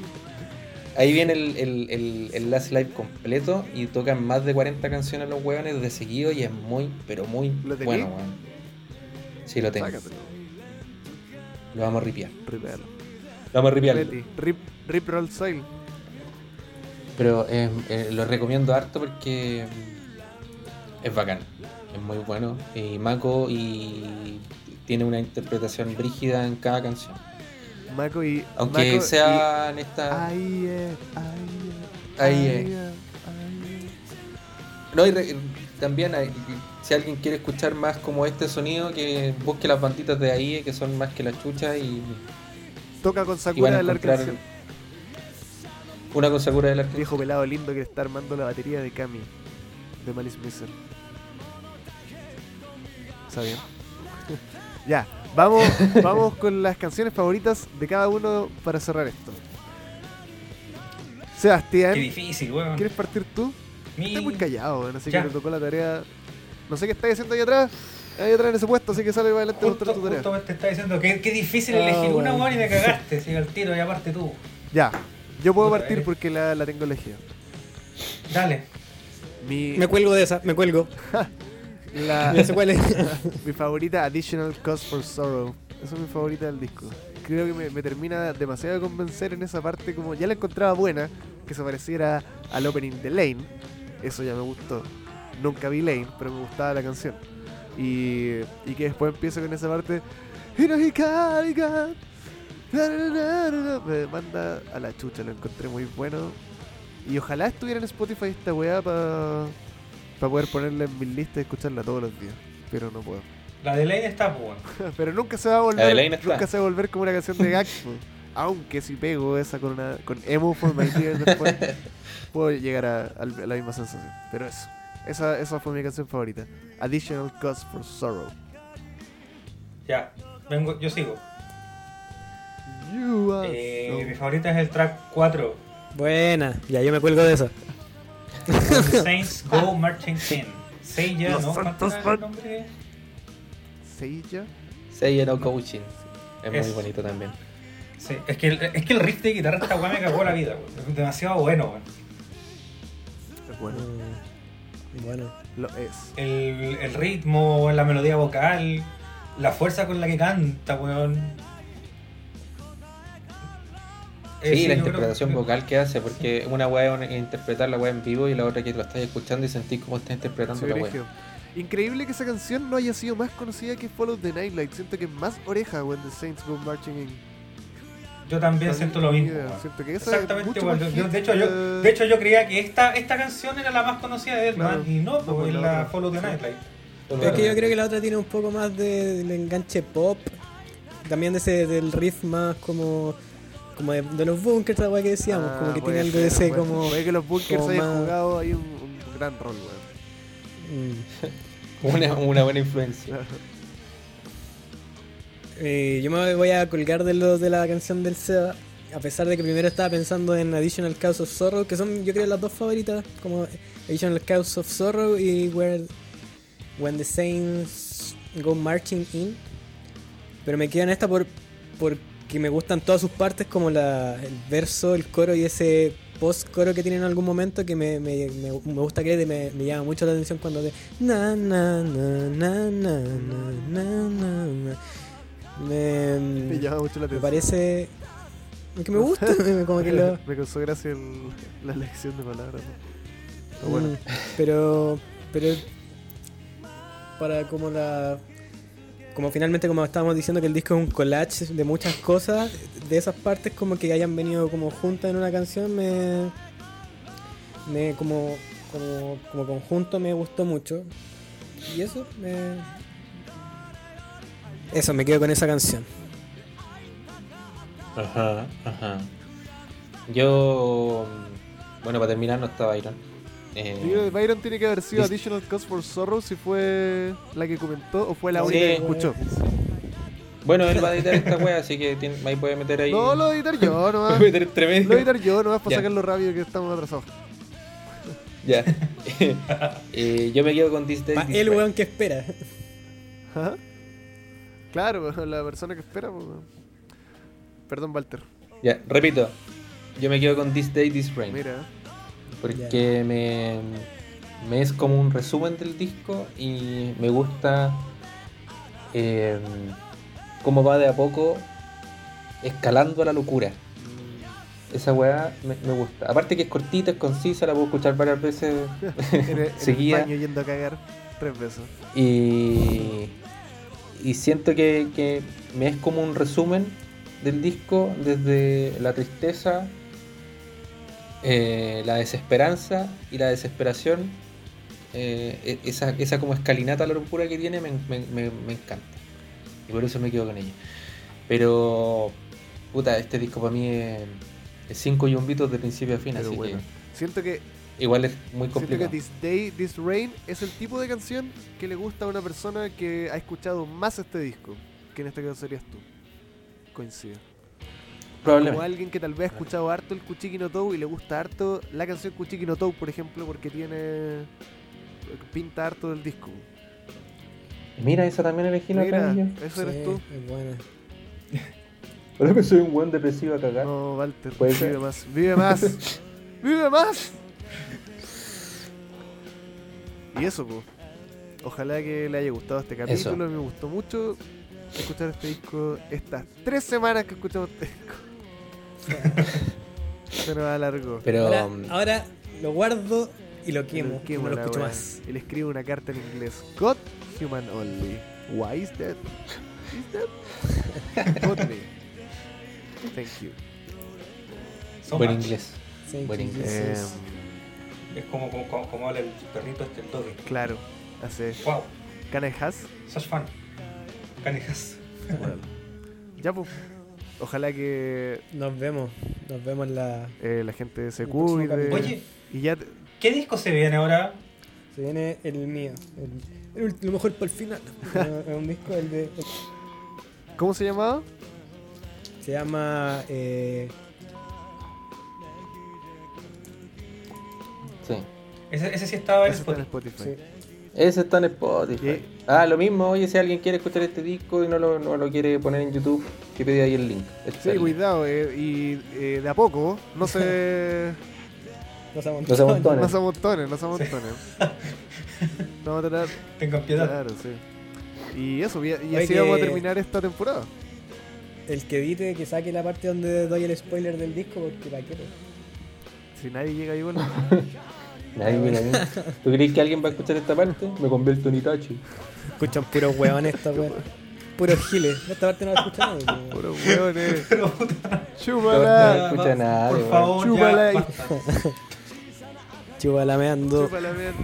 S2: Ahí viene el, el, el, el Last Live completo y tocan más de 40 canciones los hueones de seguido y es muy, pero muy bueno, weón. Sí, lo tengo.
S1: Sácatelo.
S2: Lo vamos a ripiar.
S1: Ripealo.
S2: Lo vamos a ripiar.
S1: Rip, Rip Roll Soil.
S2: Pero eh, eh, lo recomiendo harto porque es bacán. Es muy bueno. Y Mako y tiene una interpretación brígida en cada canción.
S1: Mako y.
S2: Aunque
S1: Mako
S2: sea en
S1: y-
S2: esta.
S1: Ahí es, ahí es.
S2: Ahí
S1: ahí es.
S2: No, y re- también hay- si alguien quiere escuchar más como este sonido, que busque las banditas de ahí, que son más que la chucha, y,
S1: Toca con Sakura
S2: a
S1: del
S2: encontrar
S1: Arkansas.
S2: una con Sakura del Arkansas.
S1: Viejo pelado lindo que está armando la batería de Kami. De Malice Miser. ¿Está bien? ya, vamos, vamos con las canciones favoritas de cada uno para cerrar esto. Sebastián,
S4: Qué difícil, weón.
S1: ¿quieres partir tú?
S4: Mi-
S1: Estás muy callado, weón, así
S4: Ya.
S1: que me tocó la tarea. No sé qué estáis haciendo ahí atrás. Ahí atrás en ese puesto, así que sale para adelante a
S4: Justo,
S1: tu tarea.
S4: justo te está diciendo que qué difícil
S3: Ah,
S4: elegir una,
S3: bueno.
S4: weón, y me cagaste. Sigue el tiro y aparte tú.
S1: Ya, yo puedo
S4: Puta,
S1: partir
S4: eres-
S1: porque la, la tengo elegida.
S4: Dale.
S1: Mi,
S3: Me cuelgo de esa, me cuelgo.
S1: la,
S3: Ya sé cuál es.
S1: mi favorita, Additional Cause for Sorrow. Esa es mi favorita del disco. Creo que me, me termina demasiado de convencer en esa parte, como ya la encontraba buena, que se pareciera al opening de Lane. Eso ya me gustó. Nunca vi Lane, pero me gustaba la canción. Y, y que después empieza con esa parte. Me manda a la chucha, lo encontré muy bueno. Y ojalá estuviera en Spotify esta weá para poder ponerla en mi lista y escucharla todos los días. Pero no puedo.
S4: La de Lane está, pues, weón.
S1: Pero nunca se va a
S2: La de
S1: volver.
S2: Lane está.
S1: Nunca se va a volver como una canción de Gag. Aunque si pego esa con una con Emo for My Tears después, puedo llegar a, la misma sensación. Pero eso. Esa, esa fue mi canción favorita. Additional Cause for Sorrow.
S4: Ya. Vengo, yo sigo.
S1: You are
S4: Eh,
S1: so-
S4: Mi favorita es el track 4.
S3: Buena, ya yo me cuelgo de esa.
S4: Saints Go Marching In. Seiya,
S1: Los
S4: ¿no? ¿Cuánto
S1: santos
S4: el nombre?
S1: Seiya.
S2: Seiya no Coaching. Es
S4: Es-
S2: muy bonito también.
S4: Sí, es que, el, es que el riff de guitarra esta weá me cagó la vida, weón. Es demasiado bueno, weón.
S1: Es bueno.
S3: Mm, Bueno.
S1: Lo es.
S4: El, el ritmo, la melodía vocal, la fuerza con la que canta, weón.
S2: Sí, la interpretación
S4: que-
S2: vocal que hace, porque una weá es interpretar la weá en vivo y la otra que lo estás escuchando y sentís cómo estás interpretando
S1: Sí,
S2: la weá.
S1: Increíble que esa canción no haya sido más conocida que Follow the Nightlight. Siento que es más oreja When the Saints Go Marching In.
S4: Yo también
S1: No
S4: siento lo mismo.
S1: Siento que esa
S4: Exactamente
S1: mucho
S4: igual. Yo- de, hecho, yo, de hecho, yo creía que esta, esta canción era la más conocida de Deadman
S1: Claro.
S4: y no,
S1: No,
S4: pues
S1: pues
S4: es
S1: la.
S4: Follow the. Nightlight.
S3: Es que yo creo que la otra tiene un poco más de- del enganche pop. También de ese del riff más como como de, de los bunkers, la weá que decíamos,
S1: Ah,
S3: como que
S1: puede
S3: tiene algo de ese
S1: puede
S3: como.
S1: Puede que los bunkers
S3: como
S1: hayan
S3: más-
S1: jugado ahí un, un gran rol, weón.
S3: mm.
S2: Una, una buena influencia.
S3: Eh, yo me voy a colgar de lo de la canción del Seba. A pesar de que primero estaba pensando en Additional Cause of Sorrow, que son yo creo las dos favoritas, como Additional Cause of Sorrow y Where, When the Saints Go Marching In. Pero me quedo en esta por que me gustan todas sus partes, como la, el verso, el coro y ese post-coro que tiene en algún momento que me, me, me, me gusta que me, me, llama mucho la atención cuando de na na. Me,
S1: me llama mucho la atención.
S3: Me parece que me gusta, como que
S1: me causó gracia el, la elección de palabras.
S3: Mm, pero pero para como la como finalmente como estábamos diciendo que el disco es un collage de muchas cosas de esas partes como que hayan venido como juntas en una canción me me como como, como conjunto me gustó mucho y eso me eso me quedo con esa canción
S2: Ajá, ajá. Yo. Bueno, para terminar, no está Byron. Eh,
S1: Yo creo que Byron tiene que haber sido
S2: Dis-
S1: Additional Cause for Sorrow si fue la que comentó o fue la
S2: Sí.
S1: única que escuchó.
S2: bueno, él va a editar esta wea, así que tiene- ahí puede meter ahí.
S1: No, lo voy a editar yo nomás.
S2: puede meter entre medio.
S1: Lo voy a editar yo nomás para
S2: Ya.
S1: sacarlo rápido que estamos atrasados.
S2: Ya. Eh, yo me quedo con This Day.
S3: Pa-
S2: This
S3: el weón que espera
S1: Ajá. Claro, la persona que espera. pues, weón. Perdón, Walter.
S2: Ya, repito. Yo me quedo con This Day, This Rain.
S1: Mira.
S2: Porque me, me es como un resumen del disco y me gusta eh, cómo va de a poco escalando a la locura. Esa weá me, me gusta. Aparte que es cortita, es concisa, la puedo escuchar varias veces seguida.
S1: yendo a cagar tres veces.
S2: Y, y siento que, que me es como un resumen del disco desde la tristeza, eh, la desesperanza y la desesperación. eh, e- esa, esa como escalinata la locura que tiene me, me- me- me encanta. Y por eso me quedo con ella. Pero, puta, este disco para mí es, es cinco yumbitos de principio a fin,
S1: Pero
S2: así
S1: bueno. Siento que,
S2: que igual es muy
S1: siento que
S2: complicado.
S1: This Day, This Rain es el tipo de canción que le gusta a una persona que ha escuchado más este disco. Que en este caso serías tú. Coincido. Como alguien que tal vez ha escuchado harto el Kuchiki no Tou y le gusta harto la canción Kuchiki no Tou, por ejemplo, porque tiene. pinta harto del disco.
S2: Mira, esa también elegí la
S1: Mira, eso eres
S3: Sí,
S1: tú.
S3: Es buena.
S2: Ahora que soy un buen depresivo a cagar.
S1: No, Walter,
S2: Puede
S1: vive
S2: ser.
S1: más, vive más, vive más. Y eso, pues. Ojalá que le haya gustado este
S2: Eso.
S1: capítulo. Me gustó mucho escuchar este disco estas tres semanas que escuchamos este disco. Se nos alargó.
S2: Pero
S3: Ahora,
S2: um,
S3: ahora lo guardo y lo quemo.
S1: Qué
S3: y no lo escucho
S1: wea.
S3: más.
S1: Y le escribo una carta en inglés. God, human only. Why is that? Is that? God me. Thank you.
S4: So
S2: buen
S4: much.
S2: inglés.
S3: Thank
S2: Buen inglés.
S1: Em,
S4: Es como, como, como, como habla el perrito este, el doggy.
S1: claro. Hace.
S4: Wow,
S1: Can I has?
S4: such fun. Canijas.
S1: Bueno. ya, pues. Ojalá que
S3: Nos vemos. Nos vemos en la.
S1: eh, la gente se cuide.
S4: Oye,
S1: Y ya. te-
S4: ¿qué disco se viene ahora?
S3: Se viene el mío. El, el lo mejor para el final. es un disco, el de.
S1: ¿Cómo se llamaba?
S3: Se llama. Eh,
S2: Sí.
S4: Ese, ese sí estaba en
S1: Ese está en
S4: Spotify.
S1: Spotify.
S3: sí.
S2: Ese está en Spotify.
S1: ¿Qué?
S2: Ah, lo mismo, oye, si alguien quiere escuchar este disco y no lo, no lo quiere poner en YouTube, que pide ahí el link. Este
S1: Sí,
S2: es el link.
S1: cuidado. eh, y eh, de a poco. No se.
S3: No se
S2: No se amontonen.
S1: no se amontonen, no se amontonen. No vamos a tener.
S4: Tengan piedad.
S1: Claro, sí. Y eso, y, así
S3: que-
S1: vamos a terminar esta temporada.
S3: El que edite, que saque la parte donde doy el spoiler del disco, porque la quiero.
S1: Si nadie llega igual.
S2: Nadie mira, mira. ¿Tú crees que alguien va a escuchar esta parte? Me convierto en Itachi.
S3: Escuchan puros huevones esta wea. Puros giles. Esta parte no la escucha nadie. po.
S1: Puros hueones.
S4: Pero puta,
S2: No,
S1: Chúpala.
S2: escucha nada,
S4: Por
S2: weón.
S4: favor,
S1: Chúpala
S4: ya, basta.
S3: Chúbala meando.
S1: Chúpala, men.